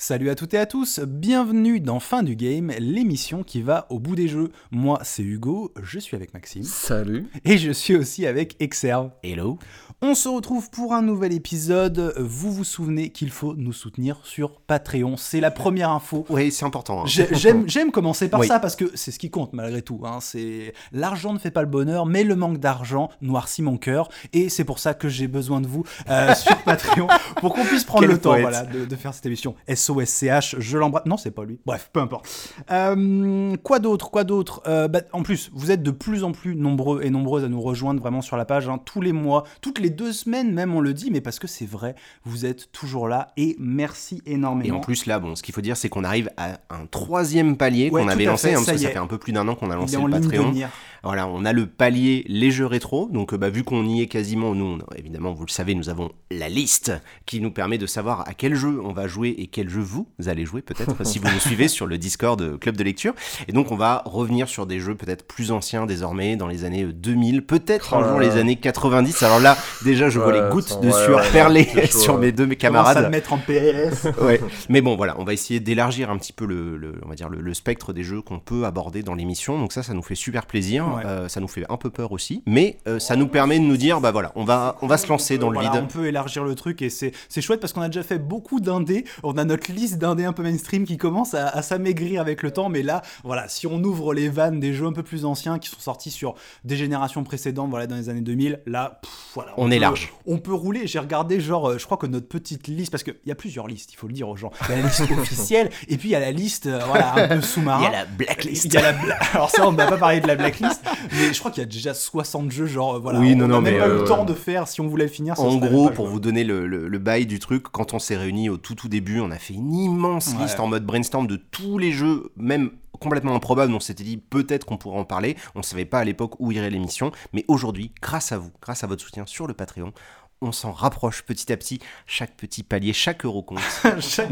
Salut à toutes et à tous, bienvenue dans Fin du Game, l'émission qui va au bout des jeux. Moi c'est Hugo, je suis avec Maxime. Salut. Et je suis aussi avec Exerve. Hello. On se retrouve pour un nouvel épisode. Vous vous souvenez qu'il faut nous soutenir sur Patreon. C'est la première info. Oui, c'est important. hein. J'ai- J'aime, j'aime commencer par Oui. ça parce que c'est ce qui compte malgré tout. hein. C'est l'argent ne fait pas le bonheur, mais le manque d'argent noircit mon cœur et c'est pour ça que j'ai besoin de vous euh, sur Patreon pour qu'on puisse prendre Quel le temps poète. voilà, de, de faire cette émission. SOSCH, je l'embrasse. Non, c'est pas lui. Bref, peu importe. Euh, quoi d'autre Quoi d'autre Euh, bah, En plus, vous êtes de plus en plus nombreux et nombreuses à nous rejoindre vraiment sur la page hein, tous les mois, toutes les deux semaines même, on le dit, mais parce que c'est vrai, vous êtes toujours là et merci énormément. Et en plus, là, bon, ce qu'il faut dire, c'est qu'on arrive à un troisième palier Ouais, qu'on avait lancé, fait, hein, parce que ça fait un peu plus d'un an qu'on a lancé le Patreon. Voilà, on a le palier les jeux rétro. Donc, euh, bah, vu qu'on y est quasiment, nous, on- évidemment, vous le savez, nous avons la liste qui nous permet de savoir à quel jeu on va jouer et quel jeu vous allez jouer, peut-être, si vous nous suivez sur le Discord euh, Club de Lecture. Et donc, on va revenir sur des jeux peut-être plus anciens désormais, dans les années euh, 2000, peut-être un Oh jour les années 90. Alors là, déjà, je vois Ouais, les gouttes de sueur ouais, perler chaud, sur mes deux Commence camarades. le mettre en PLS. Ouais. Mais bon, voilà, on va essayer d'élargir un petit peu le, le- on va dire le, le spectre des jeux qu'on peut aborder dans l'émission. Donc ça, ça nous fait super plaisir. Ouais. Euh, ça nous fait un peu peur aussi, mais euh, ça nous permet de nous dire, bah voilà, on va, on va se lancer dans le Voilà, vide. on peut élargir le truc et c'est c'est chouette parce qu'on a déjà fait beaucoup d'indés. On a notre liste d'indés un peu mainstream qui commence à, à s'amaigrir avec le temps. Mais là, voilà, si on ouvre les vannes des jeux un peu plus anciens qui sont sortis sur des générations précédentes, voilà, dans les années 2000, là, pff, voilà. On est peut- large. On peut rouler. J'ai regardé, genre, euh, je crois que notre petite liste, parce qu'il y a plusieurs listes, il faut le dire aux gens. Il y a la liste officielle et puis il y a la liste, voilà, un peu sous-marin. Il y a la blacklist. Il y a la bla- Alors ça, on n'a pas parlé de la blacklist, mais je crois qu'il y a déjà 60 jeux, genre, euh, voilà. Oui, on non, n'a non, même mais, pas eu euh, le temps de faire, si on voulait le finir. ça En gros, pas pour vous donner le, le- le bail du truc, quand on s'est réunis au tout tout début, on a fait une immense Ouais. liste en mode brainstorm de tous les jeux, même complètement improbables. On s'était dit peut-être qu'on pourrait en parler. On savait pas à l'époque où irait l'émission, mais aujourd'hui, grâce à vous, grâce à votre soutien sur le Patreon, on s'en rapproche petit à petit. Chaque petit palier, chaque euro compte. Chaque-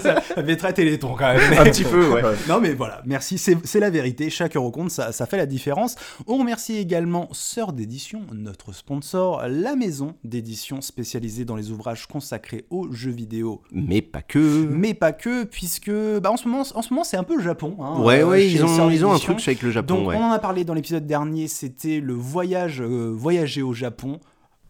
ça ça fait très téléthon quand même. un petit peu, ouais. Non mais voilà, merci, c'est la vérité, chaque euro compte, ça, ça fait la différence. On remercie également Sœur d'édition, notre sponsor, la maison d'édition spécialisée dans les ouvrages consacrés aux jeux vidéo. Mais pas que. Mais pas que, puisque bah, en ce moment, en ce moment c'est un peu le Japon. hein, Ouais, euh, ouais, ils ont, ils ont un truc avec le Japon, Donc ouais. on en a parlé dans l'épisode dernier, c'était le voyage, euh, voyager au Japon.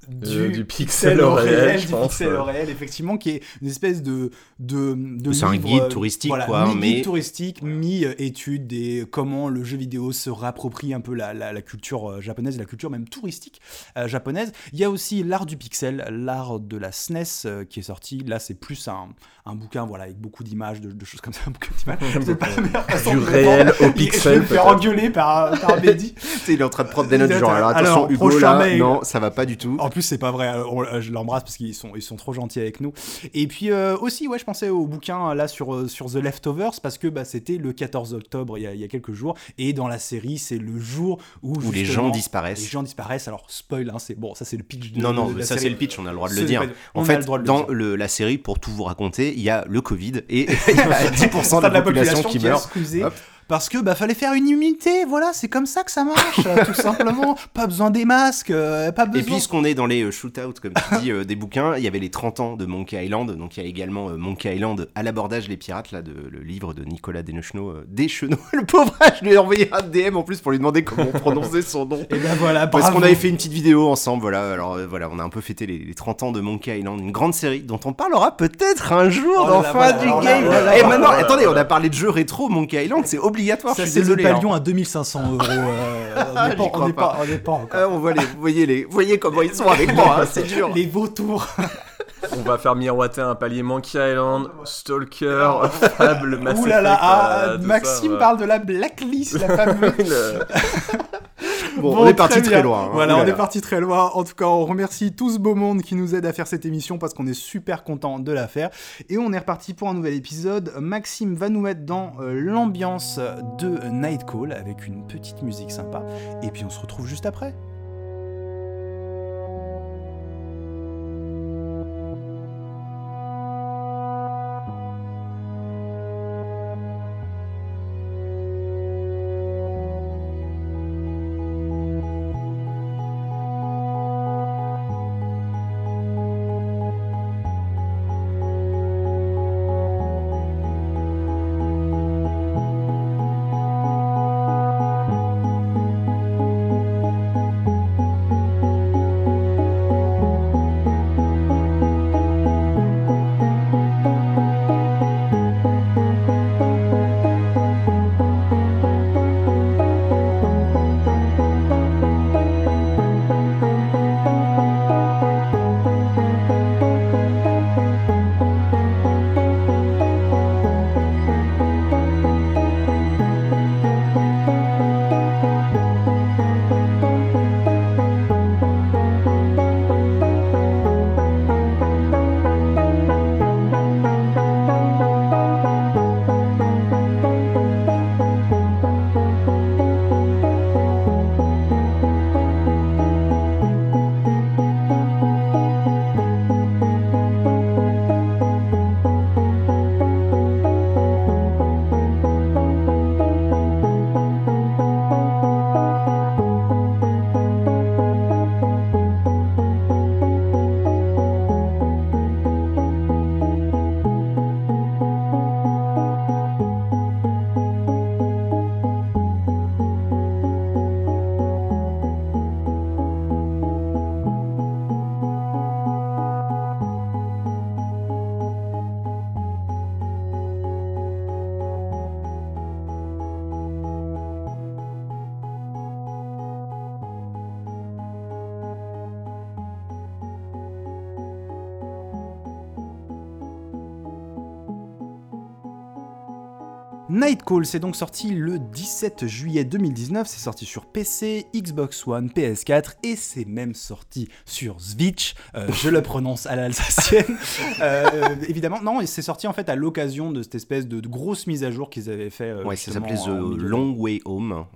Du, Euh, du pixel au réel, je du pense, pixel ouais. au réel, effectivement, qui est une espèce de de, de C'est un guide euh, touristique, voilà, quoi, mi-guide mais- touristique, mi-étude des comment le jeu vidéo se réapproprie un peu la, la, la culture euh, japonaise, la culture même touristique euh, japonaise. Il y a aussi l'art du pixel, l'art de la SNES euh, qui est sorti. Là, c'est plus un, un bouquin, voilà, avec beaucoup d'images, de, de choses comme ça, un bouquin d'images. C'est pas la meilleure façon Du réel au Il- Je vais pixel, me faire engueuler par, par il est en train de prendre des notes du genre. Alors Alors, attention, Hugo, prochain là, mail. non, ça va pas du tout. En plus, c'est pas vrai. euh, on- euh, je l'embrasse parce qu'ils sont, ils sont trop gentils avec nous. Et puis euh, aussi, ouais, je pensais au bouquin là sur, sur The Leftovers parce que bah, c'était le 14 octobre il y, a, il y a quelques jours. Et dans la série, c'est le jour où, Où les gens disparaissent. Les gens disparaissent. Alors, spoil, hein, c'est bon, ça c'est le pitch de Non, non, de la ça c'est le pitch, on a le droit de le dire. pas- En fait, le le dans le- la série, pour tout vous raconter, il y a le Covid et il y a 10% de la population qui meurt. Parce que bah fallait faire une immunité, voilà, c'est comme ça que ça marche, euh, tout simplement. Pas besoin des masques, euh, pas besoin. Et puisqu'on est dans les euh, shootouts, comme tu dis, euh, des bouquins, il y avait les 30 ans de Monkey Island, donc il y a également euh, Monkey Island à l'abordage les pirates, là, de, le livre de Nicolas Deschenaux. Deschenaux, le pauvre, je lui ai envoyé un DM en plus pour lui demander comment on prononçait son nom. Et ben voilà, Parce qu'on avait fait une petite vidéo ensemble, voilà. Alors voilà, on a un peu fêté les, les 30 ans de Monkey Island, une grande série dont on parlera peut-être un jour Oh dans fin voilà, du là, game. voilà, Et voilà, maintenant, voilà, attendez, on a parlé de jeux rétro, Monkey Island, c'est obligatoire. Ça, c'est le désolé. hein. palion à 2500 euros. euh, on n'est pas, pas. pas, pas encore. Ah, on voit les, vous voyez les, voyez comment ils sont avec moi, hein, c'est dur. Les vautours. On va faire miroiter un palier Monkey Island, Stalker, Fable, Mass Ouh là là, Effect, ah, Maxime ça, parle de la blacklist, la fameuse. Le- Bon, Bon, on est parti très loin. hein. Voilà, on est parti très loin. En tout cas, on remercie tout ce beau monde qui nous aide à faire cette émission parce qu'on est super content de la faire. Et on est reparti pour un nouvel épisode. Maxime va nous mettre dans euh, l'ambiance de Nightcall avec une petite musique sympa. Et puis on se retrouve juste après. Nightcall, c'est donc sorti le 17 juillet 2019, c'est sorti sur PC, Xbox One, PS4 et c'est même sorti sur Switch, euh, je le prononce à l'alsacienne. Euh, évidemment, non, c'est sorti en fait à l'occasion de cette espèce de, grosse mise à jour qu'ils avaient fait. ouais, ça s'appelait The Long Way Home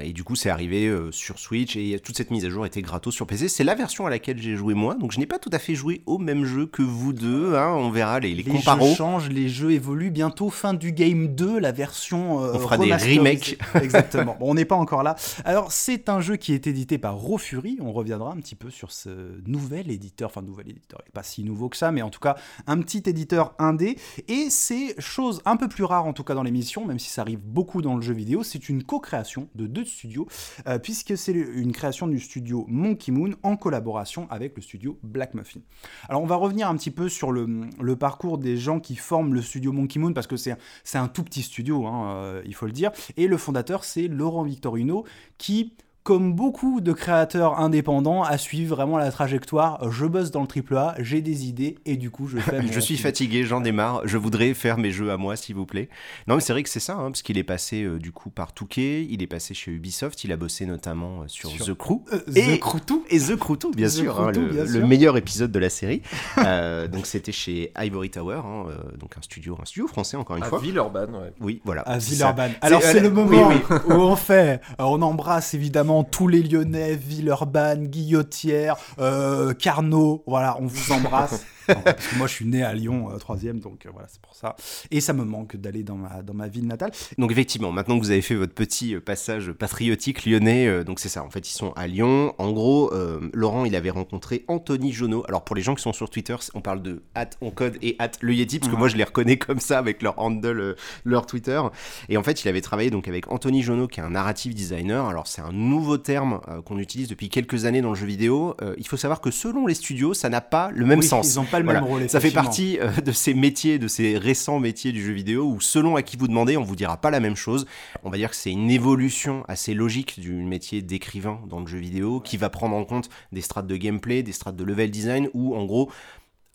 et du coup c'est arrivé sur Switch et toute cette mise à jour était gratos sur PC. C'est la version à laquelle j'ai joué moi, donc je n'ai pas tout à fait joué au même jeu que vous deux, hein. on verra les, les, les Jeux changent, les jeux évoluent, bientôt fin du game 2, la version euh, on fera des remakes. Exactement. Bon, on n'est pas encore là. Alors, c'est un jeu qui est édité par Raw Fury. On reviendra un petit peu sur ce nouvel éditeur. Enfin, nouvel éditeur, il n'est pas si nouveau que ça, mais en tout cas, un petit éditeur indé. Et c'est chose un peu plus rare, en tout cas dans l'émission, même si ça arrive beaucoup dans le jeu vidéo. C'est une co-création de deux studios, euh, puisque c'est une création du studio Monkey Moon en collaboration avec le studio Black Muffin. Alors, on va revenir un petit peu sur le, le parcours des gens qui forment le studio Monkey Moon, parce que c'est un tout petit studio Hein, euh, il faut le dire. Et le fondateur, c'est Laurent Victorino, qui comme beaucoup de créateurs indépendants, à suivre vraiment la trajectoire. Je bosse dans le triple A, j'ai des idées et du coup je fais. je suis fatigué, j'en démarre. Je voudrais faire mes jeux à moi, s'il vous plaît. Non, mais c'est vrai que c'est ça, hein, parce qu'il est passé euh, du coup par Touquet, il est passé chez Ubisoft, il a bossé notamment euh, sur, The Crew euh, et, The Crew et The Crew bien, sûr, hein, le, meilleur épisode de la série. donc c'était chez Ivory Tower, hein, donc un studio, un studio français encore une à fois. Villeurbanne, ouais. Oui, voilà. À Villeurbanne. Alors c'est le moment où on fait, on embrasse évidemment tous les Lyonnais, Villeurbanne, Guillotière, euh, Carnot. Voilà, on vous embrasse. parce que moi, je suis né à Lyon, 3 euh, troisième, donc euh, voilà, c'est pour ça. Et ça me manque d'aller dans ma, dans ma ville natale. Donc effectivement, maintenant que vous avez fait votre petit passage patriotique lyonnais, donc c'est ça, en fait, ils sont à Lyon. En gros, Laurent, il avait rencontré Anthony Jonot. Alors pour les gens qui sont sur Twitter, on parle de at on code et at le Yeti, parce que moi, je les reconnais comme ça avec leur handle, leur Twitter. Et en fait, il avait travaillé donc avec Anthony Jonot, qui est un narrative designer. Alors c'est un nouveau terme qu'on utilise depuis quelques années dans le jeu vidéo. il faut savoir que selon les studios, ça n'a pas le même sens. Ils pas le même rôle. Ça fait partie euh, de ces métiers, de ces récents métiers du jeu vidéo où selon à qui vous demandez, on vous dira pas la même chose. On va dire que c'est une évolution assez logique du métier d'écrivain dans le jeu vidéo qui va prendre en compte des strates de gameplay, des strates de level design où en gros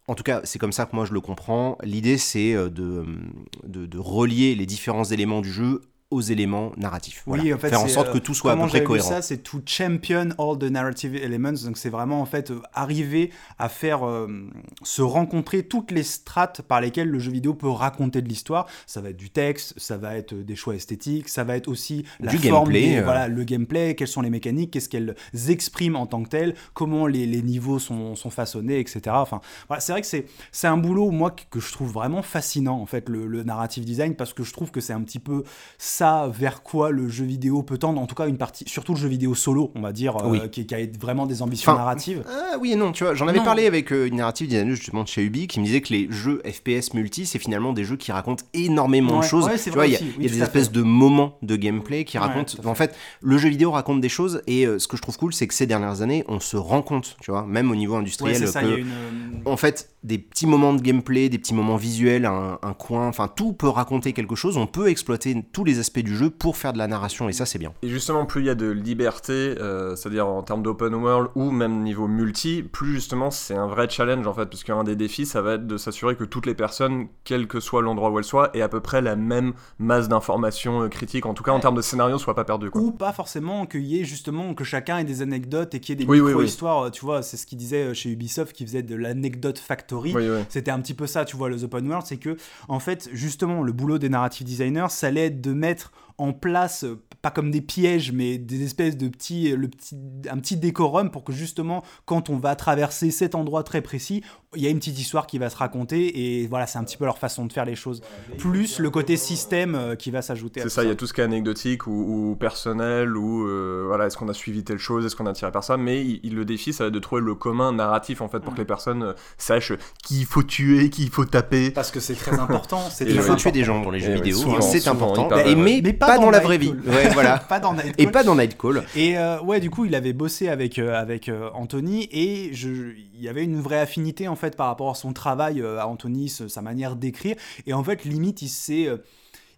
en tout cas, c'est comme ça que moi je le comprends. L'idée, c'est euh, de, de, de, relier les différents éléments du jeu aux éléments narratifs. Oui, en fait, faire en sorte que tout soit à peu près cohérent. ça, c'est to champion all the narrative elements. Donc c'est vraiment en fait euh, arriver à faire euh, se rencontrer toutes les strates par lesquelles le jeu vidéo peut raconter de l'histoire. Ça va être du texte, ça va être des choix esthétiques, ça va être aussi la du forme, gameplay, euh. voilà, le gameplay, quelles sont les mécaniques, qu'est-ce qu'elles expriment en tant que telles, comment les, les niveaux sont, sont, façonnés, etc. Enfin, voilà, c'est vrai que c'est c'est un boulot moi que, je trouve vraiment fascinant en fait le, le narrative design parce que je trouve que c'est un petit peu ça vers quoi le jeu vidéo peut tendre, en tout cas une partie, surtout le jeu vidéo solo, on va dire, euh, qui, a vraiment des ambitions narratives. Ah oui et non, tu vois, j'en avais parlé avec euh, une narrative designer justement de chez Ubi qui me disait que les jeux FPS multi, c'est finalement des jeux qui racontent énormément de choses. tu vois, il y a, des espèces de moments de gameplay qui racontent. En fait, le jeu vidéo raconte des choses et euh, ce que je trouve cool, c'est que ces dernières années, on se rend compte, tu vois, même au niveau industriel, que, en fait, des petits moments de gameplay, des petits moments visuels, un, un coin, enfin tout peut raconter quelque chose. On peut exploiter tous les aspects du jeu pour faire de la narration et ça c'est bien. Et justement plus il y a de liberté, euh, c'est-à-dire en termes d'open world ou même niveau multi, plus justement c'est un vrai challenge en fait, parce qu'un des défis ça va être de s'assurer que toutes les personnes, quel que soit l'endroit où elles soient, aient à peu près la même masse d'informations euh, critiques, en tout cas en termes de scénario, soient pas perdues. Ou pas forcément qu'il y ait justement que chacun ait des anecdotes et qu'il y ait des micro-histoires, euh, tu vois, c'est ce qu'il disait chez Ubisoft qui faisait de l'anecdote factory. C'était un petit peu ça, tu vois, le open world, c'est que en fait justement le boulot des narrative designers, ça allait être de mettre en place, euh, pas comme des pièges, mais des espèces de petits, le petit, un petit décorum pour que justement, quand on va traverser cet endroit très précis, il y a une petite histoire qui va se raconter et voilà, c'est un petit peu leur façon de faire les choses. Plus le côté système euh, qui va s'ajouter. C'est ça, il y a tout ce qui est anecdotique ou, personnel ou euh, voilà, est-ce qu'on a suivi telle chose, est-ce qu'on a tiré par ça, mais il, le défi, ça va être de trouver le commun narratif en fait pour que les personnes euh, sachent qui il faut tuer, qui il faut taper. Parce que c'est très important. C'est il faut tuer des gens dans les jeux vidéo, c'est important. mais, pas, dans, la vraie vie. voilà. pas dans Et pas dans Nightcall. Et ouais, du coup, il avait bossé avec avec Anthony et je, il y avait une vraie affinité en fait par rapport à son travail, euh, à Anthony, sa manière d'écrire. Et en fait, limite, il s'est euh,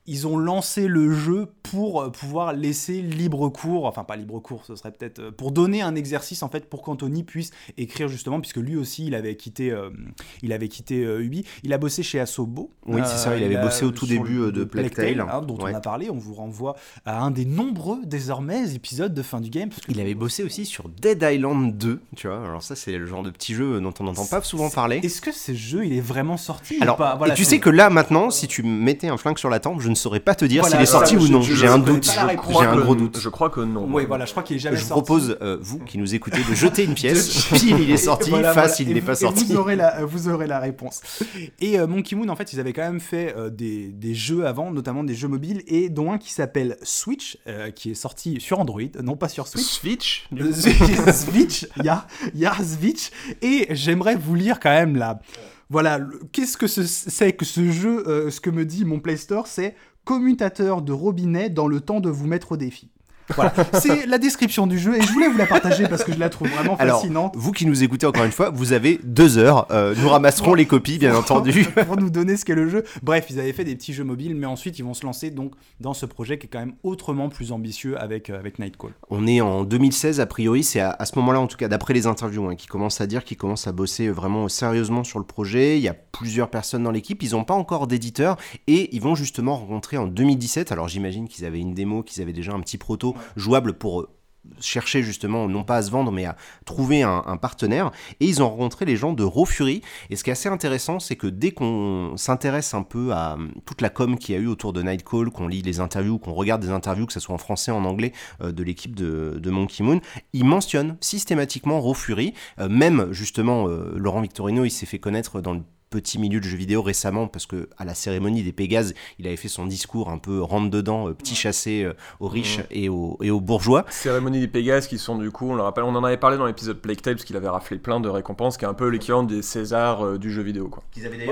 ils ont lancé le jeu pour euh, pouvoir laisser libre cours, enfin pas libre cours, ce serait peut-être euh, pour donner un exercice en fait pour qu'Anthony puisse écrire justement, puisque lui aussi il avait quitté, euh, il avait quitté euh, Ubi, il a bossé chez Asobo. Oui, c'est ça, il avait bossé au tout début, le- de Plague Tale. hein, dont Ouais. on a parlé. On vous renvoie à un des nombreux désormais épisodes de fin du game. parce que- Il avait bossé aussi sur Dead Island 2, tu vois. Alors ça, c'est le genre de petit jeu dont on n'entend pas souvent parler. Est-ce que ce jeu il est vraiment sorti ou Alors, pas? Voilà, et tu sais que là, maintenant, si tu mettais un flingue sur la tempe, je ne saurais pas te dire Voilà, s'il est sorti ou je- non. je- J'ai je un doute. la. J'ai un gros doute. Je crois que non. Oui, voilà, je crois qu'il est jamais Je vous sorti. propose, euh, vous qui nous écoutez, de jeter une pièce. Pile, il est sorti. Voilà, face, voilà. il n'est pas sorti. Vous aurez la, vous aurez la réponse. Et euh, Monkey Moon, en fait, ils avaient quand même fait euh, des, des jeux avant, notamment des jeux mobiles, et dont un qui s'appelle Switch, euh, qui est sorti sur Android, non pas sur Switch. Switch. Switch, il y a, il y a Switch, et j'aimerais vous lire quand même là. Voilà, qu'est-ce que ce- c'est que ce jeu euh, Ce que me dit mon Play Store, c'est commutateur de robinet dans le temps de vous mettre au défi. Voilà, c'est la description du jeu et je voulais vous la partager parce que je la trouve vraiment Alors, fascinante. vous qui nous écoutez encore une fois, vous avez deux heures. Euh, nous ramasserons les copies, bien entendu. pour nous donner ce qu'est le jeu. Bref, ils avaient fait des petits jeux mobiles, mais ensuite ils vont se lancer donc dans ce projet qui est quand même autrement plus ambitieux avec, euh, avec Nightcall. On est en 2016, a priori, c'est à, à ce moment-là, en tout cas, d'après les interviews, hein, qui commencent à dire qu'ils commencent à bosser vraiment sérieusement sur le projet. Il y a plusieurs personnes dans l'équipe, ils n'ont pas encore d'éditeur et ils vont justement rencontrer en 2017. Alors j'imagine qu'ils avaient une démo, qu'ils avaient déjà un petit proto jouable pour euh, chercher justement non pas à se vendre mais à trouver un, partenaire. Et ils ont rencontré les gens de Raw Fury. Et ce qui est assez intéressant c'est que dès qu'on s'intéresse un peu à hum, toute la com qu'il y a eu autour de Nightcall qu'on lit les interviews qu'on regarde des interviews que ce soit en français en anglais euh, de l'équipe de, Monkey Moon ils mentionnent systématiquement Raw Fury. Euh, même justement euh, Laurent Victorino il s'est fait connaître dans le petit milieu de jeux vidéo récemment parce que à la cérémonie des Pégases il avait fait son discours un peu rentre dedans euh, petit chassé euh, aux riches et, aux, et aux bourgeois Cérémonie des Pégases qui sont du coup, on le rappelle, on en avait parlé dans l'épisode Plague Tale parce qu'il avait raflé plein de récompenses, qui est un peu l'équivalent des Césars euh, du jeu vidéo quoi.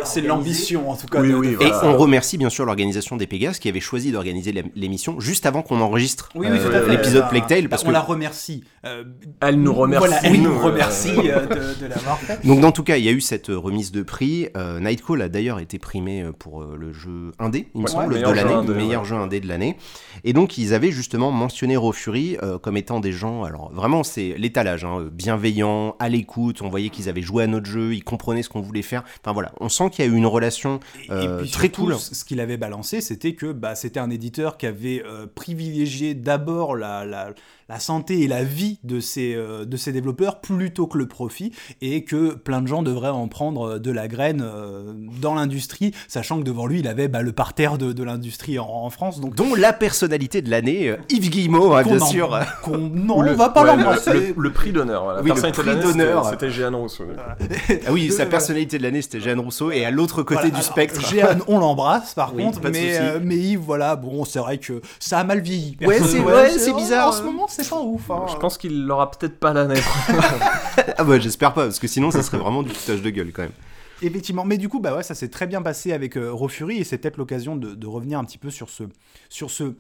C'est l'ambition en tout cas. Oui, de- oui, de- Et voilà. on remercie bien sûr l'organisation des Pégases qui avait choisi d'organiser l'ém- l'émission juste avant qu'on enregistre Oui, euh, l'épisode Bah, Plague Tale parce on que la remercie. Euh, Elle nous remercie. Voilà, elle nous remercie de, de l'avoir fait. donc dans tout cas il y a eu cette remise de prix euh, Nightcall a d'ailleurs été primé euh, pour euh, le jeu indé il me Ouais, semble de l'année indé, meilleur ouais. jeu indé de l'année. Et donc ils avaient justement mentionné Raw Fury euh, comme étant des gens alors vraiment c'est l'étalage hein, bienveillant à l'écoute on voyait qu'ils avaient joué à notre jeu ils comprenaient ce qu'on voulait faire. Enfin voilà on sent qu'il y a eu une relation Et- euh, et puis très surtout, cool. Ce qu'il avait balancé, c'était que bah, c'était un éditeur qui avait euh, privilégié d'abord la, la, la santé et la vie de ses, euh, de ses développeurs plutôt que le profit, et que plein de gens devraient en prendre euh, de la graine euh, dans l'industrie, sachant que devant lui, il avait bah, le parterre de, de l'industrie en, en France. Donc, dont la personnalité de l'année Yves Guillemot hein, bien en- sûr qu'on- non, le- on va pas ouais, l'embrasser. le, le prix d'honneur. Voilà. Oui, le prix d'honneur. c'était- Jeanne Rousseau. Ah oui, sa personnalité de l'année, c'était Jeanne Rousseau, et à l'autre côté Voilà, du alors, spectre. Jeanne, on l'embrasse par Oui, contre, mais, euh, mais Yves, voilà, bon, c'est vrai que ça a mal vieilli. Ouais, c'est- Personne- ouais, c'est bizarre. En ce moment, c'est pas ouf. hein. Je pense qu'il l'aura peut-être pas l'année. Ah bah j'espère pas, parce que sinon ça serait vraiment du foutage de gueule quand même. Effectivement, mais du coup, bah ouais, ça s'est très bien passé avec euh, Raw Fury et c'est peut-être l'occasion de, de revenir un petit peu sur ce, sur ce,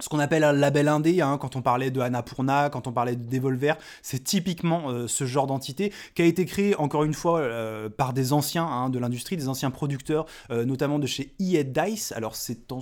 ce qu'on appelle un label indé. hein, quand on parlait de Annapurna, quand on parlait de Devolver, c'est typiquement euh, ce genre d'entité qui a été créé encore une fois euh, par des anciens hein, de l'industrie, des anciens producteurs, euh, notamment de chez EA Dice. Alors c'est en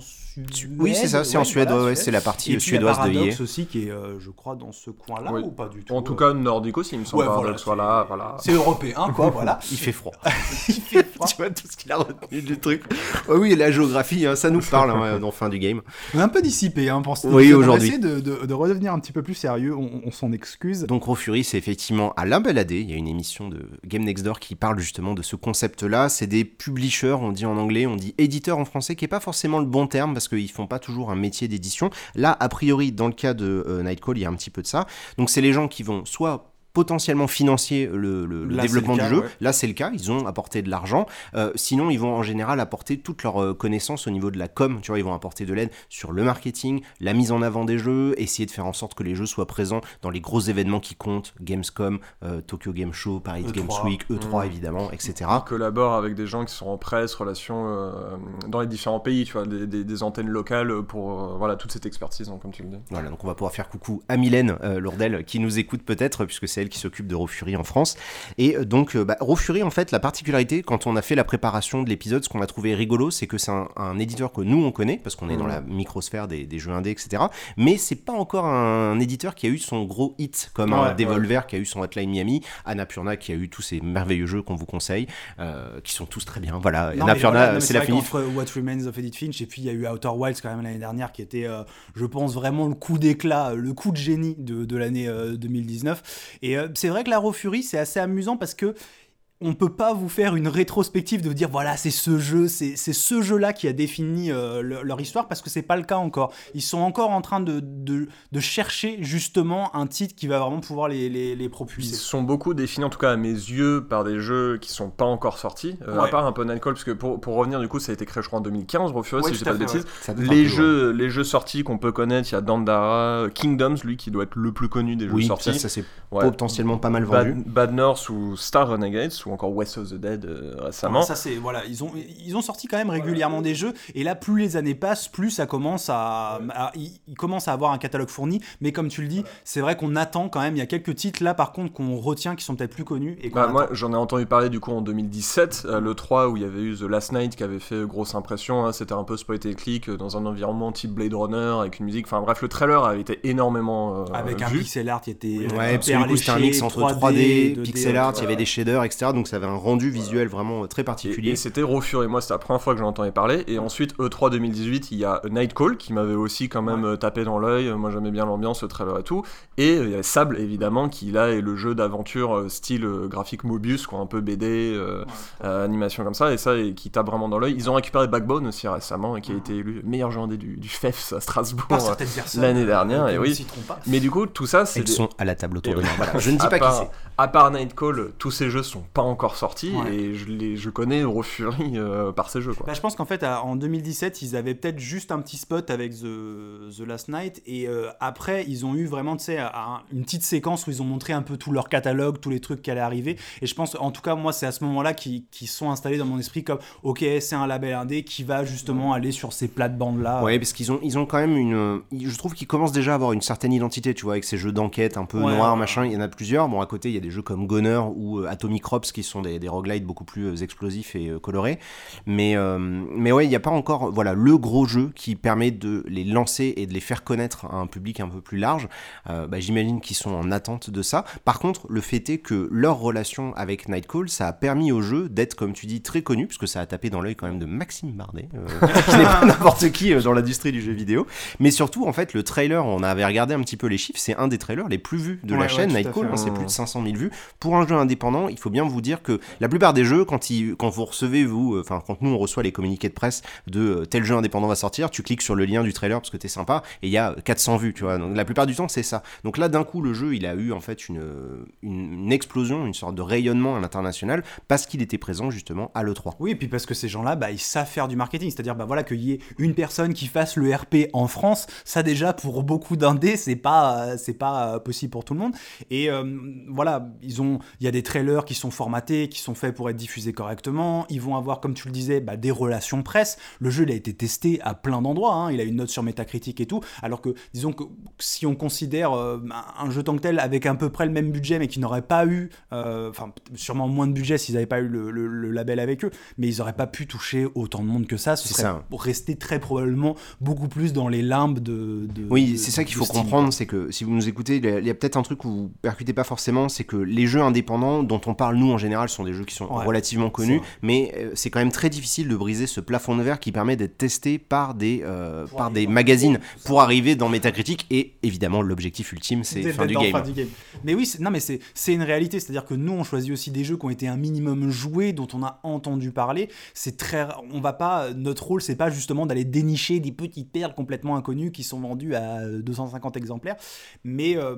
Suède. Oui, c'est ça, c'est en Suède, ouais, ouais, c'est la partie Et euh, puis, il y a suédoise de EA. aussi qui est, euh, je crois, dans ce coin-là Oui. ou pas du tout. en tout euh, cas, nordique aussi, il me semble. Ouais, voilà, soit c'est- là, voilà. c'est européen, quoi, voilà. Il fait froid. Il fait froid. tu vois tout ce qu'il a retenu du truc. Ouais, oui, la géographie, hein, ça nous parle hein, dans fin du game. On est un peu dissipé hein, pour ce Oui, aujourd'hui. On va essayer de, de- de redevenir un petit peu plus sérieux, on, on s'en excuse. Donc Raw Fury, c'est effectivement à la baladée. Il y a une émission de Game Next Door qui parle justement de ce concept-là. C'est des publishers, on dit en anglais, on dit éditeurs en français, qui est pas forcément le bon terme parce qu'ils font pas toujours un métier d'édition. Là, a priori, dans le cas de euh, Nightcall, il y a un petit peu de ça. Donc c'est les gens qui vont soit potentiellement financer le, le- le Là, développement du jeu. ouais. Là, c'est le cas. Ils ont apporté de l'argent. Euh, sinon, ils vont en général apporter toutes leurs euh, connaissances au niveau de la com. Tu vois, ils vont apporter de l'aide sur le marketing, la mise en avant des jeux, essayer de faire en sorte que les jeux soient présents dans les gros événements qui comptent, Gamescom, euh, Tokyo Game Show, Paris E3. Games Week, E3 Mm. évidemment, etc. Il collabore avec des gens qui sont en presse, relations euh, dans les différents pays, tu vois, des, des- des antennes locales pour euh, voilà toute cette expertise, hein, comme tu le dis. Voilà, donc on va pouvoir faire coucou à Mylène euh, Lourdel qui nous écoute peut-être, puisque c'est elle celle qui s'occupe de Raw Fury en France. Et euh, donc, euh, bah, Raw Fury, en fait, la particularité, quand on a fait la préparation de l'épisode, ce qu'on a trouvé rigolo, c'est que c'est un, un éditeur que nous, on connaît, parce qu'on est dans la microsphère des, des jeux indés, etc. Mais c'est pas encore un, éditeur qui a eu son gros hit, comme un Ouais, Devolver qui a eu son Hotline Miami, Annapurna qui a eu tous ces merveilleux jeux qu'on vous conseille, euh, qui sont tous très bien. Voilà, Annapurna, c'est la qu'entre What Remains of Edith Finch et puis il y a eu Outer Wilds quand même l'année dernière qui était, euh, je pense, vraiment le coup d'éclat, le coup de génie de, de l'année euh, 2019. Et euh, c'est vrai que la Fury, c'est assez amusant parce que on peut pas vous faire une rétrospective de vous dire voilà c'est ce jeu c'est c'est ce jeu là qui a défini euh, le- leur histoire parce que c'est pas le cas encore ils sont encore en train de, de, de chercher justement un titre qui va vraiment pouvoir les, les, les Ils propulser sont beaucoup définis, en tout cas à mes yeux, par des jeux qui sont pas encore sortis. Euh, À part un peu Nightcall, parce que pour, pour revenir, du coup, ça a été créé, je crois, en 2015, Rofurus, Ouais, si je dis pas à de bêtises. Les jeux, les jeux sortis qu'on peut connaître, il y a Dandara, Kingdoms, lui, qui doit être le plus connu des jeux Oui, sortis. ça, ça c'est Ouais. potentiellement pas mal vendu. Bad, Bad North ou Star Renegades, ou encore West of the Dead euh, récemment. Ouais, ça c'est voilà, ils ont ils ont sorti quand même régulièrement des jeux et là plus les années passent, plus ça commence à, à- ils, ils commencent à avoir un catalogue fourni, mais comme tu le dis, c'est vrai qu'on attend quand même, il y a quelques titres là par contre qu'on retient qui sont peut-être plus connus et Bah, moi, j'en ai entendu parler du coup en 2017, euh, le 3 où il y avait eu The Last Night qui avait fait grosse impression. hein, C'était un peu spot et click euh, dans un environnement type Blade Runner avec une musique. Enfin bref, le trailer avait été énormément euh, avec un vu. pixel art qui était euh, Ouais, parce que hyper du coup c'était un mix entre 3D, 2D, pixel art, il y avait des shaders, etc. Donc ça avait un rendu visuel vraiment euh, très Et, particulier. et c'était Raw Fury. Moi, c'était la première fois que j'en entendais parler. Et ensuite, E E3 2018, il y a Nightcall qui m'avait aussi quand même euh, tapé dans l'œil. Moi, j'aimais bien l'ambiance, le trailer et tout. Et euh, il y avait Sable, évidemment, qui là est le jeu d'aventure euh, style euh, graphique Mobius, quoi, un peu BD, euh, euh, animation comme ça. Et ça, et qui tape vraiment dans l'œil. Ils ont récupéré Backbone aussi récemment, et qui a été élu meilleur jeu indé du, du FEFS à Strasbourg. L'année dernière, euh, et qui oui. ne s'y trompent pas. Mais du coup, tout ça, c'est. Elles des- sont à la table autour Et de moi. Voilà. Je ne dis à pas qui part, c'est. À part Nightcall, tous ces jeux sont pas encore Ouais. et je, les, je connais Raw Fury euh, par ces jeux. Quoi. Bah, je pense qu'en fait, à- en 2017, ils avaient peut-être juste un petit spot avec The, The Last Night. Et euh, après, ils ont eu vraiment, tu sais, un- une petite séquence où ils ont montré un peu tout leur catalogue, tous les trucs qui allaient arriver. Et je pense, en tout cas, moi, c'est à ce moment-là qu'ils qu'ils sont installés dans mon esprit comme, ok, c'est un label indé qui va justement aller sur ces plates-bandes-là. Ouais, parce qu'ils ont, ils ont quand même une. Je trouve qu'ils commencent déjà à avoir une certaine identité, tu vois, avec ces jeux d'enquête un peu Ouais, noirs, ouais, machin. Il y en a plusieurs. Bon, à côté, il y a des jeux comme Goner ou euh, Atomic Crops qui sont des, des roguelites beaucoup plus euh, explosifs et euh, colorés. Mais, euh, mais ouais, il n'y a pas encore voilà, le gros jeu qui permet de les lancer et de les faire connaître à un public un peu plus large. Bah, J'imagine qu'ils sont en attente de ça. Par contre, le fait est que leur relation avec Nightcall, ça a permis au jeu d'être, comme tu dis, très connu, puisque ça a tapé dans l'œil quand même de Maxime Bardet, euh, qui n'est pas n'importe qui dans l'industrie du jeu vidéo. Mais surtout, en fait, le trailer, on avait regardé un petit peu les chiffres, c'est un des trailers les plus vus de Ouais, la chaîne, Nightcall, hein, c'est plus de 500 000 vues. Pour un jeu indépendant, il faut bien vous dire que la plupart des jeux, quand, ils, quand vous recevez, vous, euh, enfin, quand nous on reçoit les communiqués de presse de euh, tel jeu indépendant va sortir, tu cliques sur le lien du trailer parce que t'es sympa et il y a 400 vues, tu vois. Donc la plupart du temps, c'est ça. Donc là, d'un coup, le jeu, il a eu en fait une, une, explosion, une sorte de rayonnement à l'international parce qu'il était présent justement à l'E3. Oui, et puis parce que ces gens-là, bah, ils savent faire du marketing. C'est-à-dire, bah, voilà, qu'il y ait une personne qui fasse le RP en France, ça déjà, pour beaucoup d'indés, c'est pas, euh, c'est pas possible pour tout le monde. Et voilà, ils ont, il y a des trailers qui sont formatés, qui sont faits pour être diffusés correctement. Ils vont avoir, comme tu le disais, bah, des relations presse. Le jeu, il a été testé à plein d'endroits. hein. Il a une note sur Metacritic et tout. Alors que, disons que si on considère euh, un- jeu tant que tel avec à peu près le même budget, mais qui n'aurait pas eu, euh, enfin, sûrement moins de budget s'ils n'avaient pas eu le, le- le label avec eux, mais ils n'auraient pas pu toucher autant de monde que ça. Ce serait ça. resté très probablement beaucoup plus dans les limbes de. de- Oui, c'est ça qu'il faut Steam, comprendre, c'est que si vous nous écoutez, il y a, il y a peut-être un truc où vous percutez pas forcément, c'est que les jeux indépendants dont on parle nous en général sont des jeux qui sont Ouais, relativement connus, mais euh, c'est quand même très difficile de briser ce plafond de verre qui permet d'être testé par des euh, par des magazines pour arriver dans Metacritic et évidemment l'objectif ultime c'est fin du dans game. fin du game. Mais oui, non, mais c'est une réalité. C'est-à-dire que nous, on choisit aussi des jeux qui ont été un minimum joués, dont on a entendu parler. C'est très, on va pas. Notre rôle, c'est pas justement d'aller dénicher des petites perles complètement inconnues qui sont vendues à 250 exemplaires, mais euh,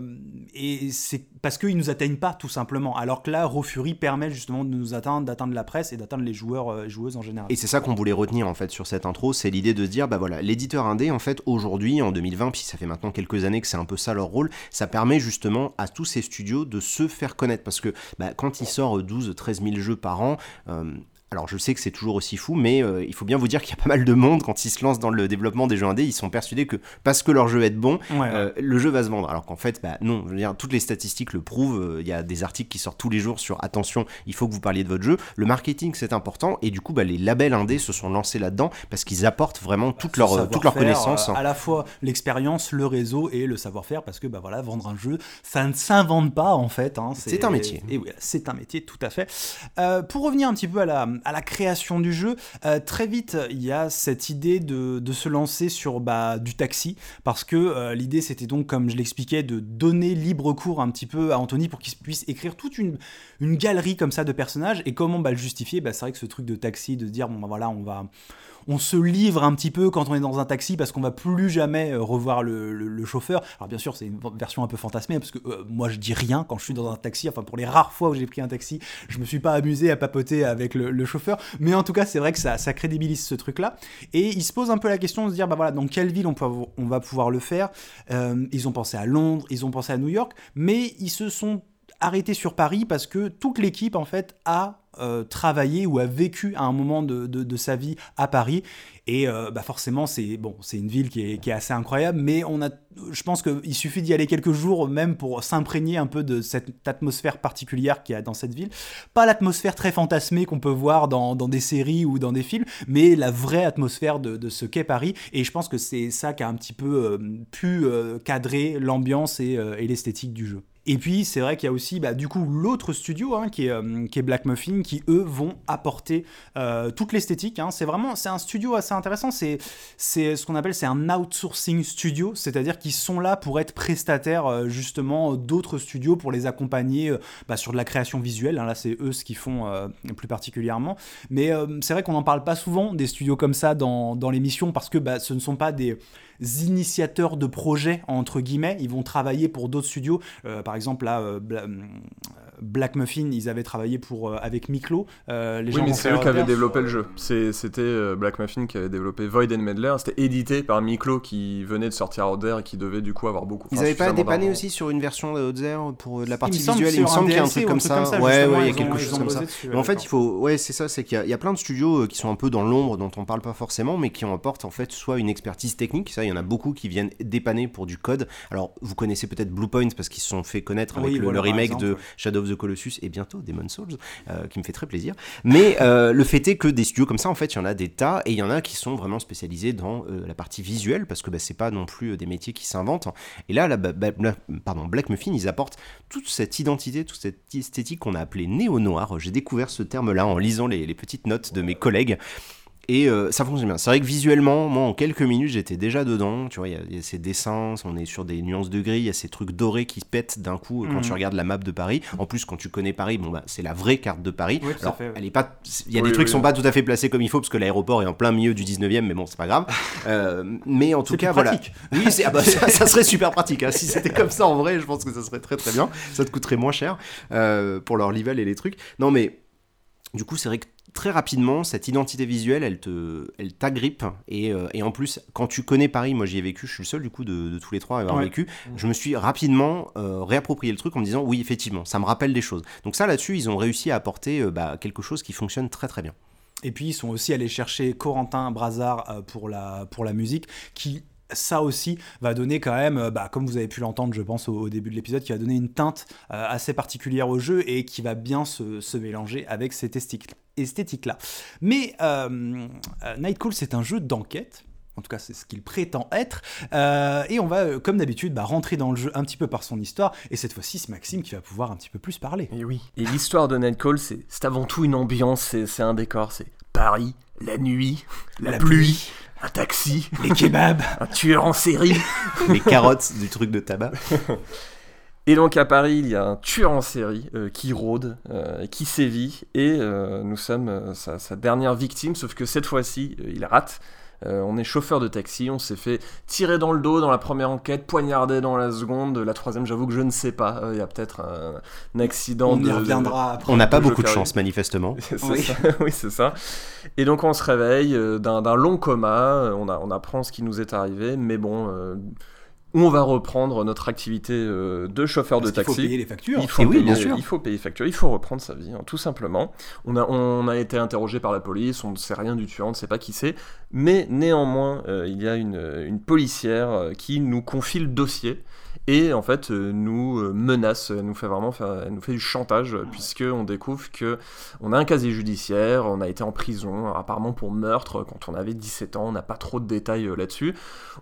et c'est parce qu'ils nous atteignent pas tout simplement. Alors que là, Raw Fury justement de nous atteindre, d'atteindre la presse et d'atteindre les joueurs, euh, joueuses en général. Et c'est ça qu'on voulait retenir en fait sur cette intro, c'est l'idée de se dire bah voilà, l'éditeur indé en fait aujourd'hui en 2020, puis ça fait maintenant quelques années que c'est un peu ça leur rôle, ça permet justement à tous ces studios de se faire connaître parce que bah, quand ils sortent 12 13 000 jeux par an, euh, alors je sais que c'est toujours aussi fou, mais euh, il faut bien vous dire qu'il y a pas mal de monde quand ils se lancent dans le développement des jeux indés, ils sont persuadés que parce que leur jeu est bon, Ouais, ouais. euh, le jeu va se vendre. Alors qu'en fait, bah, non, je veux dire, toutes les statistiques le prouvent. euh, Il y a des articles qui sortent tous les jours sur attention, il faut que vous parliez de votre jeu. Le marketing c'est important et du coup, bah, les labels indés se sont lancés là-dedans parce qu'ils apportent vraiment toute leur, toute leur connaissance. euh, à la fois l'expérience, le réseau et le savoir-faire, parce que bah voilà, vendre un jeu, ça ne s'invente pas en fait. hein, C'est un métier. Et oui, c'est un métier, tout à fait. Pour revenir un petit peu à la, à la création du jeu, euh, très vite, il y a cette idée de, se lancer sur bah, du taxi, parce que euh, l'idée c'était donc, comme je l'expliquais, de donner libre cours un petit peu à Anthony pour qu'il puisse écrire toute une, galerie comme ça de personnages. Et comment bah, le justifier? Bah, C'est vrai que ce truc de taxi, de dire, bon bah voilà, on va on se livre un petit peu quand on est dans un taxi parce qu'on va plus jamais euh, revoir le, chauffeur. Alors bien sûr, c'est une version un peu fantasmée parce que euh, moi je dis rien quand je suis dans un taxi. Enfin pour les rares fois où j'ai pris un taxi, je me suis pas amusé à papoter avec le, chauffeur. Mais en tout cas, c'est vrai que ça, crédibilise ce truc-là. Et il se pose un peu la question de se dire, bah voilà, dans quelle ville on va pouvoir le faire? Euh, Ils ont pensé à Londres, ils ont pensé à New York, mais ils se sont arrêtés sur Paris parce que toute l'équipe en fait a euh, travaillé ou a vécu à un moment de, de- sa vie à Paris. Et euh, bah forcément c'est bon c'est une ville qui est, qui est assez incroyable mais on a je pense qu'il suffit d'y aller quelques jours même pour s'imprégner un peu de cette atmosphère particulière qu'il y a dans cette ville. Pas l'atmosphère très fantasmée qu'on peut voir dans, dans des séries ou dans des films mais la vraie atmosphère de, de ce qu'est Paris. Et je pense que c'est ça qui a un petit peu euh, pu cadrer l'ambiance et l'esthétique du jeu et puis c'est vrai qu'il y a aussi bah, du coup l'autre studio hein, qui, est, euh, qui est Black Muffin qui eux vont apporter euh, toute l'esthétique. hein. C'est vraiment c'est un studio assez intéressant. C'est c'est ce qu'on appelle c'est un outsourcing studio, c'est-à-dire qu'ils sont là pour être prestataires euh, justement d'autres studios pour les accompagner bah, sur de la création visuelle. hein. Là c'est eux ce qu'ils font plus particulièrement. Mais c'est vrai qu'on n'en parle pas souvent des studios comme ça dans, dans l'émission parce que bah, ce ne sont pas des initiateurs de projets entre guillemets. Ils vont travailler pour d'autres studios. Euh, par exemple là, euh, Black Muffin, ils avaient travaillé pour euh, avec Miklo. Euh, les Oui, gens mais c'est eux qui avaient développé le jeu. C'était euh, Black Muffin qui avait développé Void and Meddler. C'était édité par Miklo qui venait de sortir Out There et qui devait du coup avoir beaucoup. Ils enfin, avaient pas dépanné aussi sur une version Air pour euh, de la partie visuelle Il me semble qu'il y a un truc comme ça. Ouais, ouais, il y a quelque chose comme ça. dessus, Mais en fait, il faut, ouais, c'est ça, c'est qu'il y, a- il y a plein de studios qui sont un peu dans l'ombre, dont on parle pas forcément, mais qui en apportent en fait soit une expertise technique, ça, il y en a beaucoup qui viennent dépanner pour du code. Alors, vous connaissez peut-être Bluepoint parce qu'ils se sont fait connaître avec le, remake de. Shadow of the Colossus et bientôt Demon Souls, euh, qui me fait très plaisir. Mais euh, le fait est que des studios comme ça, en fait, il y en a des tas, et il y en a qui sont vraiment spécialisés dans euh, la partie visuelle, parce que bah, c'est pas non plus des métiers qui s'inventent. Et là, la, ba- ba- Bla- pardon, Black Muffin, ils apportent toute cette identité, toute cette esthétique qu'on a appelée néo-noir. J'ai découvert ce terme-là en lisant les petites notes de mes collègues. Et euh, ça fonctionne bien. C'est vrai que visuellement, moi, en quelques minutes, j'étais déjà dedans. Tu vois, il y a- il y, a ces dessins, on est sur des nuances de gris, il y a ces trucs dorés qui pètent d'un coup euh, quand Mhm. tu regardes la map de Paris. En plus, quand tu connais Paris, bon, bah, c'est la vraie carte de Paris. Oui, Alors, fait, oui. elle est pas. Il y a Oui, des trucs qui sont pas tout à fait placés comme il faut parce que l'aéroport est en plein milieu du 19e, mais bon, c'est pas grave. Euh, mais en tout cas, voilà. pratique. Oui, c'est- ah bah, ça, ça serait super pratique. hein. Si c'était comme ça en vrai, je pense que ça serait très très bien. Ça te coûterait moins cher euh, pour leur level et les trucs. Non, mais du coup, c'est vrai que très rapidement, cette identité visuelle, elle te, elle t'agrippe. Et, euh, et en plus, quand tu connais Paris, moi j'y ai vécu, je suis le seul du coup de, de tous les trois à avoir Ouais. vécu. Je me suis rapidement euh, réapproprié le truc en me disant, oui, effectivement, ça me rappelle des choses. Donc ça, là-dessus, ils ont réussi à apporter euh, bah, quelque chose qui fonctionne très très bien. Et puis ils sont aussi allés chercher Corentin Brazard pour, la, pour la musique, qui ça aussi va donner quand même, euh, bah, comme vous avez pu l'entendre je pense au, début de l'épisode, qui va donner une teinte euh, assez particulière au jeu et qui va bien se, se mélanger avec cette esthétique- esthétique-là. Mais euh, Nightcall c'est un jeu d'enquête. En tout cas, c'est ce qu'il prétend être. Et on va, comme d'habitude, bah, rentrer dans le jeu un petit peu par son histoire. Et cette fois-ci, c'est Maxime qui va pouvoir un petit peu plus parler. Et oui. Et l'histoire de Nightcall, c'est avant tout une ambiance, c'est un décor, c'est Paris, la nuit, la, La pluie, un taxi, Les kebabs un tueur en série. Les carottes du truc de tabac. Et donc à Paris, il y a un tueur en série euh, qui rôde, euh, qui sévit, et euh, nous sommes euh, sa, sa dernière victime, sauf que cette fois-ci, euh, il rate. Euh, on est chauffeur de taxi, on s'est fait tirer dans le dos dans la première enquête, poignarder dans la seconde, la troisième, j'avoue que je ne sais pas. Euh, Il y a peut-être un, un accident. On y de- reviendra après. On n'a pas beaucoup de chance, manifestement. Oui. ça, oui, c'est ça. Et donc on se réveille euh, d'un d'un long coma, euh, on, a, on apprend ce qui nous est arrivé, mais bon, on va reprendre notre activité euh, de chauffeur Parce de qu'il faut taxi. payer les factures. Il faut, Et oui, payer, bien sûr. il faut payer facture, il faut reprendre sa vie, hein, tout simplement. On a, on a été interrogé par la police, on ne sait rien du tueur, on ne sait pas qui c'est, mais néanmoins, euh, il y a une, une policière euh, qui nous confie le dossier et en fait euh, nous euh, menace, elle nous fait vraiment faire, elle nous fait du chantage euh, puisque on découvre que on a un casier judiciaire, on a été en prison apparemment pour meurtre quand on avait 17 ans, on n'a pas trop de détails là-dessus.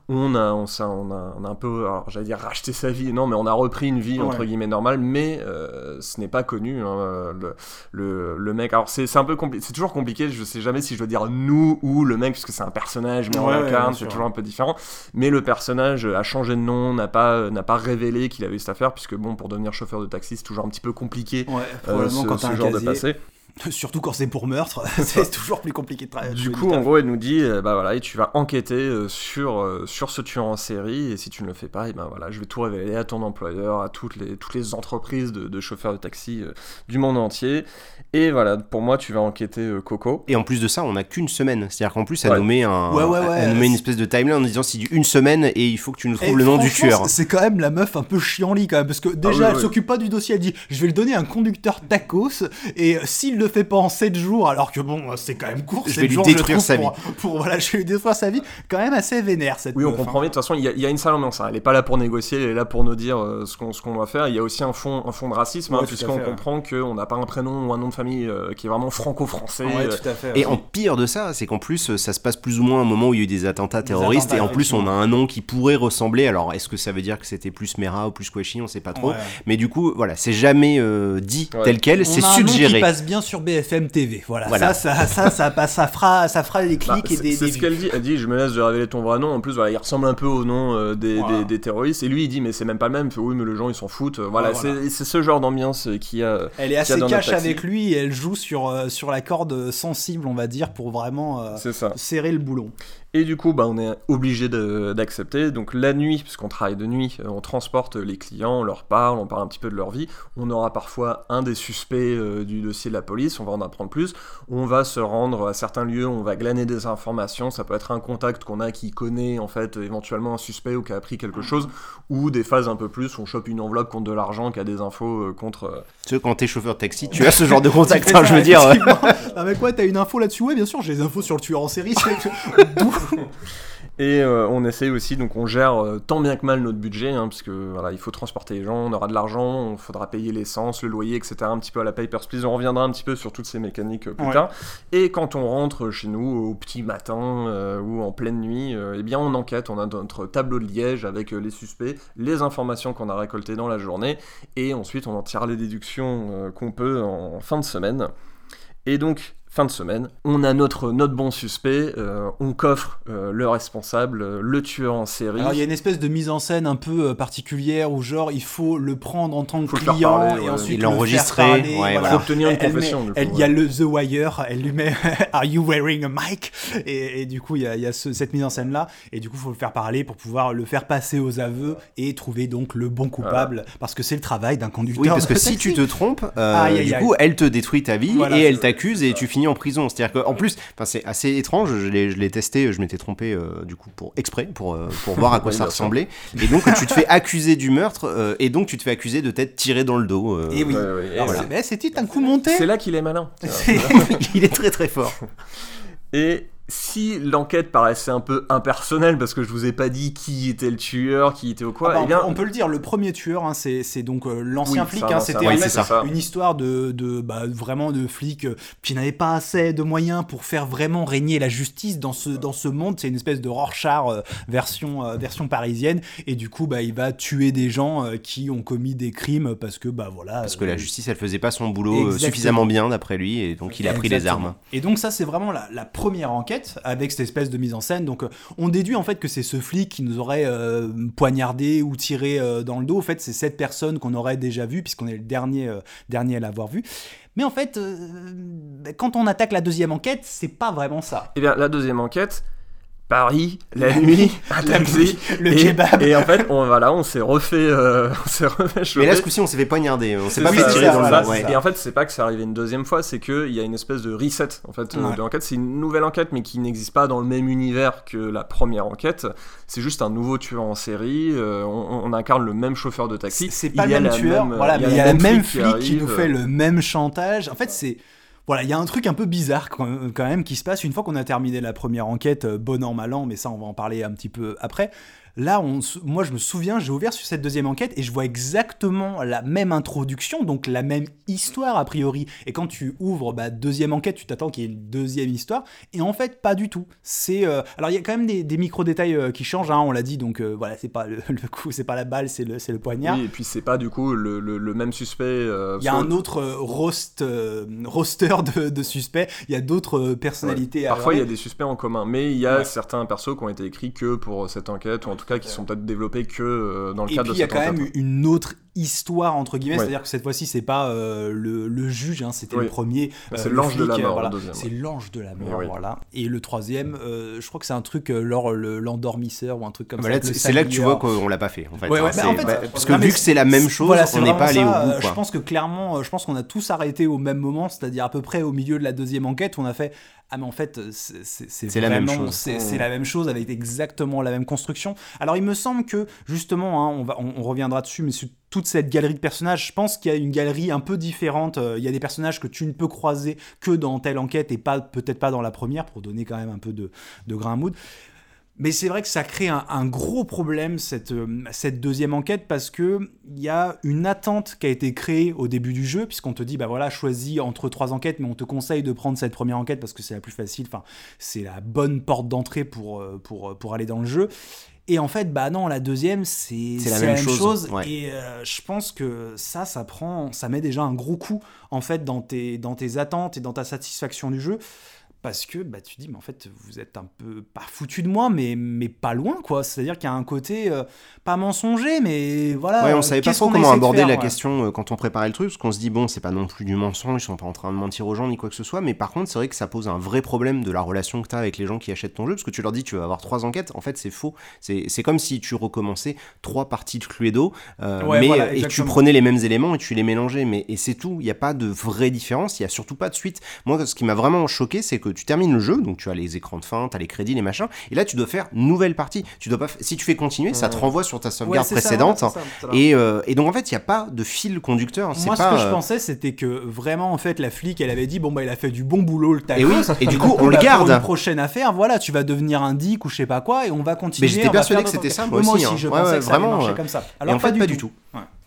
On a, on, a, on a un peu, alors j'allais dire racheté sa vie, non mais on a repris une vie entre Ouais. guillemets normale, mais euh, ce n'est pas connu. hein, le, le, le mec, alors c'est un peu compliqué, c'est toujours compliqué. Je sais jamais si je dois dire nous ou le mec parce que c'est un personnage, mais on Ouais, l'incarne, c'est toujours un peu différent. Mais le personnage a changé de nom, n'a pas, n'a pas révélé qu'il avait eu cette affaire, puisque bon, pour devenir chauffeur de taxi, c'est toujours un petit peu compliqué. Ouais, euh, probablement ce, quand ce t'as un genre de passé. Surtout quand c'est pour meurtre, c'est toujours plus compliqué de travailler. Du coup, en gros, elle nous dit, euh, bah voilà, et tu vas enquêter euh, sur, euh, sur ce tueur en série, et si tu ne le fais pas, et ben voilà, je vais tout révéler à ton employeur, à toutes les, toutes les entreprises de, de chauffeurs de taxi euh, du monde entier. Et voilà, pour moi, tu vas enquêter euh, Coco. Et en plus de ça, on a qu'une semaine. C'est-à-dire qu'en plus, elle Ouais. nous met, un, Ouais, ouais, ouais, elle une c'est- espèce de timeline en disant si une semaine et il faut que tu nous Et trouves le nom du tueur. C'est quand même la meuf un peu chiant-lit quand même, parce que déjà oui, elle oui. s'occupe pas du dossier, elle dit je vais le donner à un conducteur tacos, et s'il le fait pas en 7 jours, alors que bon, c'est quand même court, Je 7 vais lui jours, détruire sa pour, pour, voilà, je vais lui détruire sa vie, quand même assez vénère cette Oui, on comprend hein. bien. De toute façon, il y, a- il y a une sale ambiance. hein. Elle est pas là pour négocier, elle est là pour nous dire euh, ce qu'on ce qu'on va faire. Il y a aussi un fond, un fond de racisme, hein, Ouais, puisqu'on ouais. comprend qu'on n'a pas un prénom ou un nom de famille euh, qui est vraiment franco-français. Ouais, euh, tout à fait. Et en pire de ça, c'est qu'en plus, ça se passe plus ou moins à un moment où il y a eu des attentats terroristes, attentats, et en plus, on a un nom qui pourrait ressembler. Alors, est-ce que ça veut dire que c'était plus Mera ou plus Kouachi On sait pas trop. Ouais. Mais du coup, voilà, c'est jamais euh, dit Ouais. tel quel, c'est a un nom suggéré. qui passe bien sur BFM TV, voilà. Voilà. Ça, ça, ça, ça, ça fera, ça fera des Bah, clics et c'est des, c'est ce qu'elle dit. Elle dit Je me laisse de révéler ton vrai nom. En plus, voilà, il ressemble un peu au nom euh, des, Voilà. des- des terroristes. Et lui, il dit Mais c'est même pas le même. Fait, oui, mais les gens, ils s'en foutent. Voilà, Ouais, voilà. c'est c'est ce genre d'ambiance euh, qui a. Elle est a assez dans notre cash avec lui et elle joue sur, euh, sur la corde sensible, on va dire, pour vraiment euh, serrer le boulon. Et du coup, bah, on est obligé de- d'accepter. Donc la nuit, puisqu'on travaille de nuit, euh, on transporte les clients, on leur parle, on parle un petit peu de leur vie. On aura parfois un des suspects euh, du dossier de la police, on va en apprendre plus. On va se rendre à certains lieux, on va glaner des informations. Ça peut être un contact qu'on a qui connaît en fait éventuellement un suspect ou qui a appris quelque chose, ou des phases un peu plus, on chope une enveloppe contre de l'argent, qui a des infos euh, contre. euh, Tu sais, quand t'es chauffeur de taxi, tu as ce genre de contact, hein, ça, je veux dire. effectivement. Ah mais quoi, t'as une info là-dessus? Ouais, bien sûr, j'ai des infos sur le tueur en série. Et euh, on essaye aussi, donc on gère euh, tant bien que mal notre budget, hein, parce que voilà, il faut transporter les gens, on aura de l'argent, il faudra payer l'essence, le loyer, etc. Un petit peu à la Papers, Please. On reviendra un petit peu sur toutes ces mécaniques euh, plus Ouais. tard. Et quand on rentre chez nous au petit matin ou en pleine nuit, eh bien on enquête, on a notre tableau de liège avec les suspects, les informations qu'on a récoltées dans la journée, et ensuite on en tire les déductions qu'on peut en fin de semaine. Et donc, fin de semaine, on a notre, notre bon suspect, euh, on coffre euh, le responsable, euh, le tueur en série. Alors il y a une espèce de mise en scène un peu euh, particulière où genre il faut le prendre en tant que le client parler, et ouais. ensuite le l'enregistrer, faire parler, ouais, voilà. Faut obtenir une confession, Il y a ouais. le The Wire, elle lui met Are you wearing a mic? Et, et du coup il y a, il y a ce- cette mise en scène là et du coup il faut le faire parler pour pouvoir le faire passer aux aveux et trouver donc le bon coupable parce que c'est le travail d'un conducteur. Oui, parce que si tu te trompes, euh, du coup, elle te détruit ta vie Voilà, et elle t'accuse et tu finis en prison. C'est-à-dire qu'en plus, enfin, c'est assez étrange. Je l'ai, je l'ai testé, je m'étais trompé euh, du coup pour exprès, pour, euh, pour voir à quoi Oui, ça ressemblait. Et donc, tu te fais accuser du meurtre euh, et donc tu te fais accuser de t'être tiré dans le dos. euh, Et oui. Ouais, et Alors, voilà. c'est- mais c'était un coup monté? C'est là qu'il est malin. il est très très fort. Et si l'enquête paraissait un peu impersonnelle, parce que je vous ai pas dit qui était le tueur, qui était au quoi, Ah bah, eh on, bien, peut, on peut le dire, le premier tueur, hein, c'est donc euh, l'ancien Oui, flic. hein, C'était ça. une histoire de, de bah, vraiment de flic euh, qui n'avait pas assez de moyens pour faire vraiment régner la justice dans ce, dans ce monde. C'est une espèce de Rorschach euh, version, euh, version parisienne. Et du coup, bah, il va tuer des gens euh, qui ont commis des crimes parce que, bah voilà. Parce que la euh, justice, elle faisait pas son boulot euh, Exactement. suffisamment bien d'après lui et donc il a pris les armes. Et donc ça c'est vraiment la, la première enquête avec cette espèce de mise en scène. Donc euh, on déduit en fait que c'est ce flic qui nous aurait euh, poignardé ou tiré euh, dans le dos. En fait c'est cette personne qu'on aurait déjà vue puisqu'on est le dernier, dernier à l'avoir vu. Mais en fait quand on attaque la deuxième enquête c'est pas vraiment ça. eh bien, la deuxième enquête, Paris, la nuit, un taxi, le et, kebab. Et en fait, on, voilà, on s'est refait, euh, on s'est refait choper. Mais là, ce coup-ci, on s'est fait poignarder. On s'est pas fait tirer dans le voilà, ouais. Et en fait, c'est pas que c'est arrivé une deuxième fois, c'est qu'il y a une espèce de reset en fait euh, Ouais. de l'enquête. C'est une nouvelle enquête, mais qui n'existe pas dans le même univers que la première enquête. C'est juste un nouveau tueur en série. euh, on, on incarne le même chauffeur de taxi. C'est- Il pas le même la tueur, même- voilà, mais il y a le le même flic qui nous fait le même chantage. En fait, c'est. Voilà, il y a un truc un peu bizarre quand même qui se passe une fois qu'on a terminé la première enquête, euh, bon an, mal an, mais ça on va en parler un petit peu après. Là, on, moi je me souviens, j'ai ouvert sur cette deuxième enquête et je vois exactement la même introduction, donc la même histoire a priori. Et quand tu ouvres bah, deuxième enquête, tu t'attends qu'il y ait une deuxième histoire, et en fait pas du tout. C'est euh, alors il y a quand même des, des micro détails euh, qui changent, hein, on l'a dit, donc euh, voilà, c'est pas le, le coup, c'est pas la balle, c'est le, poignard. Oui, et puis c'est pas du coup le, le- le même suspect. Il y a un autre roast, roster de, de suspects, il y a d'autres personnalités Parfois, il y a des suspects en commun, mais il y a Ouais. certains persos qui ont été écrits que pour cette enquête, ou en tout cas qui sont peut-être développés que euh, dans le Et cadre puis de il y a cette quand même une autre histoire entre guillemets, Ouais. c'est-à-dire que cette fois-ci c'est pas euh, le, le juge, hein, c'était Oui. le premier. Bah, euh, c'est le l'ange de la mort, voilà. C'est l'ange de la mort, oui. voilà. Et le troisième, euh, je crois que c'est un truc euh, genre l'endormisseur ou un truc comme Bah ça. c'est là que tu vois qu'on l'a pas fait en fait. Ouais, ouais, bah, c'est- en fait, bah, parce que non, vu que c'est la même chose, voilà, on n'est pas allé au bout. euh, quoi. Je pense que clairement, euh, je pense qu'on a tous arrêté au même moment, c'est-à-dire à peu près au milieu de la deuxième enquête, on a fait ah mais en fait c'est la même chose. c'est la même chose avec exactement la même construction. Alors il me semble que justement, hein, on va on, on reviendra dessus, mais toute cette galerie de personnages, je pense qu'il y a une galerie un peu différente. Euh, Il y a des personnages que tu ne peux croiser que dans telle enquête et pas peut-être pas dans la première pour donner quand même un peu de, de grain à moudre. Mais c'est vrai que ça crée un, gros problème, cette, euh, cette deuxième enquête, parce que il y a une attente qui a été créée au début du jeu, puisqu'on te dit, bah voilà, choisis entre trois enquêtes, mais on te conseille de prendre cette première enquête parce que c'est la plus facile, enfin, c'est la bonne porte d'entrée pour, euh, pour, pour aller dans le jeu. Et en fait, bah non, la deuxième, c'est la même chose, ouais. Et euh, je pense que ça, ça prend, ça met déjà un gros coup, en fait, dans tes, dans tes attentes et dans ta satisfaction du jeu. Parce que bah, tu dis, mais en fait, vous êtes un peu, pas foutu de moi, mais, mais pas loin, quoi. C'est-à-dire qu'il y a un côté, euh, pas mensonger, mais voilà. Ouais, on savait pas trop comment aborder faire, la ouais. question euh, quand on préparait le truc, parce qu'on se dit bon, c'est pas non plus du mensonge, ils sont pas en train de mentir aux gens ni quoi que ce soit, mais par contre, c'est vrai que ça pose un vrai problème de la relation que tu as avec les gens qui achètent ton jeu, parce que tu leur dis tu vas avoir trois enquêtes, en fait c'est faux. C'est comme si tu recommençais trois parties de Cluedo, euh, Ouais, mais voilà, et tu prenais les mêmes éléments et tu les mélangeais, mais et c'est tout. Il n'y a pas de vraie différence, il y a surtout pas de suite. Moi, ce qui m'a vraiment choqué, c'est que tu termines le jeu, donc tu as les écrans de fin, tu as les crédits, les machins, et là tu dois faire nouvelle partie. Tu dois pas, si tu fais continuer, ça te renvoie sur ta sauvegarde précédente. ça, ça. Et, euh, et donc en fait, il n'y a pas de fil conducteur. c'est Moi, pas, ce que je euh, pensais, c'était que vraiment, en fait, la flic, elle avait dit, bon, bah, il a fait du bon boulot, le tacle. Et oui, et du coup, on le garde. Pour une prochaine affaire, voilà, tu vas devenir un dick ou je sais pas quoi, et on va continuer. Mais j'étais persuadé que c'était ça, moi aussi, hein. je Ouais, ouais, vraiment, comme ça. et Alors, en fait, pas du tout.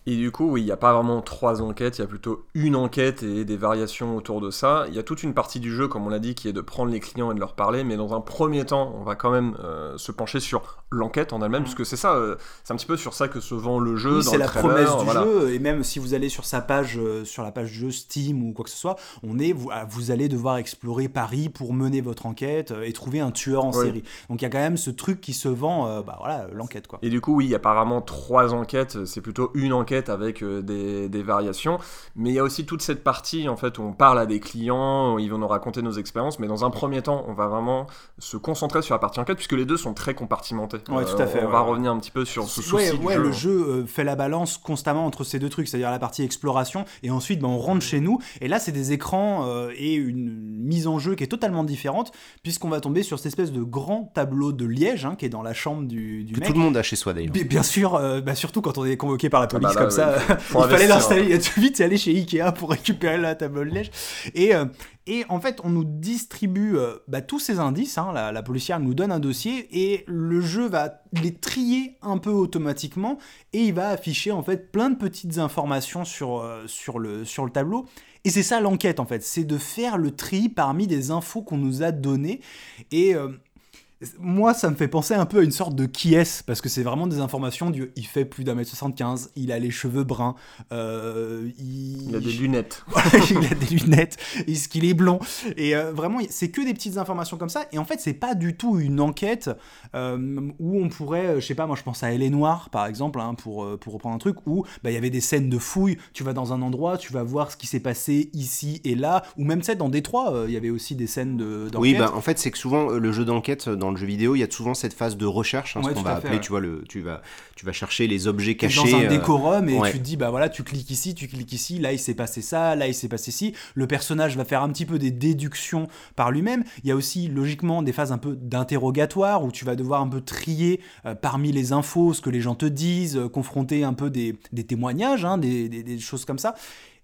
Et du coup, oui, il n'y a pas vraiment trois enquêtes, il y a plutôt une enquête et des variations autour de ça. Il y a toute une partie du jeu, comme on l'a dit, qui est de prendre les clients et de leur parler, mais dans un premier temps, on va quand même euh, se pencher sur l'enquête en elle-même, parce que c'est ça, euh, c'est un petit peu sur ça que se vend le jeu. Oui, c'est la trailer, promesse du voilà. jeu, et même si vous allez sur sa page, euh, sur la page jeu Steam ou quoi que ce soit, on est, vous, vous allez devoir explorer Paris pour mener votre enquête et trouver un tueur en Oui. série. Donc il y a quand même ce truc qui se vend, bah voilà, l'enquête quoi. Et du coup, oui, il y a apparemment trois enquêtes, c'est plutôt une enquête avec euh, des, des variations, mais il y a aussi toute cette partie, en fait, où on parle à des clients, où ils vont nous raconter nos expériences, mais dans un premier temps, on va vraiment se concentrer sur la partie enquête, puisque les deux sont très compartimentés. Euh, Ouais, tout à fait, On ouais, va revenir un petit peu sur ce souci Ouais, du ouais, jeu. le jeu euh, fait la balance constamment entre ces deux trucs, c'est-à-dire la partie exploration, et ensuite ben, on rentre chez nous, et là c'est des écrans euh, et une mise en jeu qui est totalement différente, puisqu'on va tomber sur cette espèce de grand tableau de liège hein, qui est dans la chambre du, du Que mec. tout le monde a chez soi d'ailleurs. Bien, bien sûr, euh, bah, surtout quand on est convoqué par la Ah police bah là, comme ça, il fallait l'installer tout vite et aller chez Ikea pour récupérer la table de liège. Et, euh, et en fait, on nous distribue euh, bah, tous ces indices. hein, la, la policière nous donne un dossier et le jeu va les trier un peu automatiquement et il va afficher en fait plein de petites informations sur, euh, sur, le, sur le tableau. Et c'est ça l'enquête en fait, c'est de faire le tri parmi des infos qu'on nous a données. Et euh, moi, ça me fait penser un peu à une sorte de qui est parce que c'est vraiment des informations du il fait plus d'un mètre 75, il a les cheveux bruns, euh, il... A des lunettes. il a des lunettes, est-ce qu'il est blond Et euh, vraiment, c'est que des petites informations comme ça. Et en fait, c'est pas du tout une enquête euh, où on pourrait, je sais pas, moi je pense à Elle est Noire, par exemple, hein, pour, pour reprendre un truc, où bah, il y avait des scènes de fouilles, tu vas dans un endroit, tu vas voir ce qui s'est passé ici et là, ou même, tu sais, dans Détroit, euh, il y avait aussi des scènes de- d'enquête. Oui, bah, en fait, c'est que souvent, le jeu d'enquête, dans le jeu vidéo, il y a souvent cette phase de recherche, hein, Ouais, ce qu'on va fait, appeler, ouais. tu vois, le, tu vas, tu vas chercher les objets cachés. dans un euh, décorum et ouais. tu te dis bah voilà tu cliques ici tu cliques ici là il s'est passé ça là il s'est passé ci le personnage va faire un petit peu des déductions par lui-même il y a aussi logiquement des phases un peu d'interrogatoire où tu vas devoir un peu trier euh, parmi les infos ce que les gens te disent euh, confronter un peu des, des témoignages hein, des, des- des choses comme ça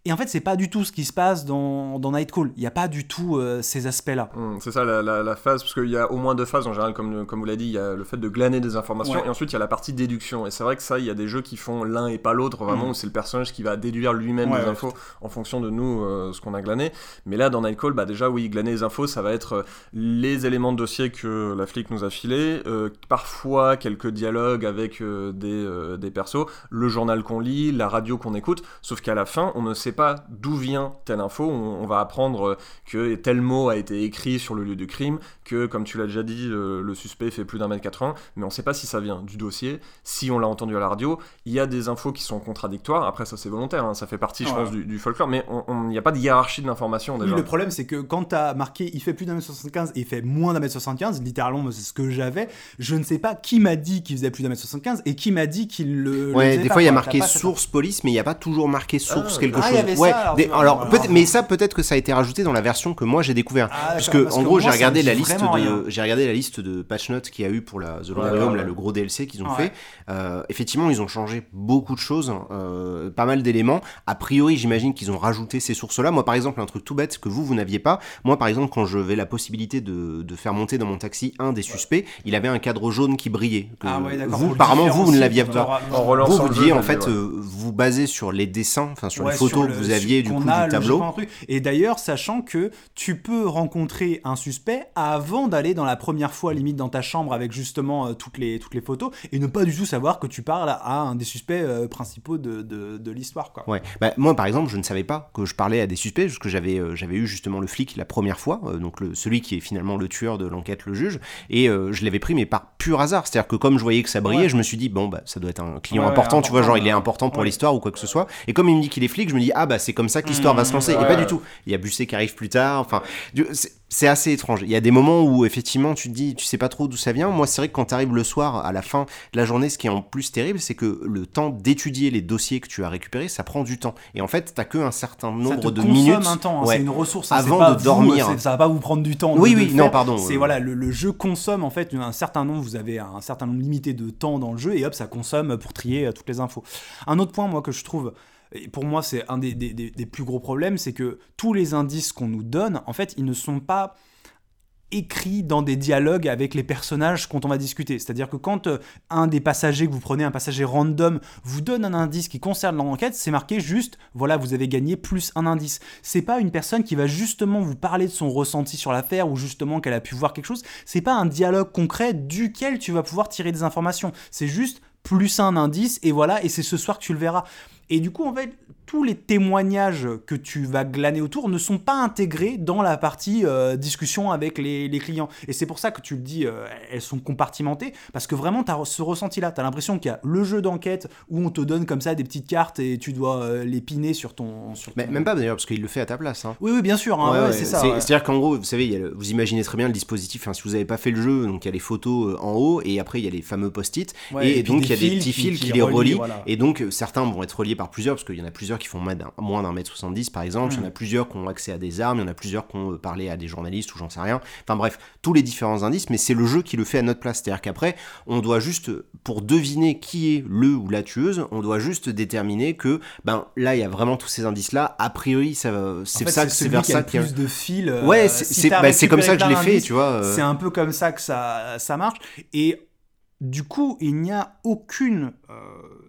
et en fait c'est pas du tout ce qui se passe dans, dans Nightcall il n'y a pas du tout euh, ces aspects là Hum, c'est ça la, la- la phase, parce qu'il y a au moins deux phases en général, comme, comme vous l'avez dit, il y a le fait de glaner des informations, Ouais. et ensuite il y a la partie déduction. Et c'est vrai que ça, il y a des jeux qui font l'un et pas l'autre, vraiment, Mhm. où c'est le personnage qui va déduire lui-même Ouais, des ouais, infos en fonction de nous, euh, ce qu'on a glané. Mais là, dans Nightcall, bah déjà, oui, glaner les infos, ça va être euh, les éléments de dossier que la flic nous a filés, euh, parfois quelques dialogues avec des, des persos, le journal qu'on lit, la radio qu'on écoute, sauf qu'à la fin, on ne sait pas d'où vient telle info, on, va apprendre euh, que tel mot a été écrit sur le lieu du crime, que, comme tu l'as déjà dit, euh, le suspect fait plus d'un mètre 80, mais on ne sait pas si ça vient du dossier, si on l'a entendu à la radio. Il y a des infos qui sont contradictoires, après ça c'est volontaire, hein, ça fait partie, je pense, du, du folklore, mais il n'y a pas de hiérarchie de l'information Oui, le problème, c'est que quand t'as marqué il fait plus d'un mètre 75 et il fait moins d'un mètre 75, littéralement, c'est ce que j'avais, je ne sais pas qui m'a dit qu'il faisait plus d'un mètre 75 et qui m'a dit qu'il le. Ouais, faisait des pas, fois il y a marqué source police, mais il n'y a pas toujours marqué source Ah, quelque ah, chose. y avait ça, ouais, alors, des- tu vois, alors, alors. peut-être- mais ça peut-être que ça a été rajouté dans la version que moi j'ai découvert. Ah, Puisque en gros j'ai regardé la dit liste de j'ai regardé la liste de patch notes qu'il y a eu pour la The Long Ouais, là, le gros DLC qu'ils ont Ouais. fait. Euh, effectivement ils ont changé beaucoup de choses, euh, pas mal d'éléments. A priori j'imagine qu'ils ont rajouté ces sources là. Moi par exemple un truc tout bête que vous vous n'aviez pas. Moi par exemple quand j'avais la possibilité de, de faire monter dans mon taxi un des suspects, il avait un cadre jaune qui brillait. Que Ah vous apparemment vous vous ne l'aviez pas. En Vous, vous deviez en je fait euh, vous baser sur les dessins, enfin sur Ouais, les photos le- que vous aviez du coup a du tableau. Et d'ailleurs, sachant que tu peux rencontrer un suspect avant d'aller dans la première fois limite dans ta chambre avec justement euh, toutes, les, toutes les photos et ne pas du tout savoir que tu parles à un des suspects euh, principaux de, de, de l'histoire. quoi. Ouais. Bah, moi, par exemple, je ne savais pas que je parlais à des suspects, parce que j'avais euh, j'avais eu justement le flic la première fois, euh, donc le, celui qui est finalement le tueur de l'enquête, le juge, et euh, je l'avais pris, mais par pur hasard. C'est-à-dire que comme je voyais que ça brillait, Ouais. je me suis dit, bon, bah, ça doit être un client Ouais, important, tu vois, genre il est important pour l'histoire ou quoi que ce soit. Et comme il me dit qu'il est flic, je me dis, ah, bah, c'est comme ça que l'histoire va se lancer. et pas du tout. Il y a Busset qui arrive plus tard, enfin, c'est assez étrange. Il y a des moments où effectivement tu te dis, tu sais pas trop d'où ça vient. Moi, c'est vrai que quand tu arrives le soir, à la fin de la journée, ce qui est en plus terrible, c'est que le temps d'étudier les dossiers que tu as récupérés, ça prend du temps. Et en fait, t'as que un certain Ça nombre te de minutes. un temps, hein, Ouais. c'est une ressource. hein, Avant pas de vous, dormir. ça va pas vous prendre du temps. Oui, de- oui, non, faire. pardon, C'est euh. voilà, le, le jeu consomme en fait un certain nombre. Vous avez un certain nombre limité de temps dans le jeu et hop, ça consomme pour trier euh, toutes les infos. Un autre point, moi, que je trouve. et pour moi, c'est un des, des- des- des plus gros problèmes, c'est que tous les indices qu'on nous donne, en fait, ils ne sont pas écrits dans des dialogues avec les personnages quand on va discuter. C'est-à-dire que quand euh, un des passagers que vous prenez, un passager random, vous donne un indice qui concerne l'enquête, c'est marqué juste, voilà, vous avez gagné plus un indice. C'est pas une personne qui va justement vous parler de son ressenti sur l'affaire ou justement qu'elle a pu voir quelque chose. C'est pas un dialogue concret duquel tu vas pouvoir tirer des informations. C'est juste plus un indice et voilà, et c'est ce soir que tu le verras. Et du coup, en fait, tous les témoignages que tu vas glaner autour ne sont pas intégrés dans la partie euh, discussion avec les, les clients. Et c'est pour ça que tu le dis, euh, elles sont compartimentées, parce que vraiment, tu as ce ressenti-là. Tu as l'impression qu'il y a le jeu d'enquête où on te donne comme ça des petites cartes et tu dois euh, les piner sur ton... Sur Mais même pas d'ailleurs, parce qu'il le fait à ta place. hein. Oui, oui, bien sûr, hein, Ouais, ouais, ouais, c'est ça. C'est-à-dire qu'en gros, vous savez, il y a le- vous imaginez très bien le dispositif. hein, si vous n'avez pas fait le jeu, donc il y a les photos euh, en haut et après il y a les fameux post-it et, donc il y a des petits fils qui qui, les relient, voilà. Et donc certains vont être reliés par plusieurs parce qu'il y en a plusieurs qui font moins d'un- mètre 70 par exemple. Il y en Mm. a plusieurs qui ont accès à des armes. Il y en a plusieurs qui ont euh, parlé à des journalistes ou j'en sais rien. Enfin bref, tous les différents indices. Mais c'est le jeu qui le fait à notre place. C'est-à-dire qu'après, on doit juste pour deviner qui est le ou la tueuse, on doit juste déterminer que ben là il y a vraiment tous ces indices là. A priori, ça va- En c'est fait, ça, c'est c'est vers qui ça qu'il y a- plus de fils. euh, Ouais, c'est si c'est- bah, c'est comme ça que je l'ai fait, tu vois. euh. C'est un peu comme ça que ça, ça marche. Et du coup, il n'y a aucune euh,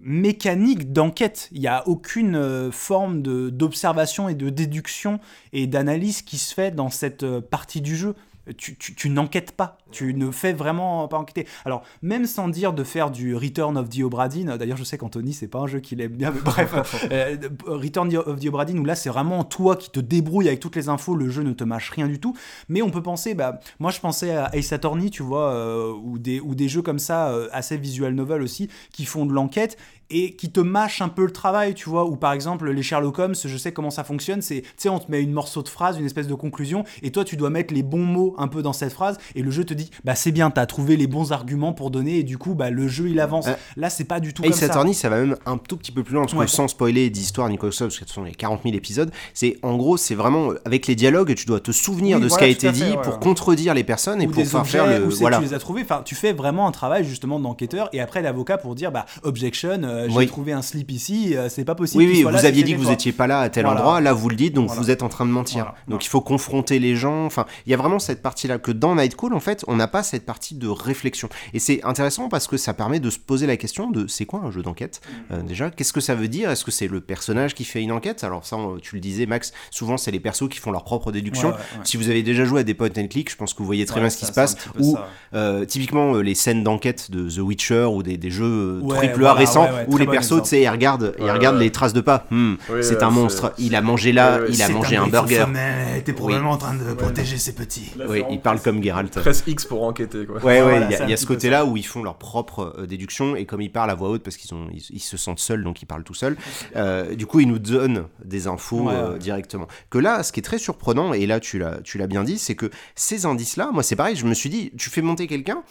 mécanique d'enquête. Il n'y a aucune euh, forme d'observation et de déduction et d'analyse qui se fait dans cette euh, partie du jeu. Tu- tu n'enquêtes pas, tu ne fais vraiment pas enquêter. Alors, même sans dire de faire du Return of the Obra Dinn, d'ailleurs, je sais qu'Anthony, c'est pas un jeu qu'il aime bien, mais bref, euh, Return of the Obra Dinn, où là, c'est vraiment toi qui te débrouilles avec toutes les infos, le jeu ne te mâche rien du tout. Mais on peut penser, bah, moi, je pensais à Ace Attorney, tu vois, euh, ou, des, ou des jeux comme ça, euh, assez visual novel aussi, qui font de l'enquête et qui te mâchent un peu le travail, tu vois, ou par exemple les Sherlock Holmes, je sais comment ça fonctionne, c'est, tu sais, on te met une morceau de phrase, une espèce de conclusion, et toi tu dois mettre les bons mots un peu dans cette phrase et le jeu te dit bah c'est bien, t'as trouvé les bons arguments pour donner et du coup bah le jeu il avance. Euh, Là c'est pas du tout Ace comme. Attorney, ça va même un tout petit peu plus loin, parce que sans spoiler d'histoire ni quoi que ce soit, parce que ce sont les 40 000 épisodes, c'est en gros, c'est vraiment euh, avec les dialogues, tu dois te souvenir Oui, de ce qui a été fait, dit ouais, pour ouais. contredire les personnes et ou pour faire objets, faire le. c'est Voilà. tu les as trouvés. Enfin, tu fais vraiment un travail justement d'enquêteur et après l'avocat pour dire bah objection, euh, j'ai Oui. trouvé un slip ici, euh, c'est pas possible. Oui, oui, vous là, aviez dit que vous étiez pas là à tel endroit, là vous le dites, donc vous êtes en train de mentir. Donc il faut confronter les gens. Enfin, il y a vraiment cette partie-là que dans Night Call, en fait, on n'a pas cette partie de réflexion. Et c'est intéressant parce que ça permet de se poser la question de c'est quoi un jeu d'enquête. Euh, Déjà, qu'est-ce que ça veut dire? Est-ce que c'est le personnage qui fait une enquête? Alors ça, on- tu le disais, Max, souvent c'est les persos qui font leur propre déduction. Ouais, ouais, ouais. Si vous avez déjà joué à des point and click, je pense que vous voyez très Ouais, bien ce qui se passe. Ou euh, typiquement euh, les scènes d'enquête de The Witcher ou des, des jeux Ouais, triple A récents ouais, ouais, où les persos, tu sais, ils regardent, ils regardent ouais. les traces de pas. Hmm, Oui, c'est ouais, un monstre. Il a mangé là, il a mangé un burger. femelle, était probablement en train de protéger ses petits. Oui, il parle comme Geralt. Presse Pour enquêter, quoi. Ouais, ouais, Voilà, il y a, y ce côté-là où ils font leur propre euh, déduction et comme ils parlent à voix haute parce qu'ils ont, ils, ils se sentent seuls donc ils parlent tout seuls. euh, du coup, ils nous donnent des infos Ouais, euh, ouais. directement. Que là, ce qui est très surprenant et là tu l'as, tu l'as bien dit, c'est que ces indices-là, moi c'est pareil, je me suis dit, tu fais monter quelqu'un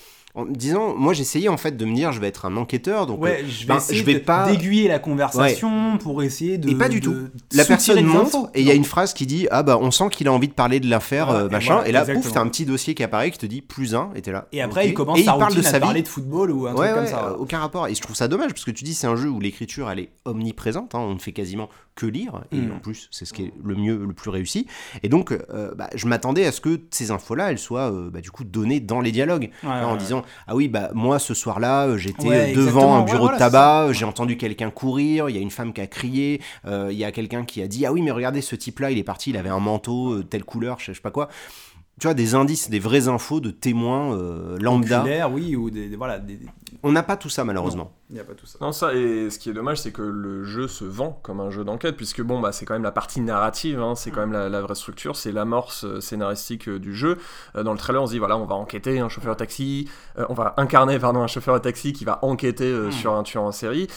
en me disant, moi j'essayais en fait de me dire, je vais être un enquêteur donc Ouais, euh, je vais ben, je vais de- pas d'aiguiller la conversation pour essayer de. Et pas du tout. La personne monte et il y a une phrase qui dit ah bah on sent qu'il a envie de parler de l'affaire euh, et machin voilà, et là pouf exactement. t'as un petit dossier qui apparaît qui te dit plus un et t'es là Et après, il commence et sa il parle de à sa parler vie de football ou un ouais, truc comme ça. aucun rapport et je trouve ça dommage parce que tu dis c'est un jeu où l'écriture elle est omniprésente hein, on ne fait quasiment que lire et Mm. en plus c'est ce qui est le mieux le plus réussi et donc euh, bah, je m'attendais à ce que ces infos là elles soient bah, du coup données dans les dialogues en disant ah oui bah moi ce soir là j'étais Ouais, euh, devant un ouais, bureau voilà, de tabac j'ai entendu quelqu'un courir il y a une femme qui a crié euh, il y a quelqu'un qui a dit ah oui mais regardez ce type là il est parti il avait un manteau euh, telle couleur je sais pas quoi. Tu vois des indices des vraies infos de témoins euh, lambda. Oculaire, oui, ou des, des- voilà, des- on n'a pas tout ça malheureusement Il n'y a pas tout ça. Non, ça, et ce qui est dommage, c'est que le jeu se vend comme un jeu d'enquête, puisque bon, bah, c'est quand même la partie narrative, hein, c'est quand même la, la vraie structure, c'est l'amorce euh, scénaristique euh, du jeu. Euh, dans le trailer, on se dit, voilà, on va enquêter un chauffeur de taxi, euh, on va incarner, pardon, un chauffeur de taxi qui va enquêter euh, Mm. sur un tueur en série.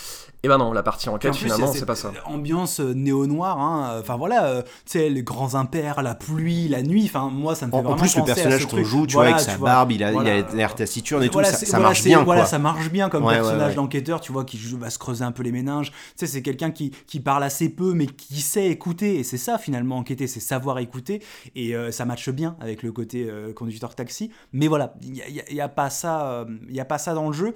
Et ben non, la partie enquête, en plus, finalement, c'est pas ça. Ambiance néo-noire, hein. enfin voilà, euh, tu sais, les grands impairs, la pluie, la nuit, enfin moi ça me fait en, en plus le penser personnage qu'on joue tu Voilà, vois avec sa vois. barbe il a Voilà. l'air taciturne et tout Voilà, ça, marche bien Voilà, ça marche bien comme Ouais, ouais, personnage ouais. Tu vois, qui va se creuser un peu les méninges. Tu sais, c'est quelqu'un qui, qui parle assez peu, mais qui sait écouter. Et c'est ça, finalement, enquêter, c'est savoir écouter. Et euh, ça matche bien avec le côté euh, conducteur taxi. Mais voilà, il n'y a, a- pas ça, euh, a pas ça dans le jeu.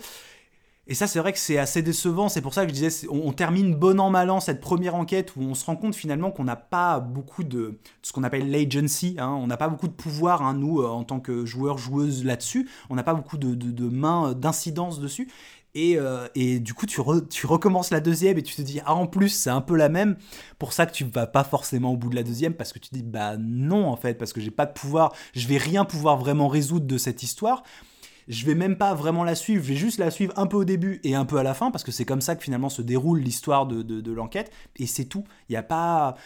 Et ça, c'est vrai que c'est assez décevant. C'est pour ça que je disais, on, termine bon an, mal an cette première enquête où on se rend compte finalement qu'on n'a pas beaucoup de, ce qu'on appelle l'agency. hein. On n'a pas beaucoup de pouvoir, hein, nous, euh, en tant que joueurs, joueuses là-dessus. On n'a pas beaucoup de, mains, d'incidence dessus. Et, euh, et du coup, tu, re- tu recommences la deuxième et tu te dis, ah, en plus, c'est un peu la même. Pour ça que tu vas pas forcément au bout de la deuxième parce que tu dis, bah non, en fait, parce que j'ai pas de pouvoir, je vais rien pouvoir vraiment résoudre de cette histoire je vais même pas vraiment la suivre, je vais juste la suivre un peu au début et un peu à la fin, parce que c'est comme ça que finalement se déroule l'histoire de, de, de l'enquête, et c'est tout. Il n'y a pas...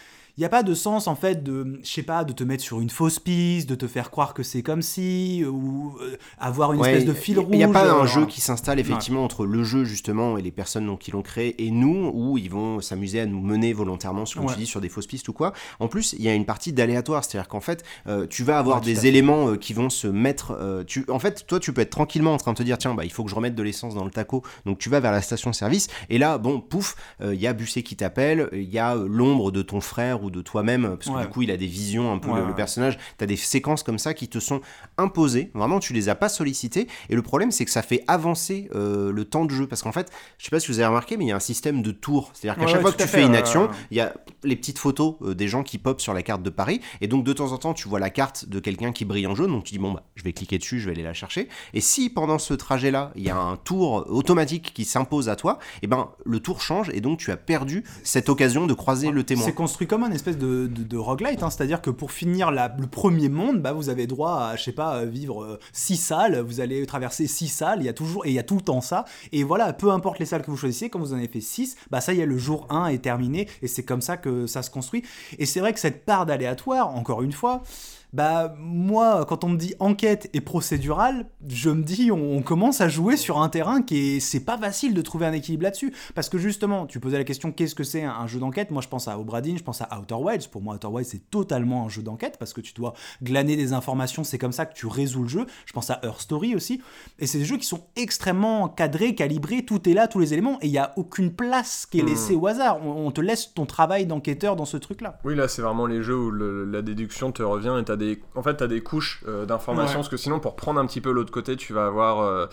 Il n'y a pas de sens en fait de, je sais pas, de te mettre sur une fausse piste, de te faire croire que c'est comme si, ou euh, avoir une Ouais, espèce de fil rouge. Il n'y a pas un euh, jeu qui s'installe effectivement entre le jeu justement et les personnes donc, qui l'ont créé et nous où ils vont s'amuser à nous mener volontairement, comme Ouais. tu dis, sur des fausses pistes ou quoi. En plus, il y a une partie d'aléatoire, c'est-à-dire qu'en fait, euh, tu vas avoir des éléments euh, qui vont se mettre. euh, tu, en fait, toi, tu peux être tranquillement en train de te dire tiens, bah, il faut que je remette de l'essence dans le taco. Donc tu vas vers la station-service et là, bon, pouf, euh, il y a Busset qui t'appelle, il y a euh, l'ombre de ton frère ou de toi-même, parce que Ouais. du coup, il a des visions un peu Ouais, le, personnage. Tu as des séquences comme ça qui te sont imposées. Vraiment, tu les as pas sollicitées. Et le problème, c'est que ça fait avancer euh, le temps de jeu. Parce qu'en fait, je sais pas si vous avez remarqué, mais il y a un système de tours. C'est-à-dire qu'à Ouais, chaque fois que tu fait, fais une action, il y a les petites photos euh, des gens qui popent sur la carte de Paris. Et donc, de temps en temps, tu vois la carte de quelqu'un qui brille en jaune. Donc, tu dis, bon, bah, je vais cliquer dessus, je vais aller la chercher. Et si pendant ce trajet-là, il y a un tour automatique qui s'impose à toi, et ben, le tour change. Et donc, tu as perdu cette occasion de croiser le témoin. C'est construit comme un espèce de, de, roguelite, hein, c'est-à-dire que pour finir la- le premier monde, bah, vous avez droit à, je sais pas, euh, vivre euh, six salles, vous allez traverser six salles, il y a toujours, et il y a tout le temps ça, et voilà, peu importe les salles que vous choisissez, quand vous en avez fait six, bah ça y est, le jour 1 est terminé, et c'est comme ça que ça se construit, et c'est vrai que cette part d'aléatoire, encore une fois, bah moi, quand on me dit enquête et procédurale, je me dis on, commence à jouer sur un terrain qui est c'est pas facile de trouver un équilibre là-dessus parce que justement, tu posais la question qu'est-ce que c'est un, jeu d'enquête? Moi, je pense à Obradin, je pense à Outer Wilds. Pour moi, Outer Wilds c'est totalement un jeu d'enquête parce que tu dois glaner des informations, c'est comme ça que tu résous le jeu. Je pense à Earth Story aussi, et c'est des jeux qui sont extrêmement cadrés, calibrés, tout est là, tous les éléments, et il y a aucune place qui est laissée hmm. au hasard. On, te laisse ton travail d'enquêteur dans ce truc-là. Oui, là, c'est vraiment les jeux où la déduction te revient et t'as en fait, tu as des couches euh, d'informations, parce que sinon, pour prendre un petit peu l'autre côté, tu vas avoir euh,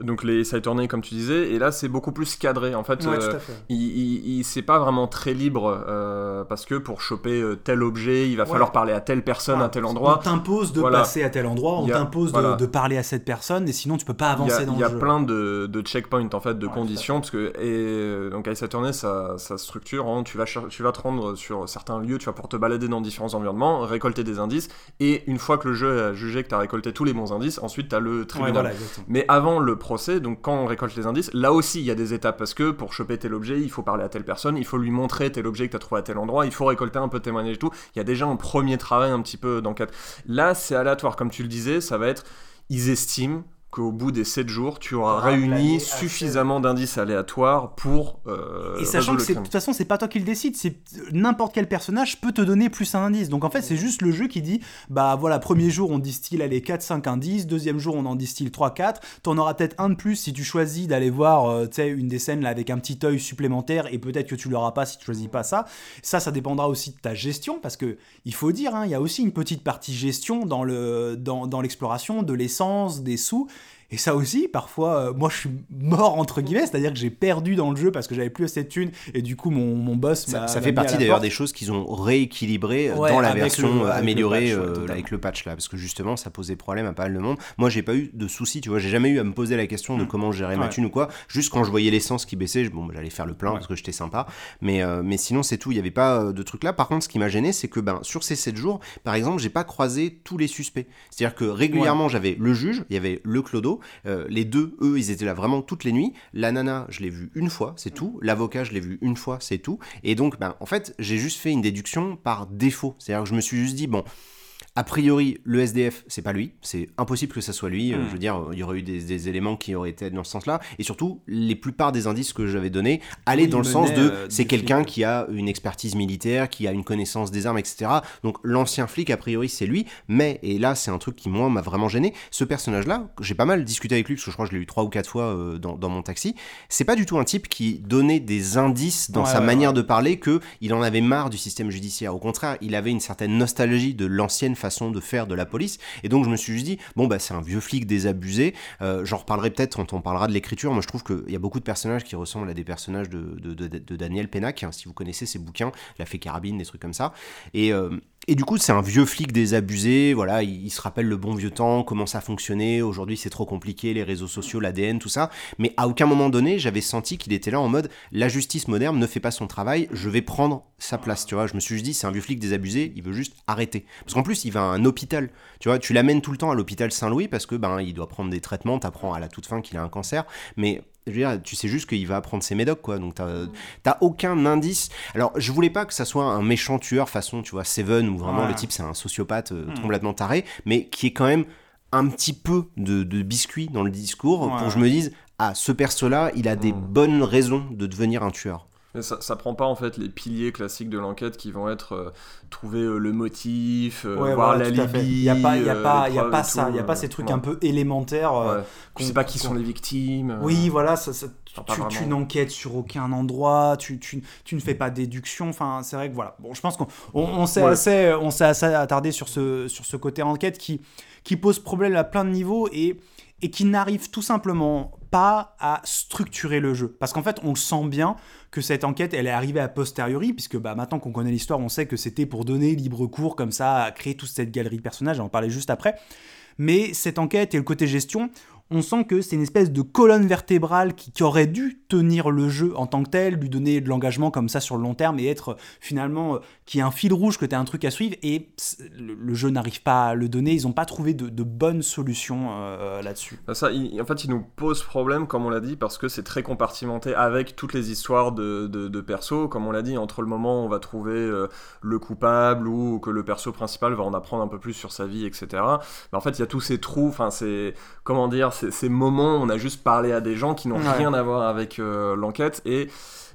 donc les side tournées, comme tu disais, et là, c'est beaucoup plus cadré. En fait, euh, il, c'est pas vraiment très libre, parce que pour choper tel objet, il va falloir parler à telle personne à tel endroit. On t'impose de passer à tel endroit, on t'impose de, parler à cette personne, et sinon, tu peux pas avancer dans le jeu. Il y a plein de, de checkpoints, en fait, de conditions, parce que, et, donc, Ace Attorney, ça, ça structure, hein, tu, vas tu vas te rendre sur certains lieux, tu vas pour te balader dans différents environnements, récolter des indices, et une fois que le jeu a jugé que tu as récolté tous les bons indices, ensuite tu as le tribunal. Mais avant le procès, donc quand on récolte les indices, là aussi il y a des étapes parce que pour choper tel objet, il faut parler à telle personne, il faut lui montrer tel objet que tu as trouvé à tel endroit, il faut récolter un peu de témoignages et tout. Il y a déjà un premier travail un petit peu d'enquête. Là, c'est aléatoire, comme tu le disais, ça va être ils estiment qu'au bout des 7 jours, tu auras réuni suffisamment d'indices aléatoires pour. Euh, et sachant que de toute façon, c'est pas toi qui le décide, c'est n'importe quel personnage peut te donner plus un indice. Donc en fait, c'est juste le jeu qui dit bah voilà, premier jour on distille les 4-5 indices, deuxième jour on en distille 3-4. T'en auras peut-être un de plus si tu choisis d'aller voir euh, sais une des scènes là avec un petit œil supplémentaire et peut-être que tu l'auras pas si tu choisis pas ça. Ça, ça dépendra aussi de ta gestion parce que il faut dire, hein, il y a aussi une petite partie gestion dans l'exploration, dans, dans de l'essence, des sous. Et ça aussi, parfois, euh, moi je suis mort entre guillemets, c'est-à-dire que j'ai perdu dans le jeu parce que j'avais plus assez de thunes et du coup mon, mon boss Ça, ça fait partie d'ailleurs des choses qu'ils ont rééquilibré dans la version améliorée euh, avec, le patch là, parce que justement ça posait problème à pas mal de monde. Moi j'ai pas eu de soucis, tu vois, j'ai jamais eu à me poser la question de mm. comment gérer ma thune ou quoi. Juste quand je voyais l'essence qui baissait, bon, j'allais faire le plein parce que j'étais sympa. Mais, euh, mais sinon c'est tout, il y avait pas de truc là. Par contre, ce qui m'a gêné, c'est que ben, sur ces 7 jours, par exemple, j'ai pas croisé tous les suspects. C'est-à-dire que régulièrement j'avais le juge, il y avait le clodo, euh, les deux, eux, ils étaient là vraiment toutes les nuits. La nana, je l'ai vue une fois, c'est tout. L'avocat, je l'ai vu une fois, c'est tout. Et donc, ben, en fait, j'ai juste fait une déduction par défaut. C'est-à-dire que je me suis juste dit, bon, a priori, le SDF, c'est pas lui. C'est impossible que ça soit lui. Euh, hmm. Je veux dire, il y aurait eu des, éléments qui auraient été dans ce sens-là. Et surtout, les plupart des indices que j'avais donnés allaient dans le sens de euh, c'est quelqu'un qui a une expertise militaire, qui a une connaissance des armes, etc. Donc l'ancien flic, a priori, c'est lui. Mais, et là, c'est un truc qui, moi, m'a vraiment gêné. Ce personnage-là, j'ai pas mal discuté avec lui, parce que je crois que je l'ai eu trois ou quatre fois euh, dans, mon taxi. C'est pas du tout un type qui donnait des indices dans sa manière de parler que il en avait marre du système judiciaire. Au contraire, il avait une certaine nostalgie de l'ancienne de faire de la police. Et donc je me suis juste dit, bon bah c'est un vieux flic désabusé. Euh, J'en reparlerai peut-être quand on parlera de l'écriture. Moi je trouve qu'il y a beaucoup de personnages qui ressemblent à des personnages de, de, Daniel Pennac, hein, si vous connaissez ses bouquins, La Fée Carabine, des trucs comme ça. Et, euh, et du coup, c'est un vieux flic désabusé, voilà, il, se rappelle le bon vieux temps, comment ça fonctionnait, aujourd'hui c'est trop compliqué, les réseaux sociaux, l'ADN, tout ça, mais à aucun moment donné, j'avais senti qu'il était là en mode, la justice moderne ne fait pas son travail, je vais prendre sa place, tu vois, je me suis dit, c'est un vieux flic désabusé, il veut juste arrêter. Parce qu'en plus, il va à un hôpital, tu vois, tu l'amènes tout le temps à l'hôpital Saint-Louis parce que, ben, il doit prendre des traitements, t'apprends à la toute fin qu'il a un cancer, mais je veux dire, tu sais juste qu'il va prendre ses médocs, quoi. Donc, t'as aucun indice. Alors, je voulais pas que ça soit un méchant tueur façon, tu vois, Seven, où vraiment le type c'est un sociopathe euh, hmm. complètement taré, mais qui est quand même un petit peu de, de biscuit dans le discours pour que je me dise, ah, ce perso-là, il a des hmm. bonnes raisons de devenir un tueur ça, ça prend pas en fait les piliers classiques de l'enquête qui vont être euh, trouver euh, le motif, euh, voir la l'alibi. Il n'y a pas, y a pas, y a pas ça, il n'y a pas ces trucs un peu élémentaires. Ouais. Je sais pas qui sont les victimes. Oui, voilà, ça, tu, n'enquêtes sur aucun endroit, tu, tu, tu, ne fais pas déduction. Enfin, c'est vrai que voilà. Bon, je pense qu'on on, s'est assez, on s'est assez attardé sur ce, sur ce côté enquête qui, qui pose problème à plein de niveaux et, et qui n'arrive tout simplement pas à structurer le jeu. Parce qu'en fait, on sent bien que cette enquête, elle est arrivée a posteriori, puisque bah, maintenant qu'on connaît l'histoire, on sait que c'était pour donner libre cours comme ça, à créer toute cette galerie de personnages, on en parlait juste après. Mais cette enquête et le côté gestion, on sent que c'est une espèce de colonne vertébrale qui, aurait dû tenir le jeu en tant que tel, lui donner de l'engagement comme ça sur le long terme et être finalement qui a un fil rouge, que tu as un truc à suivre et le, jeu n'arrive pas à le donner. Ils n'ont pas trouvé de, bonnes solutions là-dessus. Bah, ça, en fait, il nous pose problème, comme on l'a dit, parce que c'est très compartimenté avec toutes les histoires de, de, perso, comme on l'a dit, entre le moment où on va trouver le coupable ou que le perso principal va en apprendre un peu plus sur sa vie, etc. Mais en fait, il y a tous ces trous, enfin, c'est comment dire, ces moments où on a juste parlé à des gens qui n'ont rien à voir avec euh, l'enquête et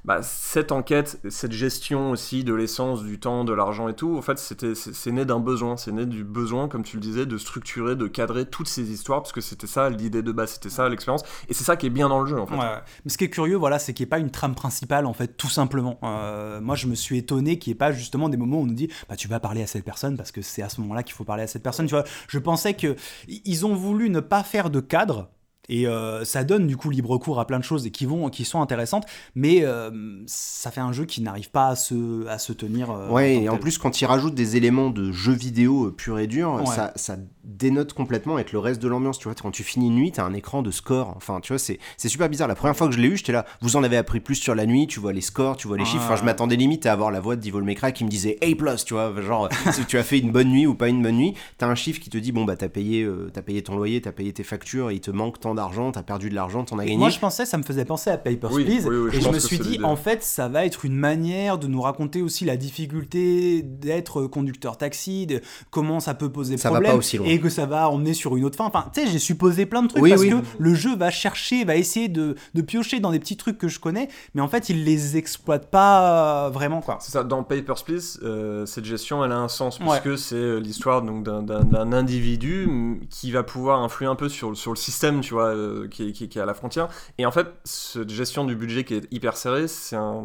bah, cette enquête, cette gestion aussi de l'essence, du temps, de l'argent et tout, en fait, c'est né d'un besoin. C'est né du besoin, comme tu le disais, de structurer, de cadrer toutes ces histoires, parce que c'était ça l'idée de base, c'était ça l'expérience. Et c'est ça qui est bien dans le jeu, en fait. Mais ce qui est curieux, voilà, c'est qu'il n'y ait pas une trame principale, en fait, tout simplement. Euh, moi, je me suis étonné qu'il n'y ait pas justement des moments où on nous dit, bah, tu vas parler à cette personne, parce que c'est à ce moment-là qu'il faut parler à cette personne. Tu vois, je pensais qu'ils ont voulu ne pas faire de cadre et euh, ça donne du coup libre cours à plein de choses et qui, vont, qui sont intéressantes, mais euh, ça fait un jeu qui n'arrive pas à se, à se tenir. Euh, ouais, et en plus, quand il rajoute des éléments de jeu vidéo pur et dur, ça, ça, dénote complètement avec le reste de l'ambiance. Tu vois, quand tu finis une nuit, t'as un écran de score. Enfin, tu vois, c'est super bizarre. La première fois que je l'ai eu, j'étais là, vous en avez appris plus sur la nuit, tu vois les scores, tu vois les chiffres. Enfin, je m'attendais limite à avoir la voix de Devil May qui me disait A, tu vois, genre, si tu as fait une bonne nuit ou pas une bonne nuit, t'as un chiffre qui te dit, bon, bah, t'as payé, as payé ton loyer, t'as payé tes factures, il te manque tant d'argent, t'as perdu de l'argent, t'en as gagné. Moi, je pensais, ça me faisait penser à Papers, Please. et je me suis dit, en fait, ça va être une manière de nous raconter aussi la difficulté d'être conducteur taxi, de comment ça peut poser ça problème. Va pas aussi loin. Et que ça va emmener sur une autre fin. Enfin, tu sais, j'ai supposé plein de trucs parce que le jeu va chercher, va essayer de, de, piocher dans des petits trucs que je connais, mais en fait, il les exploite pas euh, vraiment, quoi. C'est ça, dans Papers, Please, euh, cette gestion, elle a un sens, puisque c'est euh, l'histoire d'un individu qui va pouvoir influer un peu sur, sur le système, tu vois, qui, qui, qui, est à la frontière. Et en fait, cette gestion du budget qui est hyper serrée, c'est un,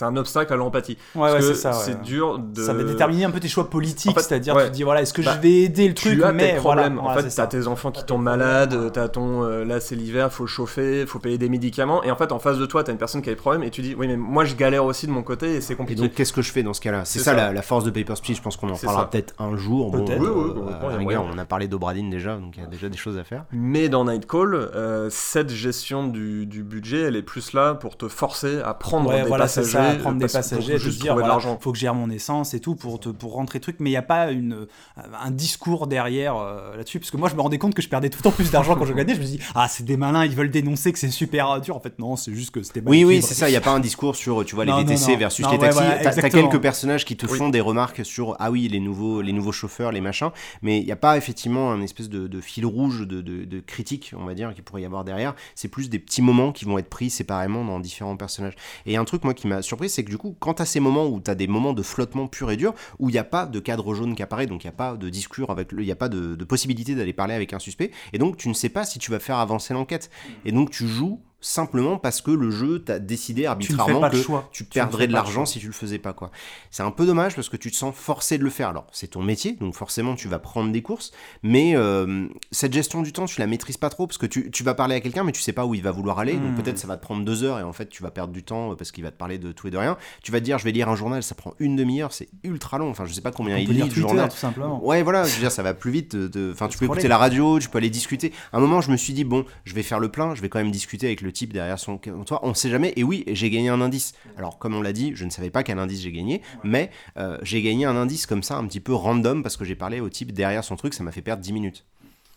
un obstacle à l'empathie. Ouais, ouais c'est ça. C'est dur de. Ça va déterminer un peu tes choix politiques, c'est-à-dire tu te dis, voilà, est-ce que je bah, vais aider le truc, mais voilà. En fait, t'as tes enfants qui tombent malades, t'as ton. Euh, là, c'est l'hiver, faut chauffer, faut payer des médicaments. Et en fait, en face de toi, t'as une personne qui a des problèmes et tu dis, oui, mais moi, je galère aussi de mon côté et c'est compliqué. Et donc, qu'est-ce que je fais dans ce cas-là? C'est ça, La, force de Papers, Please. Je pense qu'on en parlera peut-être un jour. Peut-être. Euh, on a parlé d'Obradine déjà, donc il y a déjà des choses à faire. Mais dans Nightcall, euh, cette gestion du, budget, elle est plus là pour te forcer à prendre des passagers. Ça, à prendre des passagers, juste dire, voilà, faut que je gère mon essence et tout pour, te, pour rentrer truc. Mais il n'y a pas une, un discours derrière là-dessus. Parce que moi, je me rendais compte que je perdais tout le temps plus d'argent quand je gagnais. Je me dis, ah, c'est des malins, ils veulent dénoncer que c'est super dur. En fait, non, c'est juste que c'était Oui, oui, c'est ça. Il n'y a pas un discours sur, tu vois, les VTC versus les taxis. T'as quelques personnages qui te font des remarques sur, ah oui, les nouveaux, les nouveaux chauffeurs, les machins. Mais il n'y a pas effectivement un espèce de, fil rouge de, de, critique, on va dire, qui pourrait y avoir derrière. C'est plus des petits moments qui vont être pris séparément dans différents personnages. Et un truc, moi, qui m'a surpris, c'est que du coup, quand t'as ces moments où t'as des moments de flottement pur et dur, où il n'y a pas de cadre jaune qui apparaît, donc il n'y a pas de discours avec il n'y a pas de, de possibilité d'aller parler avec un suspect, et donc tu ne sais pas si tu vas faire avancer l'enquête. Et donc tu joues simplement parce que le jeu t'a décidé arbitrairement que tu perdrais de l'argent si tu le faisais pas quoi. C'est un peu dommage parce que tu te sens forcé de le faire. Alors c'est ton métier, donc forcément tu vas prendre des courses, mais euh, cette gestion du temps tu la maîtrises pas trop parce que tu, tu vas parler à quelqu'un mais tu sais pas où il va vouloir aller, donc hmm. peut-être ça va te prendre deux heures et en fait tu vas perdre du temps parce qu'il va te parler de tout et de rien. Tu vas te dire je vais lire un journal, ça prend une demi-heure, c'est ultra long. Enfin je sais pas combien il lit le journal. Tout simplement. Ouais voilà, je veux dire ça va plus vite. Enfin tu peux écouter la radio, tu peux aller discuter. À un moment je me suis dit bon je vais faire le plein, je vais quand même discuter avec le type derrière son toi, on sait jamais. Et oui, j'ai gagné un indice. Alors, comme on l'a dit, je ne savais pas quel indice j'ai gagné, mais euh, j'ai gagné un indice comme ça, un petit peu random, parce que j'ai parlé au type derrière son truc, ça m'a fait perdre 10 minutes.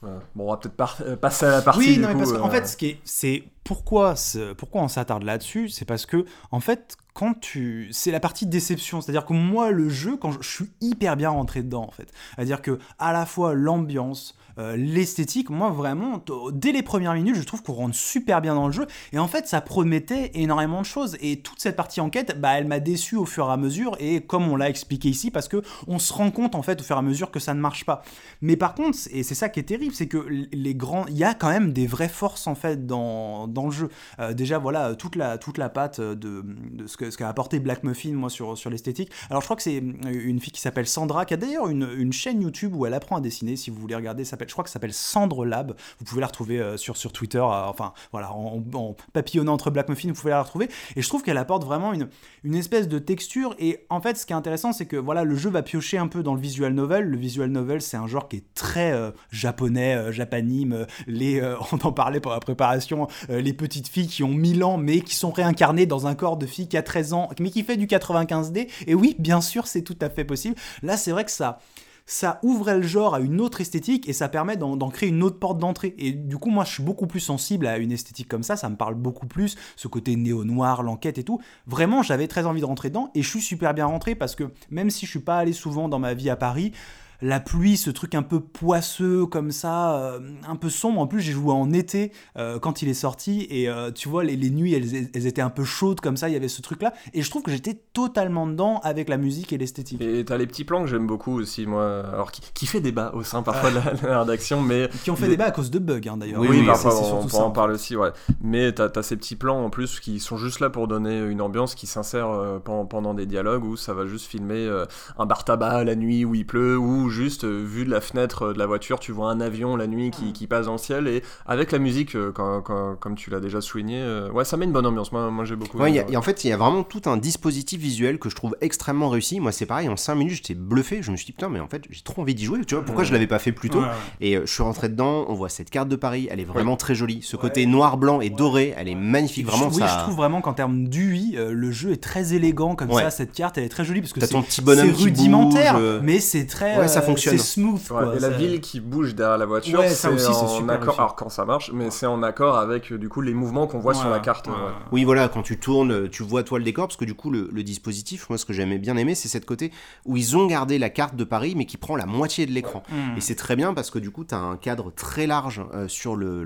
Bon, on va peut-être euh, passer à la partie. Oui, non, mais parce qu'en euh, fait, ce qui est, c'est pourquoi, on s'attarde là-dessus, c'est parce que, en fait, quand tu, c'est la partie déception, c'est-à-dire que moi, le jeu, quand je, je suis hyper bien rentré dedans, en fait, c'est-à-dire que à la fois l'ambiance, euh, l'esthétique, moi vraiment, dès les premières minutes, je trouve qu'on rentre super bien dans le jeu. Et en fait, ça promettait énormément de choses. Et toute cette partie enquête, bah, elle m'a déçu au fur et à mesure. Et comme on l'a expliqué ici, parce que on se rend compte en fait au fur et à mesure que ça ne marche pas. Mais par contre, et c'est ça qui est terrible, c'est que les grands, il y a quand même des vraies forces en fait dans, dans le jeu. Euh, déjà, voilà, toute la, toute la patte de, de ce, que, ce qu'a apporté Black Muffin, moi, sur, sur l'esthétique. Alors, je crois que c'est une fille qui s'appelle Sandra, qui a d'ailleurs une, une, chaîne YouTube où elle apprend à dessiner. Si vous voulez regarder, ça je crois que ça s'appelle Cendre Lab. Vous pouvez la retrouver sur, sur Twitter, enfin, voilà, en, en, papillonnant entre Black Muffin, vous pouvez la retrouver. Et je trouve qu'elle apporte vraiment une, une espèce de texture. Et en fait, ce qui est intéressant, c'est que voilà, le jeu va piocher un peu dans le visual novel. Le visual novel, c'est un genre qui est très japonais, japanime. les, on en parlait pour la préparation, les petites filles qui ont 1000 ans, mais qui sont réincarnées dans un corps de fille qui a 13 ans, mais qui fait du 95D. Et oui, bien sûr, c'est tout à fait possible. Là, c'est vrai que ça ça ouvrait le genre à une autre esthétique et ça permet d'en créer une autre porte d'entrée. Et du coup, moi, je suis beaucoup plus sensible à une esthétique comme ça, ça me parle beaucoup plus, ce côté néo-noir, l'enquête et tout. Vraiment, j'avais très envie de rentrer dedans et je suis super bien rentré parce que même si je suis pas allé souvent dans ma vie à Paris, la pluie, ce truc un peu poisseux comme ça, euh, un peu sombre. En plus, j'ai joué en été euh, quand il est sorti et euh, tu vois, les, nuits, elles, étaient un peu chaudes comme ça, il y avait ce truc-là. Et je trouve que j'étais totalement dedans avec la musique et l'esthétique. Et t'as les petits plans que j'aime beaucoup aussi, moi. Alors, qui, fait débat au sein parfois de la, rédaction, mais. Qui ont fait débat à cause de bugs, hein, d'ailleurs. Oui, oui, parfois, on, on, en parle aussi, ouais. Mais t'as as ces petits plans en plus qui sont juste là pour donner une ambiance qui s'insère pendant, pendant, des dialogues où ça va juste filmer un bar tabac la nuit où il pleut ou juste vu de la fenêtre de la voiture, tu vois un avion la nuit qui, qui passe dans le ciel et avec la musique, euh, quand, comme tu l'as déjà souligné, euh, ouais, ça met une bonne ambiance. Moi, moi j'ai beaucoup. Ouais, et en fait, il y a vraiment tout un dispositif visuel que je trouve extrêmement réussi. Moi, c'est pareil, en 5 minutes, j'étais bluffé. Je me suis dit, putain, mais en fait, j'ai trop envie d'y jouer. Tu vois, pourquoi je l'avais pas fait plus tôt Et euh, je suis rentré dedans, on voit cette carte de Paris, elle est vraiment très jolie. Ce côté noir, blanc et doré, elle est magnifique. Vraiment, oui, je trouve vraiment qu'en termes d'UI, le jeu est très élégant comme ça. Cette carte, elle est très jolie parce que c'est rudimentaire, mais c'est très. Ouais, ça fonctionne. C'est smooth. Quoi, la ville qui bouge derrière la voiture, c'est en accord. Alors quand ça marche, mais c'est en accord avec du coup les mouvements qu'on voit sur la carte. Oui, voilà, quand tu tournes, tu vois toi le décor, parce que du coup le, dispositif, moi ce que j'aimais bien aimer, c'est cette côté où ils ont gardé la carte de Paris, mais qui prend la moitié de l'écran. Mm. Et c'est très bien parce que du coup tu as un cadre très large euh, sur le,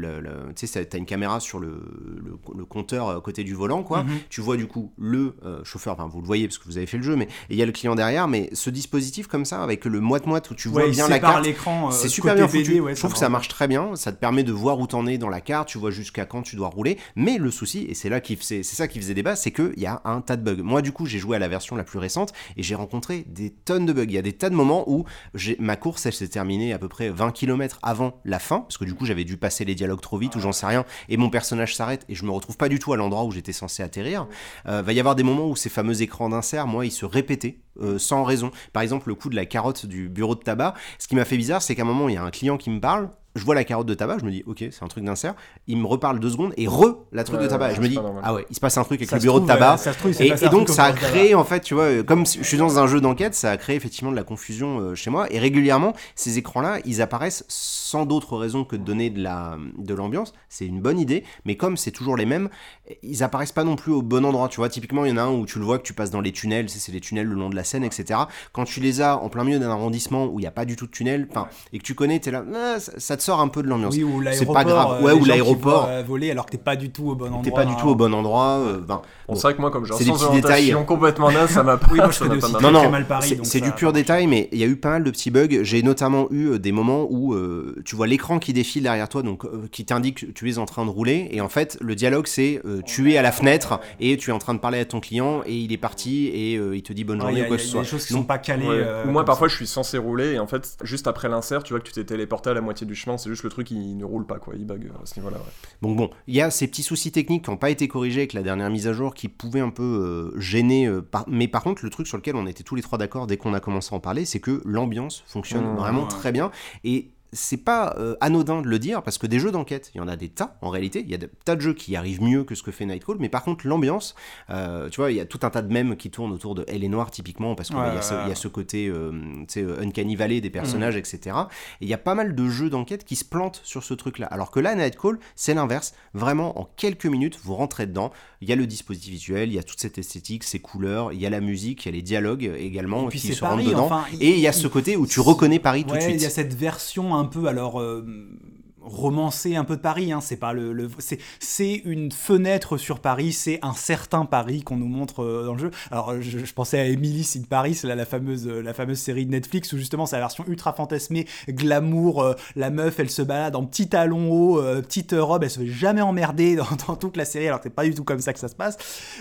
tu sais, as une caméra sur le, le, compteur à euh, côté du volant, quoi. Mm-hmm. Tu vois du coup le euh, chauffeur, enfin vous le voyez parce que vous avez fait le jeu, mais il y a le client derrière, mais ce dispositif comme ça avec le moite-moite où tu vois bien la carte. Euh, c'est super bien foutu. je trouve que ça marche très bien. Ça te permet de voir où t'en es dans la carte. Tu vois jusqu'à quand tu dois rouler. Mais le souci, et c'est là qui c'est ça qui faisait débat, c'est qu'il y a un tas de bugs. Moi, du coup, j'ai joué à la version la plus récente et j'ai rencontré des tonnes de bugs. Il y a des tas de moments où ma course, elle s'est terminée à peu près 20 km avant la fin, parce que du coup, j'avais dû passer les dialogues trop vite ou j'en sais rien, et mon personnage s'arrête et je me retrouve pas du tout à l'endroit où j'étais censé atterrir. Euh, va y avoir des moments où ces fameux écrans d'insert, moi, ils se répétaient euh, sans raison. Par exemple, le coup de la carotte du bureau de tabac. Ce qui m'a fait bizarre, c'est qu'à un moment, il y a un client qui me parle, je vois la carotte de tabac, je me dis ok c'est un truc d'insert, il me reparle deux secondes et re la truc de tabac, je me dis ah ouais il se passe un truc avec le bureau de tabac. et, donc ça a créé en fait tu vois comme je suis dans un jeu d'enquête ça a créé effectivement de la confusion euh, chez moi. Et régulièrement ces écrans là ils apparaissent sans d'autres raisons que de donner de la de l'ambiance. C'est une bonne idée mais comme c'est toujours les mêmes ils apparaissent pas non plus au bon endroit tu vois typiquement il y en a un où tu le vois que tu passes dans les tunnels c'est les tunnels le long de la Seine etc quand tu les as en plein milieu d'un arrondissement où il n'y a pas du tout de tunnel et que tu connais es là ah, ça te sort un peu de l'ambiance. Oui, c'est pas grave. Ouais, ou l'aéroport. voler alors que t'es pas du tout au bon endroit. T'es pas du tout au bon endroit. Euh, ben, bon, c'est vrai que moi, comme j'ai un sens détails complètement naze, ça m'a pris. non, non, c'est du pur détail, mais il y a eu pas mal de petits bugs. J'ai notamment eu euh, des moments où euh, tu vois l'écran qui défile derrière toi, donc qui t'indique que tu es en train de rouler, et en fait, le dialogue c'est tu es à la fenêtre et tu es en train de parler à ton client et il est parti et il te dit bonne journée ou quoi que ce soit. Des choses qui sont pas calées. Moi, parfois, je suis censé rouler et en fait, juste après l'insert, tu vois que tu t'es téléporté à la moitié du chemin. C'est juste le truc qui ne roule pas, quoi. Il bug à ce niveau-là. Donc bon, il y a ces petits soucis techniques qui n'ont pas été corrigés avec la dernière mise à jour qui pouvaient un peu euh, gêner. Euh, mais par contre, le truc sur lequel on était tous les trois d'accord dès qu'on a commencé à en parler, c'est que l'ambiance fonctionne mmh, vraiment très bien. Et c'est pas euh, anodin de le dire parce que des jeux d'enquête, il y en a des tas en réalité. Il y a des tas de jeux qui arrivent mieux que ce que fait Nightcall, mais par contre l'ambiance, euh, tu vois, il y a tout un tas de mèmes qui tournent autour de Elle est noire typiquement parce qu'il y, a ce côté, euh, uncanny valley des personnages, etc. Et il y a pas mal de jeux d'enquête qui se plantent sur ce truc-là. Alors que là, Nightcall, c'est l'inverse. Vraiment, en quelques minutes, vous rentrez dedans. Il y a le dispositif visuel, il y a toute cette esthétique, ces couleurs, il y a la musique, il y a les dialogues également qui se rentrent dedans. et il y a ce côté où tu reconnais Paris tout de suite. Il y a cette version un peu alors euh, romancer un peu de Paris. Hein. C'est pas le, le- c'est c'est une fenêtre sur Paris. C'est un certain Paris qu'on nous montre euh, dans le jeu. Alors je, je pensais à Emily in Paris, la, la fameuse euh, la fameuse série de Netflix où justement c'est la version ultra fantasmée, glamour. euh, la meuf elle se balade en petit talon haut, euh, petite robe, elle se fait jamais emmerder dans, dans toute la série. Alors que c'est pas du tout comme ça que ça se passe.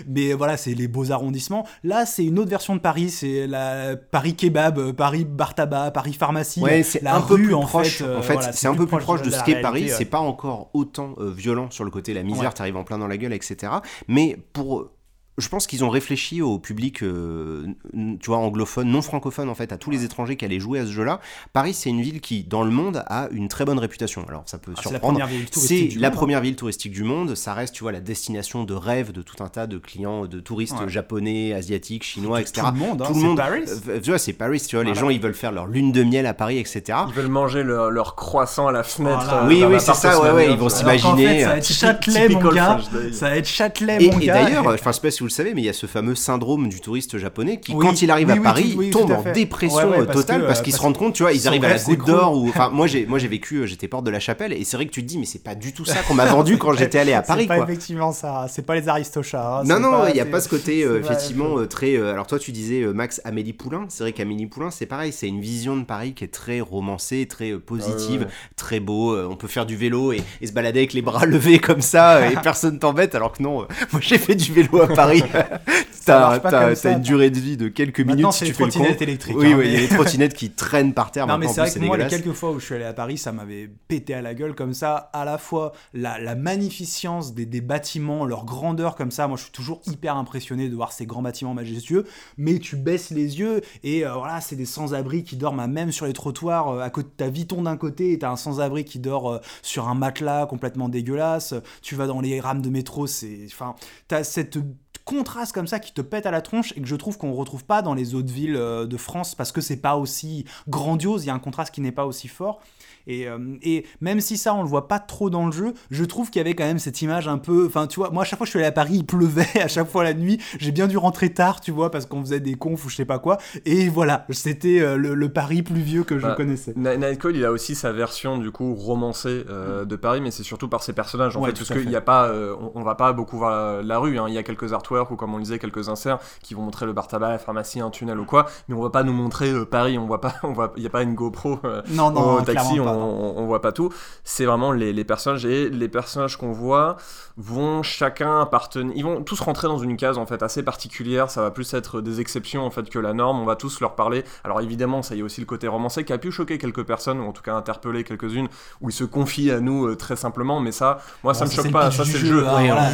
Mais voilà, c'est les beaux arrondissements. Là, c'est une autre version de Paris. C'est la Paris kebab, euh, Paris bar tabac, Paris pharmacie. Ouais, c'est un peu plus en proche. fait. euh, en fait, voilà, c'est un peu plus proche de la ce qu'est réalité, Paris. ouais. C'est pas encore autant euh, violent sur le côté la misère Ouais. t'arrive en plein dans la gueule, etc. Mais pour je pense qu'ils ont réfléchi au public, euh, tu vois, anglophone, non francophone en fait, à tous les étrangers qui allaient jouer à ce jeu-là. Paris, c'est une ville qui, dans le monde, a une très bonne réputation. Alors, ça peut Ah, c'est la surprendre. première ville C'est touristique du la monde, hein. première ville touristique du monde. Ça reste, tu vois, la destination de rêve de tout un tas de clients, de touristes Ouais. japonais, asiatiques, chinois, etc. tout le monde, hein, Tout le c'est monde. Paris. euh, tu vois, c'est Paris. Tu vois, les gens, ils veulent faire leur lune de miel à Paris, etc. Ils veulent manger leur, leur croissant à la fenêtre. Voilà. euh, Oui, oui, c'est ça, ouais, ouais, ils vont s'imaginer. Fait, ça va être Châtelet, mon gars. Ça va être Châtelet, Et, mon et d'ailleurs, enfin, je sais pas si vous le savez, mais il y a ce fameux syndrome du touriste japonais qui, Oui, quand il arrive oui, à oui, Paris, tout- tombe tout à en dépression Ouais, ouais, euh, parce totale que, parce euh, qu'ils se rendent compte, tu vois, ils arrivent à la Goutte d'Or ou, enfin, moi j'ai, moi j'ai vécu, euh, j'étais porte de la Chapelle et c'est vrai que tu te dis, mais c'est pas du tout ça qu'on m'a vendu quand j'étais allé à Paris, C'est pas quoi. effectivement ça. C'est pas les aristochats. hein, Non, non, il n'y a pas ce côté, euh, effectivement, euh, très. euh, alors, toi, tu disais, Max, Amélie Poulain. C'est vrai qu'Amélie Poulain, c'est pareil, c'est une vision de Paris qui est très romancée, très positive, très beau. on peut faire du vélo et, se balader avec les bras levés comme ça et personne t'embête, alors que non, moi j'ai fait du vélo à Paris. T'as une durée de vie de quelques Maintenant, minutes c'est si les tu fais le con. trottinettes électriques, Oui, hein, oui, il y a les trottinettes qui traînent par terre. Non mais maintenant, c'est vrai que moi les quelques fois où je suis allé à Paris ça m'avait pété à la gueule comme ça à la fois la, la magnificence des, des bâtiments leur grandeur comme ça. Moi je suis toujours hyper impressionné de voir ces grands bâtiments majestueux mais tu baisses les yeux et euh, voilà c'est des sans-abri qui dorment à même sur les trottoirs euh, à côté t'as Vuitton d'un côté et t'as un sans-abri qui dort euh, sur un matelas complètement dégueulasse. Tu vas dans les rames de métro c'est enfin t'as cette contraste comme ça qui te pète à la tronche et que je trouve qu'on retrouve pas dans les autres villes euh, de France parce que c'est pas aussi grandiose, il y a un contraste qui n'est pas aussi fort. Et, euh, et même si ça, on le voit pas trop dans le jeu, je trouve qu'il y avait quand même cette image un peu. Enfin, tu vois, moi, à chaque fois que je suis allé à Paris, il pleuvait, à chaque fois la nuit. J'ai bien dû rentrer tard, tu vois, parce qu'on faisait des confs ou je sais pas quoi. Et voilà, c'était euh, le, le Paris pluvieux que je Bah, connaissais. Night- Nightcall, il a aussi sa version du coup romancée euh, de Paris, mais c'est surtout par ses personnages en Ouais, fait, parce qu'il fait. y a pas, euh, on, on va pas beaucoup voir la, la rue. hein. Il y a quelques artworks ou comme on le disait quelques inserts qui vont montrer le bar tabac, la pharmacie, un tunnel ou quoi, mais on va pas nous montrer euh, Paris. On voit pas, on voit, il y a pas une GoPro. euh, Non, non, au taxi, on. On- on voit pas tout. C'est vraiment les, les personnages et les personnages qu'on voit vont chacun appartenir. Ils vont tous rentrer dans une case en fait assez particulière. Ça va plus être des exceptions en fait que la norme. On va tous leur parler. Alors évidemment, ça y est aussi le côté romancé qui a pu choquer quelques personnes ou en tout cas interpeller quelques-unes où ils se confient à nous euh, très simplement. Mais ça, moi, ça Bon, me ça, choque pas. Ça, c'est le jeu,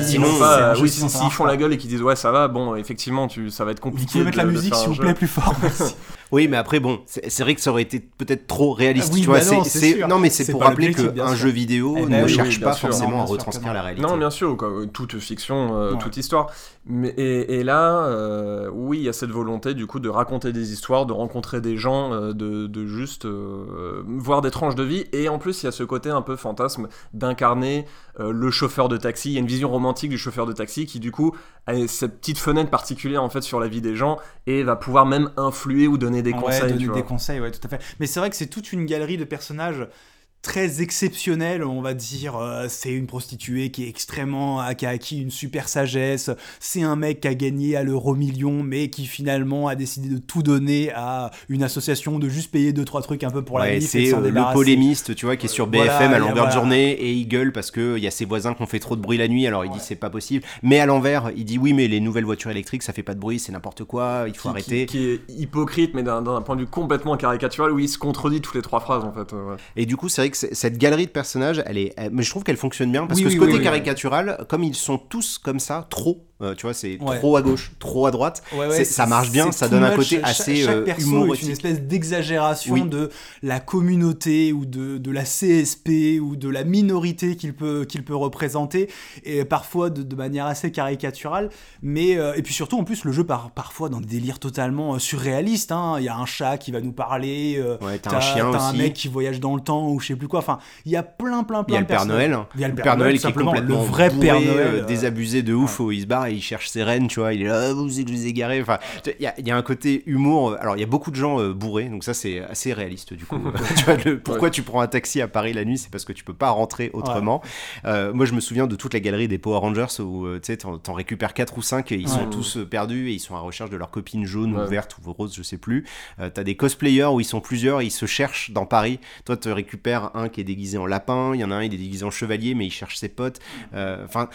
sinon, s'ils font la gueule et qu'ils disent ouais, ça va, bon, effectivement, tu, ça va être Vous compliqué. pouvez mettre la musique, s'il vous plaît, plus fort. Oui, mais après, bon, c'est vrai que ça aurait été peut-être trop réaliste. Ah oui, tu vois, bah non, c'est- non, mais c'est pour rappeler qu'un jeu vidéo Eh ne ben oui, cherche oui, pas sûr. forcément Non, à retranscrire la réalité. Non, bien sûr, quoi, toute fiction, euh, Ouais. toute histoire. Mais, et, et là, euh, oui, il y a cette volonté du coup de raconter des histoires, de rencontrer des gens, euh, de, de juste euh, voir des tranches de vie. Et en plus, il y a ce côté un peu fantasme d'incarner euh, le chauffeur de taxi. Il y a une vision romantique du chauffeur de taxi qui du coup a cette petite fenêtre particulière en fait sur la vie des gens et va pouvoir même influer ou donner des Ouais, conseils. donner tu des conseils, ouais, tout à fait. Mais c'est vrai que c'est toute une galerie de personnages très exceptionnels, on va dire. Euh, c'est une prostituée qui est extrêmement, qui a acquis une super sagesse. C'est un mec qui a gagné à l'euro million, mais qui finalement a décidé de tout donner à une association, de juste payer deux trois trucs un peu pour la vie. c'est euh, le polémiste, tu vois, qui est sur Voilà, BFM à il voilà. de journée et il gueule parce qu'il y a ses voisins qui ont fait trop de bruit la nuit, alors il dit c'est pas possible. Mais à l'envers, il dit oui, mais les nouvelles voitures électriques ça fait pas de bruit, c'est n'importe quoi, il faut Qui, arrêter. qui- qui est hypocrite, mais d'un point de vue complètement caricatural, où il se contredit toutes les trois phrases en fait. euh, ouais. Et du coup, c'est vrai que cette galerie de personnages, elle est, elle- mais je trouve qu'elle fonctionne bien parce Oui, que oui, ce côté oui, caricatural, comme ils sont tous comme ça, trop, euh, tu vois, c'est Ouais. trop à gauche, trop à droite. Ouais, ouais, c'est- ça marche bien, ça donne un côté assez chaque euh, perso est une espèce d'exagération Oui. de la communauté ou de, de la CSP ou de la minorité qu'il peut, qu'il peut représenter, et parfois de, de manière assez caricaturale. Mais, euh, et puis surtout, en plus, le jeu part parfois dans des délires totalement surréalistes. hein. Il y a un chat qui va nous parler, euh, Ouais, t'as un chien un mec qui voyage dans le temps ou je sais plus quoi. Enfin, il y a plein, plein, plein Il y a de le Père. Noël, Il y a le Père Noël qui est complètement le vrai bourré, Père Noël, désabusé de ouf, où il se barre et il cherche ses rênes, tu vois. Il est là, Ah, vous les ai garés. Enfin, il y, a- y a un côté humour. euh, Alors, il y a beaucoup de gens euh, bourrés, donc ça, c'est assez réaliste du coup. tu vois, le- pourquoi tu prends un taxi à Paris la nuit C'est parce que tu peux pas rentrer autrement. Euh, moi, je me souviens de toute la galerie des Power Rangers où tu sais, t'en t'en récupères 4 ou 5 et ils sont tous perdus et ils sont à la recherche de leur copine jaune ou verte ou rose, je sais plus. Euh, T'as des cosplayers où ils sont plusieurs et ils se cherchent dans Paris. Toi, tu récupères un qui est déguisé en lapin, il y en a un, il est déguisé en chevalier, mais il cherche ses potes. Enfin.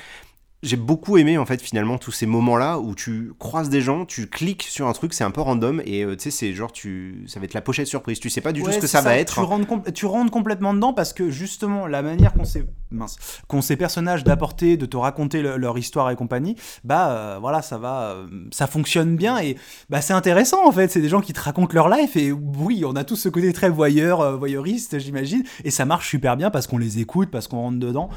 J'ai beaucoup aimé en fait finalement tous ces moments-là où tu croises des gens, tu cliques sur un truc, c'est un peu random et euh, tu sais c'est genre tu ça va être la pochette surprise, tu sais pas du tout ce que ça, va être. Tu rentres, com- tu rentres complètement dedans parce que justement, la manière qu'ont ces, mince, qu'ont ces personnages d'apporter, de te raconter le- leur histoire et compagnie, bah euh, voilà, ça va, euh, ça fonctionne bien et bah c'est intéressant en fait. C'est des gens qui te racontent leur life et oui, on a tous ce côté très voyeur, voyeuriste, j'imagine, et ça marche super bien parce qu'on les écoute, parce qu'on rentre dedans.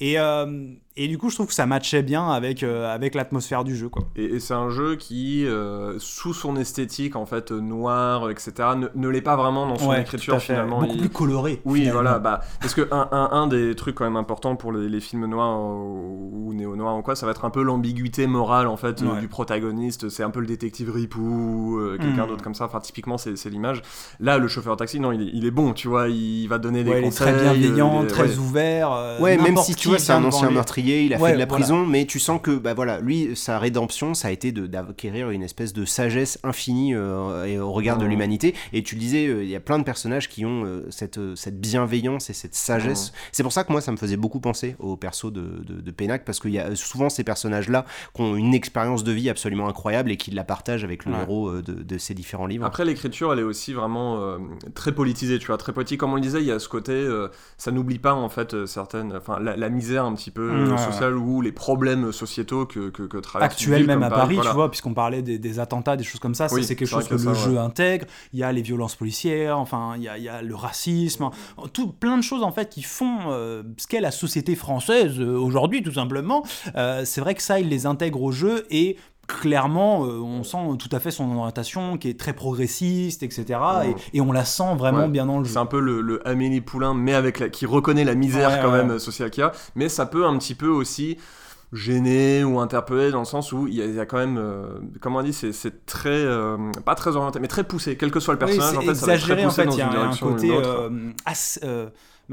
Et, euh, et du coup, je trouve que ça matchait bien avec, euh, avec l'atmosphère du jeu. Quoi. Et, et c'est un jeu qui, euh, sous son esthétique en fait euh, noire, etc., ne, ne l'est pas vraiment dans son Ouais, écriture finalement. Beaucoup Il- plus coloré. Oui, finalement. voilà, bah, parce que un, un, un des trucs quand même importants pour les, les films noirs ou, ou néo-noirs ou quoi, ça va être un peu l'ambiguïté morale en fait Ouais. du protagoniste. C'est un peu le détective Ripou, euh, quelqu'un Mm. d'autre comme ça. Enfin, typiquement, c'est c'est l'image. Là, le chauffeur taxi, non, il est, il est bon, tu vois, il va donner des Ouais, il est conseils. très bienveillant, très ouais. ouvert. euh, Ouais, même si tu vois, c'est un ancien lui. Meurtrier, il a Ouais, fait de la voilà. prison, mais tu sens que, bah voilà, lui, sa rédemption, ça a été d'acquérir une espèce de sagesse infinie euh, au regard de l'humanité. Et tu le disais, euh, il y a plein de personnages qui ont euh, cette, cette bienveillance et cette sagesse. C'est pour ça que moi, ça me faisait beaucoup penser au perso de, de, de Pénac, parce qu'il y a souvent ces personnages-là qui ont une expérience de vie absolument incroyable et qui la partagent avec le héros de, de ces différents livres. Après, l'écriture, elle est aussi vraiment euh, très politisée, tu vois, très politique. Comme on le disait, il y a ce côté, euh, ça n'oublie pas en fait certaines, enfin, la, la misère un petit peu euh, Ouais, ou les problèmes sociétaux que, que, que traverse actuel même à Paris, voilà. tu vois, puisqu'on parlait des, des attentats, des choses comme ça, Oui, c'est quelque chose que, le jeu intègre. Il y a les violences policières, enfin, il y a, il y a le racisme, tout, plein de choses en fait qui font euh, ce qu'est la société française euh, aujourd'hui, tout simplement. Euh, c'est vrai que ça, il les intègre au jeu et clairement, euh, on sent tout à fait son orientation qui est très progressiste, etc. Ouais. Et, et on la sent vraiment Ouais. bien dans le jeu. C'est un peu le, le Amélie Poulain, mais avec la, qui reconnaît la misère Ouais, quand même sociale qu'il y a. Mais ça peut un petit peu aussi gêner ou interpeller dans le sens où il y a, il y a quand même, euh, comme on dit, c'est très, euh, pas très orienté, mais très poussé, quel que soit le Oui, personnage. c'est en fait, ça va être très exagéré en poussé fait. Il y a un côté. euh, as- euh,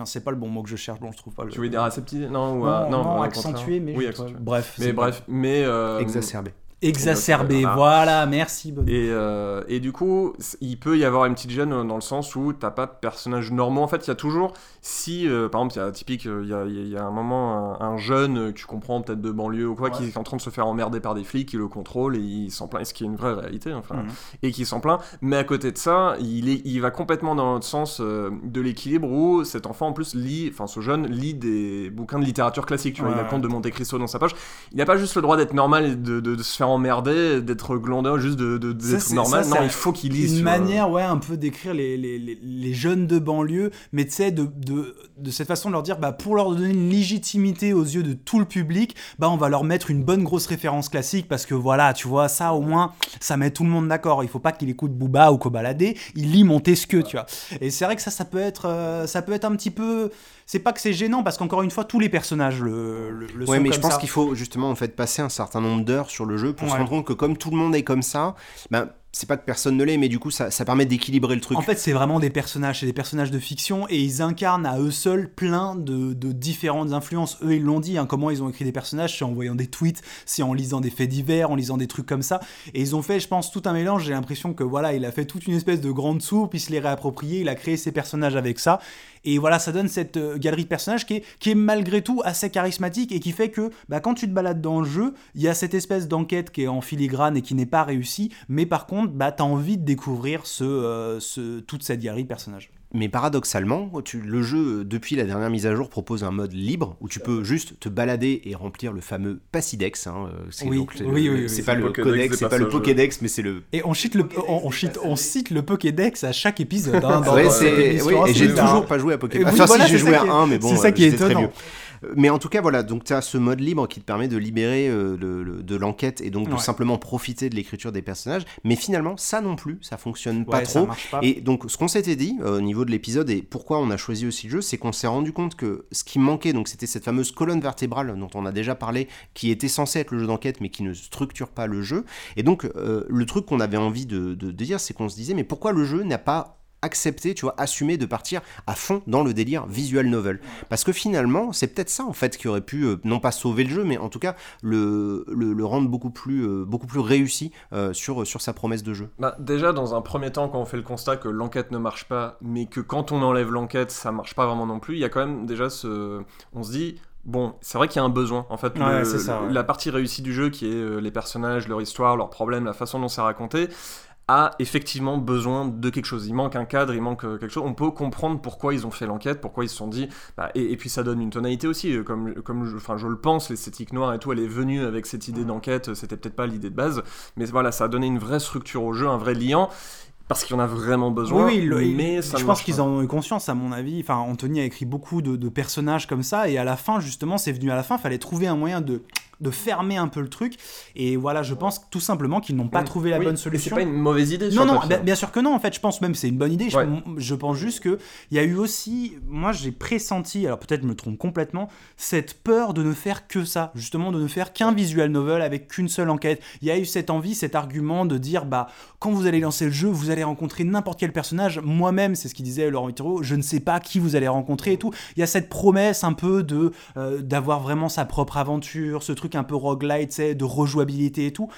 c'est pas le bon mot que je cherche, bon, je trouve pas le. Tu veux dire aseptisé? Non, ou, non, euh, non, au contraire. accentué, mais oui, accentué. bref. Mais bref, mais euh, Exacerbé. Exacerbé, Voilà. voilà, merci. Bonne. Et, euh, et du coup, il peut y avoir une petite gêne euh, dans le sens où t'as pas de personnages normaux. En fait, il y a toujours, si euh, par exemple, il y a typique, il y a, y a un moment, un, un jeune que tu comprends peut-être de banlieue ou quoi, qui est en train de se faire emmerder par des flics, qui le contrôlent et il s'en plaint, ce qui est une vraie réalité, enfin, Mhm. et qui s'en plaint. Mais à côté de ça, il, est, il va complètement dans l'autre sens euh, de l'équilibre où cet enfant en plus lit, enfin ce jeune lit des bouquins de littérature classique. Tu vois, Ouais, il a le compte de Monte Cristo dans sa poche. Il n'a pas juste le droit d'être normal et de, de- de se faire emmerder, d'être glandeur, juste de, de, d'être normal. ça, non, c'est il faut qu'il lise. une manière, ouais, un peu d'écrire les, les, les, les jeunes de banlieue, mais tu sais, de, de, de cette façon de leur dire, bah, pour leur donner une légitimité aux yeux de tout le public, bah, on va leur mettre une bonne grosse référence classique, parce que voilà, tu vois, ça au moins, ça met tout le monde d'accord. Il faut pas qu'il écoute Booba ou Kobalade, il lit Montesquieu, tu vois. Et c'est vrai que ça, ça peut être, euh, ça peut être un petit peu. C'est pas que c'est gênant, parce qu'encore une fois, tous les personnages le, le, le Ouais, sont mais je pense ça. qu'il faut justement en fait passer un certain nombre d'heures sur le jeu pour se rendre compte que comme tout le monde est comme ça, ben c'est pas que personne ne l'est, mais du coup ça, ça permet d'équilibrer le truc. En fait, c'est vraiment des personnages, c'est des personnages de fiction et ils incarnent à eux seuls plein de, de différentes influences. Eux, ils l'ont dit, hein, comment ils ont écrit des personnages, c'est en voyant des tweets, c'est en lisant des faits divers, en lisant des trucs comme ça. Et ils ont fait, je pense, tout un mélange. J'ai l'impression que voilà, il a fait toute une espèce de grande soupe, il se les réapproprié, il a créé ses personnages avec ça. Et voilà, ça donne cette euh, galerie de personnages qui est, malgré tout assez charismatique et qui fait que bah, quand tu te balades dans le jeu, il y a cette espèce d'enquête qui est en filigrane et qui n'est pas réussie, mais par contre, bah, tu as envie de découvrir euh, toute cette galerie de personnages. Mais paradoxalement, tu- le jeu, euh, depuis la dernière mise à jour, propose un mode libre où tu peux juste te balader et remplir le fameux Passidex. hein, euh, c'est Oui, donc oui, oui, c'est oui. pas le Pokédex codex, c'est pas le. Pokédex, mais c'est le. Et on, cite le, on, on cite, on cite le Pokédex à chaque épisode. hein, dans- Ouais, et j'ai toujours pas joué à oui, Enfin, voilà, si j'ai joué à un, mais bon, c'est ça euh, qui est étonnant. Mais en tout cas, voilà, donc tu as ce mode libre qui te permet de libérer euh, le- le- de l'enquête et donc de Ouais. simplement profiter de l'écriture des personnages. Mais finalement, ça non plus, ça fonctionne pas Ouais, trop. pas. Et donc, ce qu'on s'était dit euh, au niveau de l'épisode et pourquoi on a choisi aussi le jeu, c'est qu'on s'est rendu compte que ce qui manquait, donc c'était cette fameuse colonne vertébrale dont on a déjà parlé, qui était censée être le jeu d'enquête, mais qui ne structure pas le jeu. Et donc, euh, le truc qu'on avait envie de, de- de dire, c'est qu'on se disait, mais pourquoi le jeu n'a pas accepté, tu vois, assumé de partir à fond dans le délire visual novel. Parce que finalement, c'est peut-être ça en fait qui aurait pu, euh, non pas sauver le jeu, mais en tout cas le, le, le rendre beaucoup plus, euh, beaucoup plus réussi euh, sur, sur sa promesse de jeu. Bah, déjà, dans un premier temps, quand on fait le constat que l'enquête ne marche pas, mais que quand on enlève l'enquête, ça marche pas vraiment non plus, il y a quand même déjà ce. On se dit. Bon, c'est vrai qu'il y a un besoin. En fait, Ouais, le- c'est ça, ouais. la partie réussie du jeu, qui est euh, les personnages, leur histoire, leurs problèmes, la façon dont c'est raconté, a effectivement besoin de quelque chose. Il manque un cadre, il manque euh, quelque chose. On peut comprendre pourquoi ils ont fait l'enquête, pourquoi ils se sont dit. bah, et, et puis ça donne une tonalité aussi, euh, comme, comme je, je le pense, l'esthétique noire et tout, elle est venue avec cette idée d'enquête. euh, C'était peut-être pas l'idée de base, mais voilà, ça a donné une vraie structure au jeu, un vrai liant. Parce qu'il en a vraiment besoin, Oui, oui, le- mais ça je pense qu'ils en ont eu conscience, à mon avis. Enfin, Anthony a écrit beaucoup de, de personnages comme ça, et à la fin, justement, c'est venu à la fin, fallait trouver un moyen de, de fermer un peu le truc. Et voilà, je pense tout simplement qu'ils n'ont pas Mm. trouvé la Oui, bonne solution. C'est pas une mauvaise idée. Non, non, papier. bien, bien sûr que non, en fait, je pense même que c'est une bonne idée. Je pense juste que il y a eu aussi, moi j'ai pressenti, alors peut-être je me trompe complètement, cette peur de ne faire que ça, justement de ne faire qu'un visual novel avec qu'une seule enquête. Il y a eu cette envie, cet argument de dire, bah, quand vous allez lancer le jeu, vous allez rencontrer n'importe quel personnage. Moi-même, c'est ce qu'il disait Laurent Vitero, je ne sais pas qui vous allez rencontrer et tout. Il y a cette promesse un peu de euh, d'avoir vraiment sa propre aventure, ce truc un peu roguelite, de rejouabilité et tout.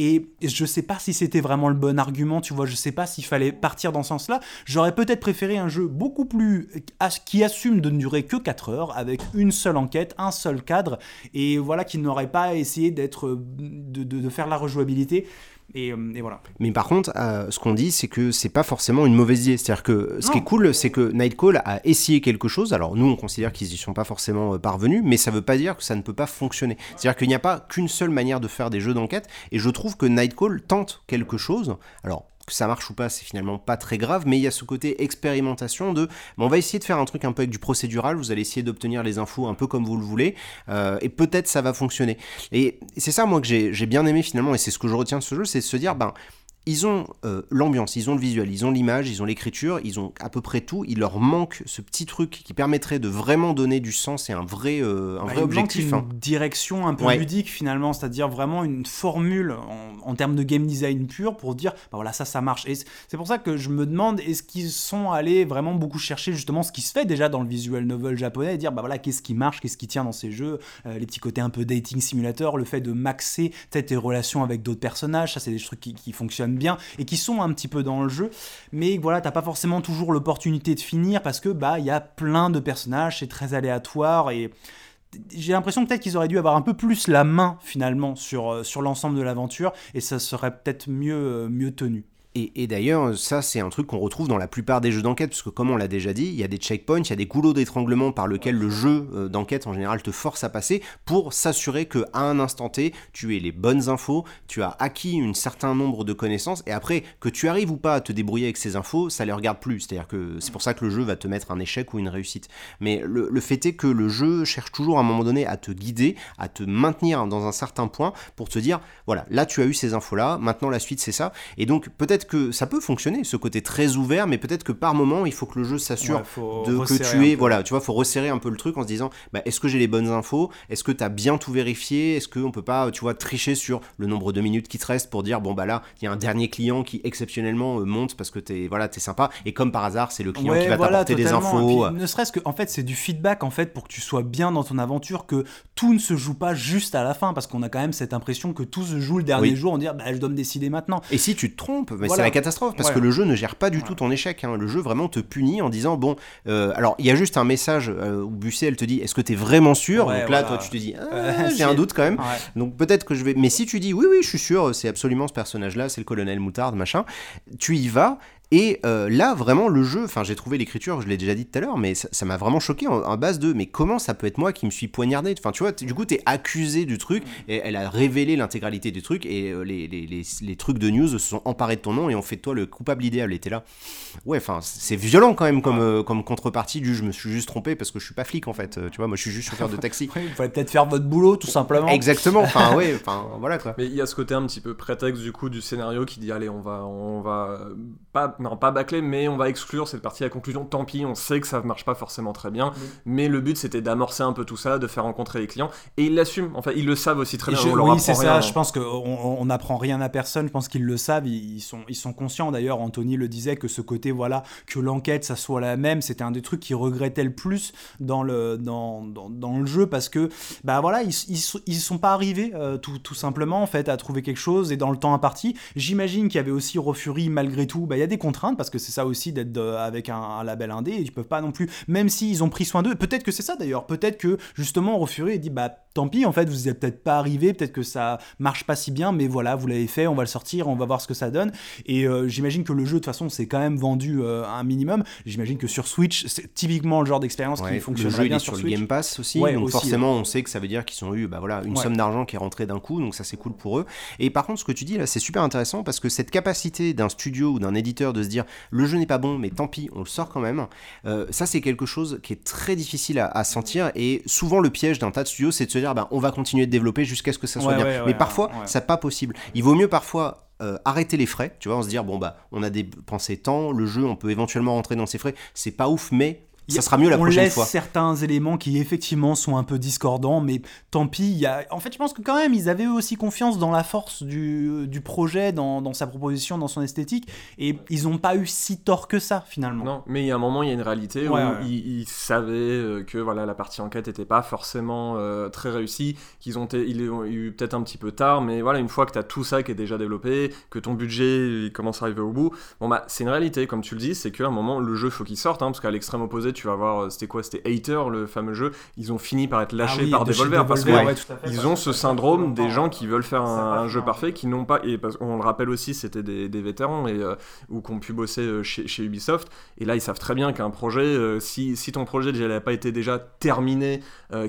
Et je sais pas si c'était vraiment le bon argument, tu vois, je sais pas s'il fallait partir dans ce sens-là. J'aurais peut-être préféré un jeu beaucoup plus qui assume de ne durer que 4 heures, avec une seule enquête, un seul cadre, et voilà, qui n'aurait pas essayé d'être euh, de faire la rejouabilité. Et, euh, et voilà. Mais par contre, euh, ce qu'on dit, c'est que c'est pas forcément une mauvaise idée. C'est-à-dire que ce qui est cool, c'est que Nightcall a essayé quelque chose. Alors nous, on considère qu'ils y sont pas forcément euh, parvenus, mais ça veut pas dire que ça ne peut pas fonctionner. C'est-à-dire qu'il n'y a pas qu'une seule manière de faire des jeux d'enquête. Et je trouve que Nightcall tente quelque chose. Alors que ça marche ou pas, c'est finalement pas très grave, mais il y a ce côté expérimentation de, bon, on va essayer de faire un truc un peu avec du procédural. Vous allez essayer d'obtenir les infos un peu comme vous le voulez, euh, et peut-être ça va fonctionner. Et c'est ça, moi, que j'ai j'ai bien aimé finalement, et c'est ce que je retiens de ce jeu, c'est de se dire, ben, ils ont euh, l'ambiance, ils ont le visuel, ils ont l'image, ils ont l'écriture, ils ont à peu près tout. Il leur manque ce petit truc qui permettrait de vraiment donner du sens et un vrai, euh, un Bah, vrai objectif. une hein. direction un peu Ouais. ludique finalement, c'est-à-dire vraiment une formule en, en termes de game design pur pour dire, bah voilà, ça, ça marche. Et c'est pour ça que je me demande, est-ce qu'ils sont allés vraiment beaucoup chercher justement ce qui se fait déjà dans le visual novel japonais et dire, bah voilà, qu'est-ce qui marche, qu'est-ce qui tient dans ces jeux, euh, les petits côtés un peu dating simulator, le fait de maxer peut-être tes relations avec d'autres personnages, ça c'est des trucs qui, qui fonctionnent bien et qui sont un petit peu dans le jeu, mais voilà, t'as pas forcément toujours l'opportunité de finir parce que bah il y a plein de personnages, c'est très aléatoire et j'ai l'impression peut-être qu'ils auraient dû avoir un peu plus la main finalement sur, euh, sur l'ensemble de l'aventure et ça serait peut-être mieux, euh, mieux tenu. Et, d'ailleurs, ça, c'est un truc qu'on retrouve dans la plupart des jeux d'enquête, parce que comme on l'a déjà dit, il y a des checkpoints, il y a des goulots d'étranglement par lesquels le jeu euh, d'enquête en général te force à passer pour s'assurer que à un instant T, tu aies les bonnes infos, tu as acquis un certain nombre de connaissances, et après, que tu arrives ou pas à te débrouiller avec ces infos, ça les regarde plus. C'est-à-dire que c'est pour ça que le jeu va te mettre un échec ou une réussite. Mais le, le fait est que le jeu cherche toujours à un moment donné à te guider, à te maintenir dans un certain point pour te dire, voilà, là tu as eu ces infos-là, maintenant la suite c'est ça. Et donc peut-être que ça peut fonctionner, ce côté très ouvert, mais peut-être que par moment il faut que le jeu s'assure Ouais, de que tu es, voilà, tu vois, faut resserrer un peu le truc en se disant, bah, est-ce que j'ai les bonnes infos? Est-ce que tu as bien tout vérifié? Est-ce qu'on peut pas, tu vois, tricher sur le nombre de minutes qui te restent pour dire, bon bah là, il y a un dernier client qui exceptionnellement euh, monte parce que t'es, voilà, t'es sympa, et comme par hasard, c'est le client Ouais, qui va voilà, t'apporter des infos. Puis, ne serait-ce que, en fait, c'est du feedback en fait pour que tu sois bien dans ton aventure, que tout ne se joue pas juste à la fin, parce qu'on a quand même cette impression que tout se joue le dernier Oui. jour, on dit, bah, je dois me décider maintenant. Et si tu te trompes, mais. C'est la catastrophe parce que le jeu ne gère pas du tout ton échec. hein. Le jeu vraiment te punit en disant bon, euh, alors il y a juste un message euh, où Busset elle te dit est-ce que tu es vraiment sûr? Ouais, Donc là, voilà. toi tu te dis ah, j'ai un doute quand même. Ouais. Donc peut-être que je vais. Mais si tu dis oui, oui, je suis sûr, c'est absolument ce personnage-là, c'est le colonel Moutarde, machin, tu y vas. Et euh, là, vraiment, le jeu, enfin, j'ai trouvé l'écriture, je l'ai déjà dit tout à l'heure, mais ça m'a vraiment choqué en, en base de, mais comment ça peut être moi qui me suis poignardé? Enfin, tu vois, du coup, t'es accusé du truc, et elle a révélé l'intégralité du truc, et euh, les, les, les, les trucs de news se sont emparés de ton nom et ont fait de toi le coupable idéal. Et t'es là. Ouais, enfin, c'est violent quand même comme, euh, comme contrepartie du je me suis juste trompé parce que je suis pas flic en fait. Euh, Tu vois, moi je suis juste chauffeur de taxi. Oui, Vous pouvez peut-être faire votre boulot, tout simplement. Exactement, enfin, ouais, enfin, voilà quoi. Mais il y a ce côté un petit peu prétexte du coup du scénario qui dit allez on va on va pas non pas bâcler mais on va exclure cette partie à la conclusion tant pis on sait que ça marche pas forcément très bien mais le but c'était d'amorcer un peu tout ça de faire rencontrer les clients et ils l'assument enfin ils le savent aussi très bien je- on leur oui, c'est rien. ça. Je pense qu'on on n'apprend rien à personne. Je pense qu'ils le savent. Ils, ils sont, ils sont conscients. D'ailleurs, Anthony le disait que ce côté, voilà, que l'enquête, ça soit la même, c'était un des trucs qu'il regrettait le plus dans le, dans, dans, dans le jeu parce que, bah voilà, ils, ils, sont- ils sont pas arrivés euh, tout, tout simplement en fait à trouver quelque chose et dans le temps imparti. J'imagine qu'il y avait aussi Rofuri malgré tout. Bah il y a des contraintes parce que c'est ça aussi d'être avec un, un label indé. Et ils peuvent pas non plus, même s'ils ont pris soin d'eux. Peut-être que c'est ça d'ailleurs. Peut-être que justement Rofuri dit bah tant pis en fait vous êtes peut-être pas arrivé. Peut-être que ça marche pas si bien, mais voilà vous l'avez fait. On va le sortir. On va voir ce que ça donne. Et euh, j'imagine que le jeu de toute façon c'est quand même vendu euh, un minimum. J'imagine que sur Switch c'est typiquement le genre d'expérience Ouais, qui le fonctionnerait jeu il bien est sur sur le. Game Pass aussi, Ouais, donc aussi, forcément on sait que ça veut dire qu'ils ont eu bah voilà une somme d'argent qui est rentrée d'un coup, donc ça c'est cool pour eux. Et par contre ce que tu dis là c'est super intéressant parce que cette capacité d'un studio ou d'un éditeur de se dire le jeu n'est pas bon mais tant pis on le sort quand même, euh, ça c'est quelque chose qui est très difficile à, à sentir et souvent le piège d'un tas de studios c'est de se dire bah, on va continuer de développer jusqu'à ce que ça soit Ouais, bien. ouais, mais parfois ouais. c'est pas possible. Il vaut mieux parfois euh, arrêter les frais, tu vois, on se dire bon bah on a dépensé tant, le jeu on peut éventuellement rentrer dans ses frais, c'est pas ouf mais ça sera mieux la on prochaine laisse fois. certains éléments qui effectivement sont un peu discordants, mais tant pis. Il y a... En fait, je pense que quand même, ils avaient eux aussi confiance dans la force du, du projet, dans, dans sa proposition, dans son esthétique, et ils n'ont pas eu si tort que ça finalement. Non, mais il y a un moment, il y a une réalité Ouais, où ouais. Ils, ils savaient euh, que voilà, la partie enquête n'était pas forcément euh, très réussie, qu'ils ont, été- ils ont eu peut-être un petit peu tard, mais voilà, une fois que tu as tout ça qui est déjà développé, que ton budget il commence à arriver au bout, bon bah c'est une réalité, comme tu le dis, c'est qu'à un moment, le jeu faut qu'il sorte, hein, parce qu'à l'extrême opposé, tu vas voir, euh, c'était quoi C'était Hater, le fameux jeu, ils ont fini par être lâchés Ah oui, par de Devolver, parce ouais, fait. ils ont ce syndrome des ça, gens qui veulent faire un, jeu parfait, qui n'ont pas, et parce qu'on le rappelle aussi, c'était des, des vétérans et euh, ou qui ont pu bosser euh, chez, chez Ubisoft, et là ils savent très bien qu'un projet, euh, si, si ton projet déjà n'a pas été déjà terminé,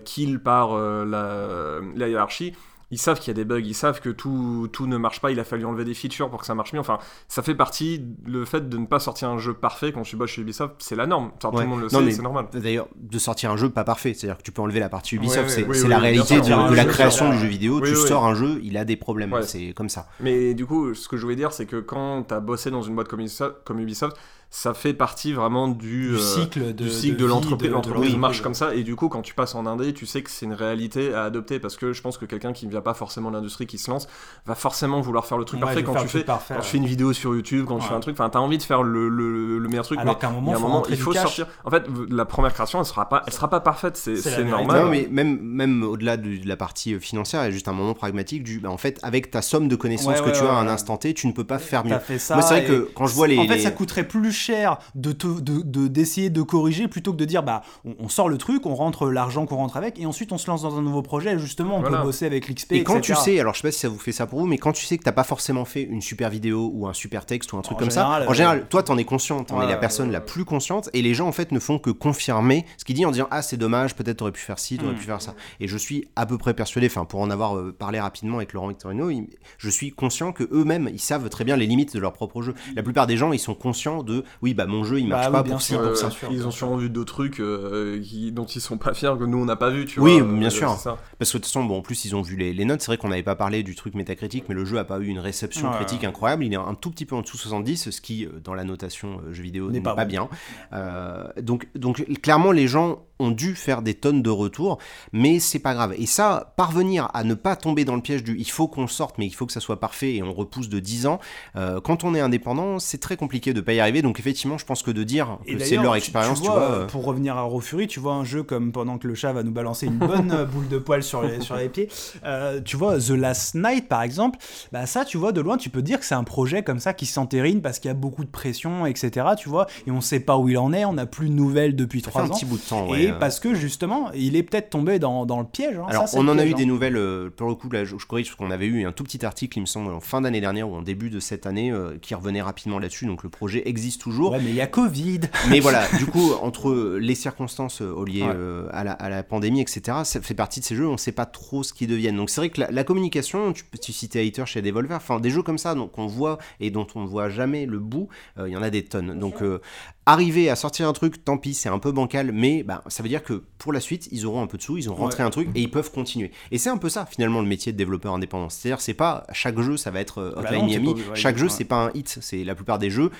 kill par la, la hiérarchie. Ils savent qu'il y a des bugs, ils savent que tout, tout ne marche pas, il a fallu enlever des features pour que ça marche mieux. Enfin, ça fait partie, le fait de ne pas sortir un jeu parfait quand tu bosses chez Ubisoft, c'est la norme. Enfin, Tout le monde le Non, sait, mais c'est normal. D'ailleurs, de sortir un jeu pas parfait, c'est-à-dire que tu peux enlever la partie Ubisoft, Ouais, ouais, c'est oui, c'est oui, la réalité de, la création sûr. du jeu vidéo. Oui, tu sors un jeu, il a des problèmes, c'est comme ça. Mais du coup, ce que je voulais dire, c'est que quand tu as bossé dans une boîte comme Ubisoft, comme Ubisoft, ça fait partie vraiment du, Du euh, cycle de, du cycle de, vie l'entreprise. L'entreprise marche comme ça, et du coup, quand tu passes en indé, tu sais que c'est une réalité à adopter parce que je pense que quelqu'un qui ne vient pas forcément de l'industrie, qui se lance, va forcément vouloir faire le truc Ouais, parfait quand tu le truc fais. parfait, Quand ouais. tu fais une vidéo sur YouTube, quand tu fais un truc, enfin, t'as envie de faire le, le, le meilleur truc, Alors mais qu'à un moment, un il faut sortir. En fait, la première création, elle sera pas, elle sera pas parfaite, c'est normal. Non, mais même, même au-delà de, de la partie financière, il y a juste un moment pragmatique du, bah, en fait, avec ta somme de connaissances Ouais, que ouais, tu as à un instant T, tu ne peux pas faire mieux. T'as fait ça. Moi, c'est vrai que quand je vois les- En fait, ça coûterait plus cher de te- de- de- d'essayer de, corriger plutôt que de dire bah on, on sort le truc, on rentre l'argent qu'on rentre avec et ensuite on se lance dans un nouveau projet. Justement, on Voilà. peut bosser avec l'XP. Et quand etc. tu sais, alors je sais pas si ça vous fait ça pour vous, mais quand tu sais que t'as pas forcément fait une super vidéo ou un super texte ou un truc En comme général, ça, en général, toi t'en es conscient, t'en ouais, es la personne ouais, la plus consciente, et les gens en fait ne font que confirmer ce qu'il dit en disant ah c'est dommage, peut-être t'aurais pu faire ci, t'aurais Mm. pu faire ça. Et je suis à peu près persuadé, enfin pour en avoir euh, parlé rapidement avec Laurent Victorino, il- je suis conscient que eux-mêmes ils savent très bien les limites de leur propre jeu. La plupart des gens ils sont conscients de oui bah mon jeu il Bah marche oui, pas bien pour sûr, pour Euh, ça. bien sûr, ils ont sûr. sûrement vu d'autres trucs euh, qui- dont ils sont pas fiers que nous on n'a pas vu, tu Oui, vois. bien euh, sûr. ça. Parce que de toute façon, bon, en plus, ils ont vu les, les notes. C'est vrai qu'on n'avait pas parlé du truc métacritique, mais le jeu a pas eu une réception Ouais. critique incroyable. Il est un tout petit peu en dessous de 70, ce qui, euh, dans la notation euh, jeu vidéo, N'est n'est pas pas, bon. bien. Euh, donc, donc, clairement, les gens ont dû faire des tonnes de retours, mais c'est pas grave. Et ça, parvenir à ne pas tomber dans le piège du il faut qu'on sorte, mais il faut que ça soit parfait et on repousse de 10 ans, euh, quand on est indépendant, c'est très compliqué de pas y arriver. Donc, effectivement, je pense que de dire que c'est leur expérience, tu, vois, vois. euh, Pour revenir à Raw Fury, tu vois un jeu comme pendant que le chat va nous balancer une bonne euh, boule de poil sur les, sur les pieds, euh, tu vois The Last Night par exemple, bah ça tu vois de loin tu peux dire que c'est un projet comme ça qui s'entérine parce qu'il y a beaucoup de pression etc. Tu vois et on sait pas où il en est, on n'a plus de nouvelles depuis ça fait trois un ans. petit bout de temps, Et euh, parce que justement, il est peut-être tombé dans, dans le piège. hein. Alors, Ça, c'est on en a piège, eu hein. des nouvelles, euh, pour le coup, là, je, je corrige, parce qu'on avait eu un tout petit article, il me semble, en fin d'année dernière ou en début de cette année, euh, qui revenait rapidement là-dessus, donc le projet existe toujours. Ouais, mais il y a Covid. Mais voilà, du coup, entre les circonstances euh, liées Ouais. euh, à, la, à la pandémie, etc., ça fait partie de ces jeux, on ne sait pas trop ce qu'ils deviennent. Donc c'est vrai que la, la communication, tu, tu citais Hater chez Devolver, enfin des jeux comme ça, donc on voit et dont on ne voit jamais le bout, euh, il y en a des tonnes. Donc euh, arriver à sortir un truc, tant pis, c'est un peu bancal, mais bah, ça veut dire que pour la suite, ils auront un peu de sous, ils ont rentré un truc et ils peuvent continuer. Et c'est un peu ça finalement le métier de développeur indépendant. C'est-à-dire, c'est pas chaque jeu, ça va être euh, Bah Hotline non, c'est Miami, pas- ouais, chaque jeu, c'est pas un hit, c'est la plupart des jeux.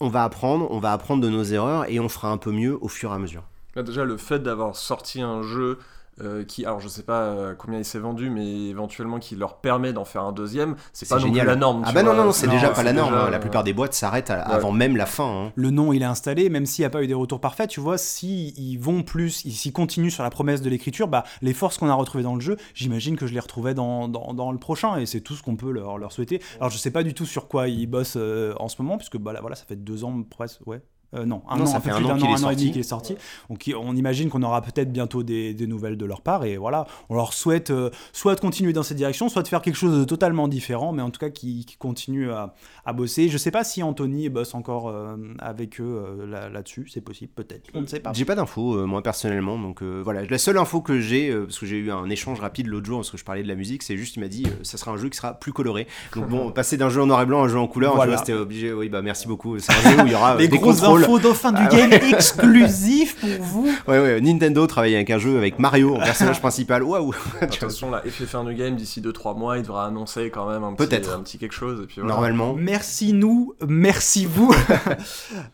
On va apprendre, on va apprendre de nos erreurs et on fera un peu mieux au fur et à mesure. Là, déjà, le fait d'avoir sorti un jeu euh, qui, alors je sais pas euh, combien il s'est vendu, mais éventuellement qui leur permet d'en faire un deuxième, c'est pas non plus la norme. Ah bah non, vois. non, non, c'est déjà pas la norme. déjà, hein. La plupart des boîtes s'arrêtent ouais. avant même la fin. hein. Le nom, il est installé, même s'il n'y a pas eu des retours parfaits, tu vois, si ils vont plus, ils- s'ils continuent sur la promesse de l'écriture, bah, les forces qu'on a retrouvées dans le jeu, j'imagine que je les retrouvais dans, dans, dans le prochain, et c'est tout ce qu'on peut leur, leur souhaiter. Alors, je sais pas du tout sur quoi ils bossent euh, en ce moment, puisque bah, là, voilà, ça fait deux ans presque, ouais. Euh, non, un Non, an, ça un peu fait plus un an d'un qu'il est an, un an et demi sorti. qu'il est sorti. Donc on imagine qu'on aura peut-être bientôt des, des nouvelles de leur part, et voilà, on leur souhaite euh, soit de continuer dans cette direction, soit de faire quelque chose de totalement différent, mais en tout cas qui, qui continue à, à bosser. Je sais pas si Anthony bosse encore euh, avec eux euh, là- là-dessus, c'est possible, peut-être, on ne sait pas. J'ai pas d'infos, euh, moi personnellement. Donc euh, voilà, la seule info que j'ai, euh, parce que j'ai eu un échange rapide l'autre jour, parce que je parlais de la musique, c'est juste il m'a dit euh, ça sera un jeu qui sera plus coloré. Donc bon, passer d'un jeu en noir et blanc à un jeu en couleur, Voilà. c'était obligé. Oui, bah merci beaucoup. C'est un jeu où il y aura euh, des grosses contrôles. Infos de fin du Ah game exclusif pour vous. Ouais, ouais, Nintendo travaille avec un jeu avec Mario en personnage principal. Waouh! Attention, là, FF1 du game, d'ici 2-3 mois, il devra annoncer quand même un petit, Peut-être. un petit quelque chose. Et puis voilà. Normalement. Merci nous, merci vous.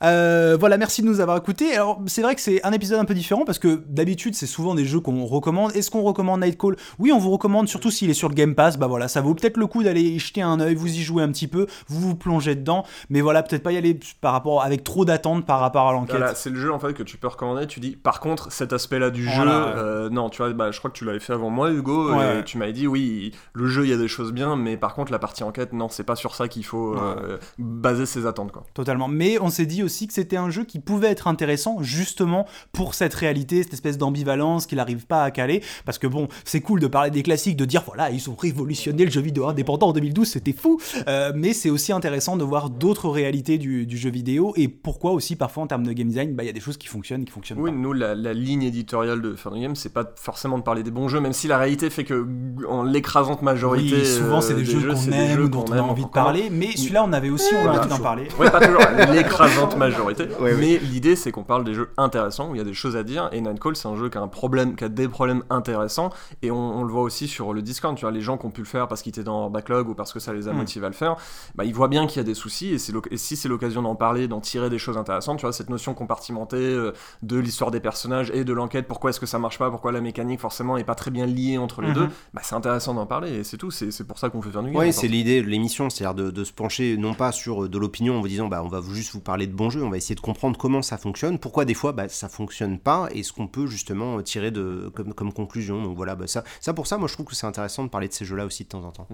Euh, voilà, merci de nous avoir écoutés. Alors, c'est vrai que c'est un épisode un peu différent parce que d'habitude, c'est souvent des jeux qu'on recommande. Est-ce qu'on recommande Nightcall Oui, on vous recommande, surtout s'il est sur le Game Pass. Bah voilà, ça vaut peut-être le coup d'aller y jeter un œil, vous y jouez un petit peu, vous vous plongez dedans. Mais voilà, peut-être pas y aller par rapport avec trop par rapport à l'enquête. Voilà, c'est le jeu en fait que tu peux recommander. Tu dis, par contre, cet aspect-là du Voilà, jeu, euh, non, tu vois, bah, je crois que tu l'avais fait avant moi, Hugo, Ouais, et tu m'avais dit, oui, le jeu, il y a des choses bien, mais par contre, la partie enquête, non, c'est pas sur ça qu'il faut euh, baser ses attentes, quoi. Totalement. Mais on s'est dit aussi que c'était un jeu qui pouvait être intéressant justement pour cette réalité, cette espèce d'ambivalence qu'il n'arrive pas à caler. Parce que bon, c'est cool de parler des classiques, de dire voilà, ils ont révolutionné le jeu vidéo indépendant en 2012, c'était fou. Euh, mais c'est aussi intéressant de voir d'autres réalités du, du jeu vidéo et pourquoi aussi parfois en termes de game design, bah, il y a des choses qui fonctionnent et qui fonctionnent Oui, pas. nous, la, la ligne éditoriale de Fun Game, c'est pas forcément de parler des bons jeux, même si la réalité fait que, en l'écrasante majorité. Oui, souvent euh, c'est des, jeux qu'on aime jeux dont qu'on on a envie de parler. Mais celui-là, on avait aussi Voilà, envie d'en parler. Oui, pas toujours l'écrasante majorité. Ouais, mais l'idée, c'est qu'on parle des jeux intéressants, où il y a des choses à dire. Et Nightcall, c'est un jeu qui a un problème, qui a des problèmes intéressants. Et on, on le voit aussi sur le Discord. Tu vois, les gens qui ont pu le faire parce qu'ils étaient dans leur backlog ou parce que ça les a Mm. motivés à le faire, bah, ils voient bien qu'il y a des soucis. Et si c'est l'occasion d'en parler, d'en tirer des choses intéressantes, tu vois, cette notion compartimentée euh, de l'histoire des personnages et de l'enquête, pourquoi est-ce que ça marche pas, pourquoi la mécanique forcément est pas très bien liée entre les Mhm. deux, bah, c'est intéressant d'en parler. Et c'est tout. C'est pour ça qu'on fait faire du game. Oui, c'est l'idée de l'émission, c'est-à-dire de, de se pencher non pas sur euh, de l'opinion en vous disant bah on va juste vous parler de bons jeux, on va essayer de comprendre comment ça fonctionne, pourquoi des fois bah, ça fonctionne pas et ce qu'on peut justement tirer de, comme, comme conclusion. Donc voilà, bah, ça, ça pour ça, moi je trouve que c'est intéressant de parler de ces jeux-là aussi de temps en temps.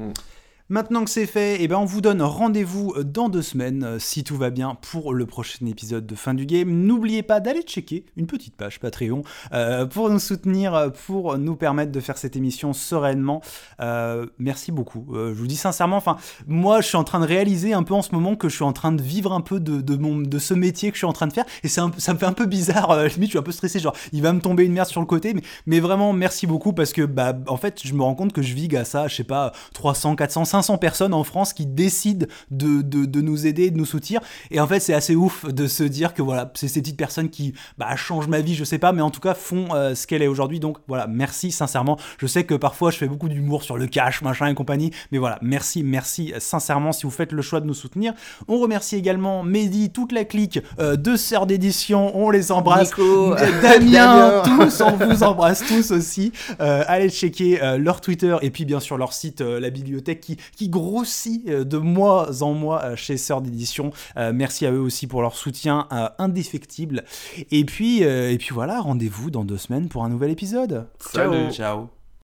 Maintenant que c'est fait, eh ben on vous donne rendez-vous dans deux semaines, euh, si tout va bien, pour le prochain épisode de Fin du Game. N'oubliez pas d'aller checker une petite page Patreon euh, pour nous soutenir, euh, pour nous permettre de faire cette émission sereinement. Euh, merci beaucoup. Euh, je vous dis sincèrement, enfin, moi, je suis en train de réaliser un peu en ce moment que je suis en train de vivre un peu de, mon, de ce métier que je suis en train de faire, et un- ça me fait un peu bizarre. euh, limite, je suis un peu stressé, genre, il va me tomber une merde sur le côté, mais, vraiment, merci beaucoup parce que, bah, en fait, je me rends compte que je vis à ça, je sais pas, 300, 400, 500 personnes en France qui décident de, de, de nous aider, de nous soutenir. Et en fait, c'est assez ouf de se dire que voilà, c'est ces petites personnes qui bah, changent ma vie, je sais pas, mais en tout cas font euh, ce qu'elle est aujourd'hui. Donc voilà, merci sincèrement. Je sais que parfois je fais beaucoup d'humour sur le cash, machin et compagnie, mais voilà, merci, merci sincèrement si vous faites le choix de nous soutenir. On remercie également Mehdi, toute la clique euh, de sœurs d'édition, on les embrasse. Nico, Damien, tous, on vous embrasse tous aussi. Euh, allez checker euh, leur Twitter et puis bien sûr leur site, la bibliothèque qui, qui grossit euh, de mois en mois euh, chez Sœurs d'édition. Euh, merci à eux aussi pour leur soutien euh, indéfectible. Et puis, euh, et puis voilà, rendez-vous dans deux semaines pour un nouvel épisode. Salut. Ciao.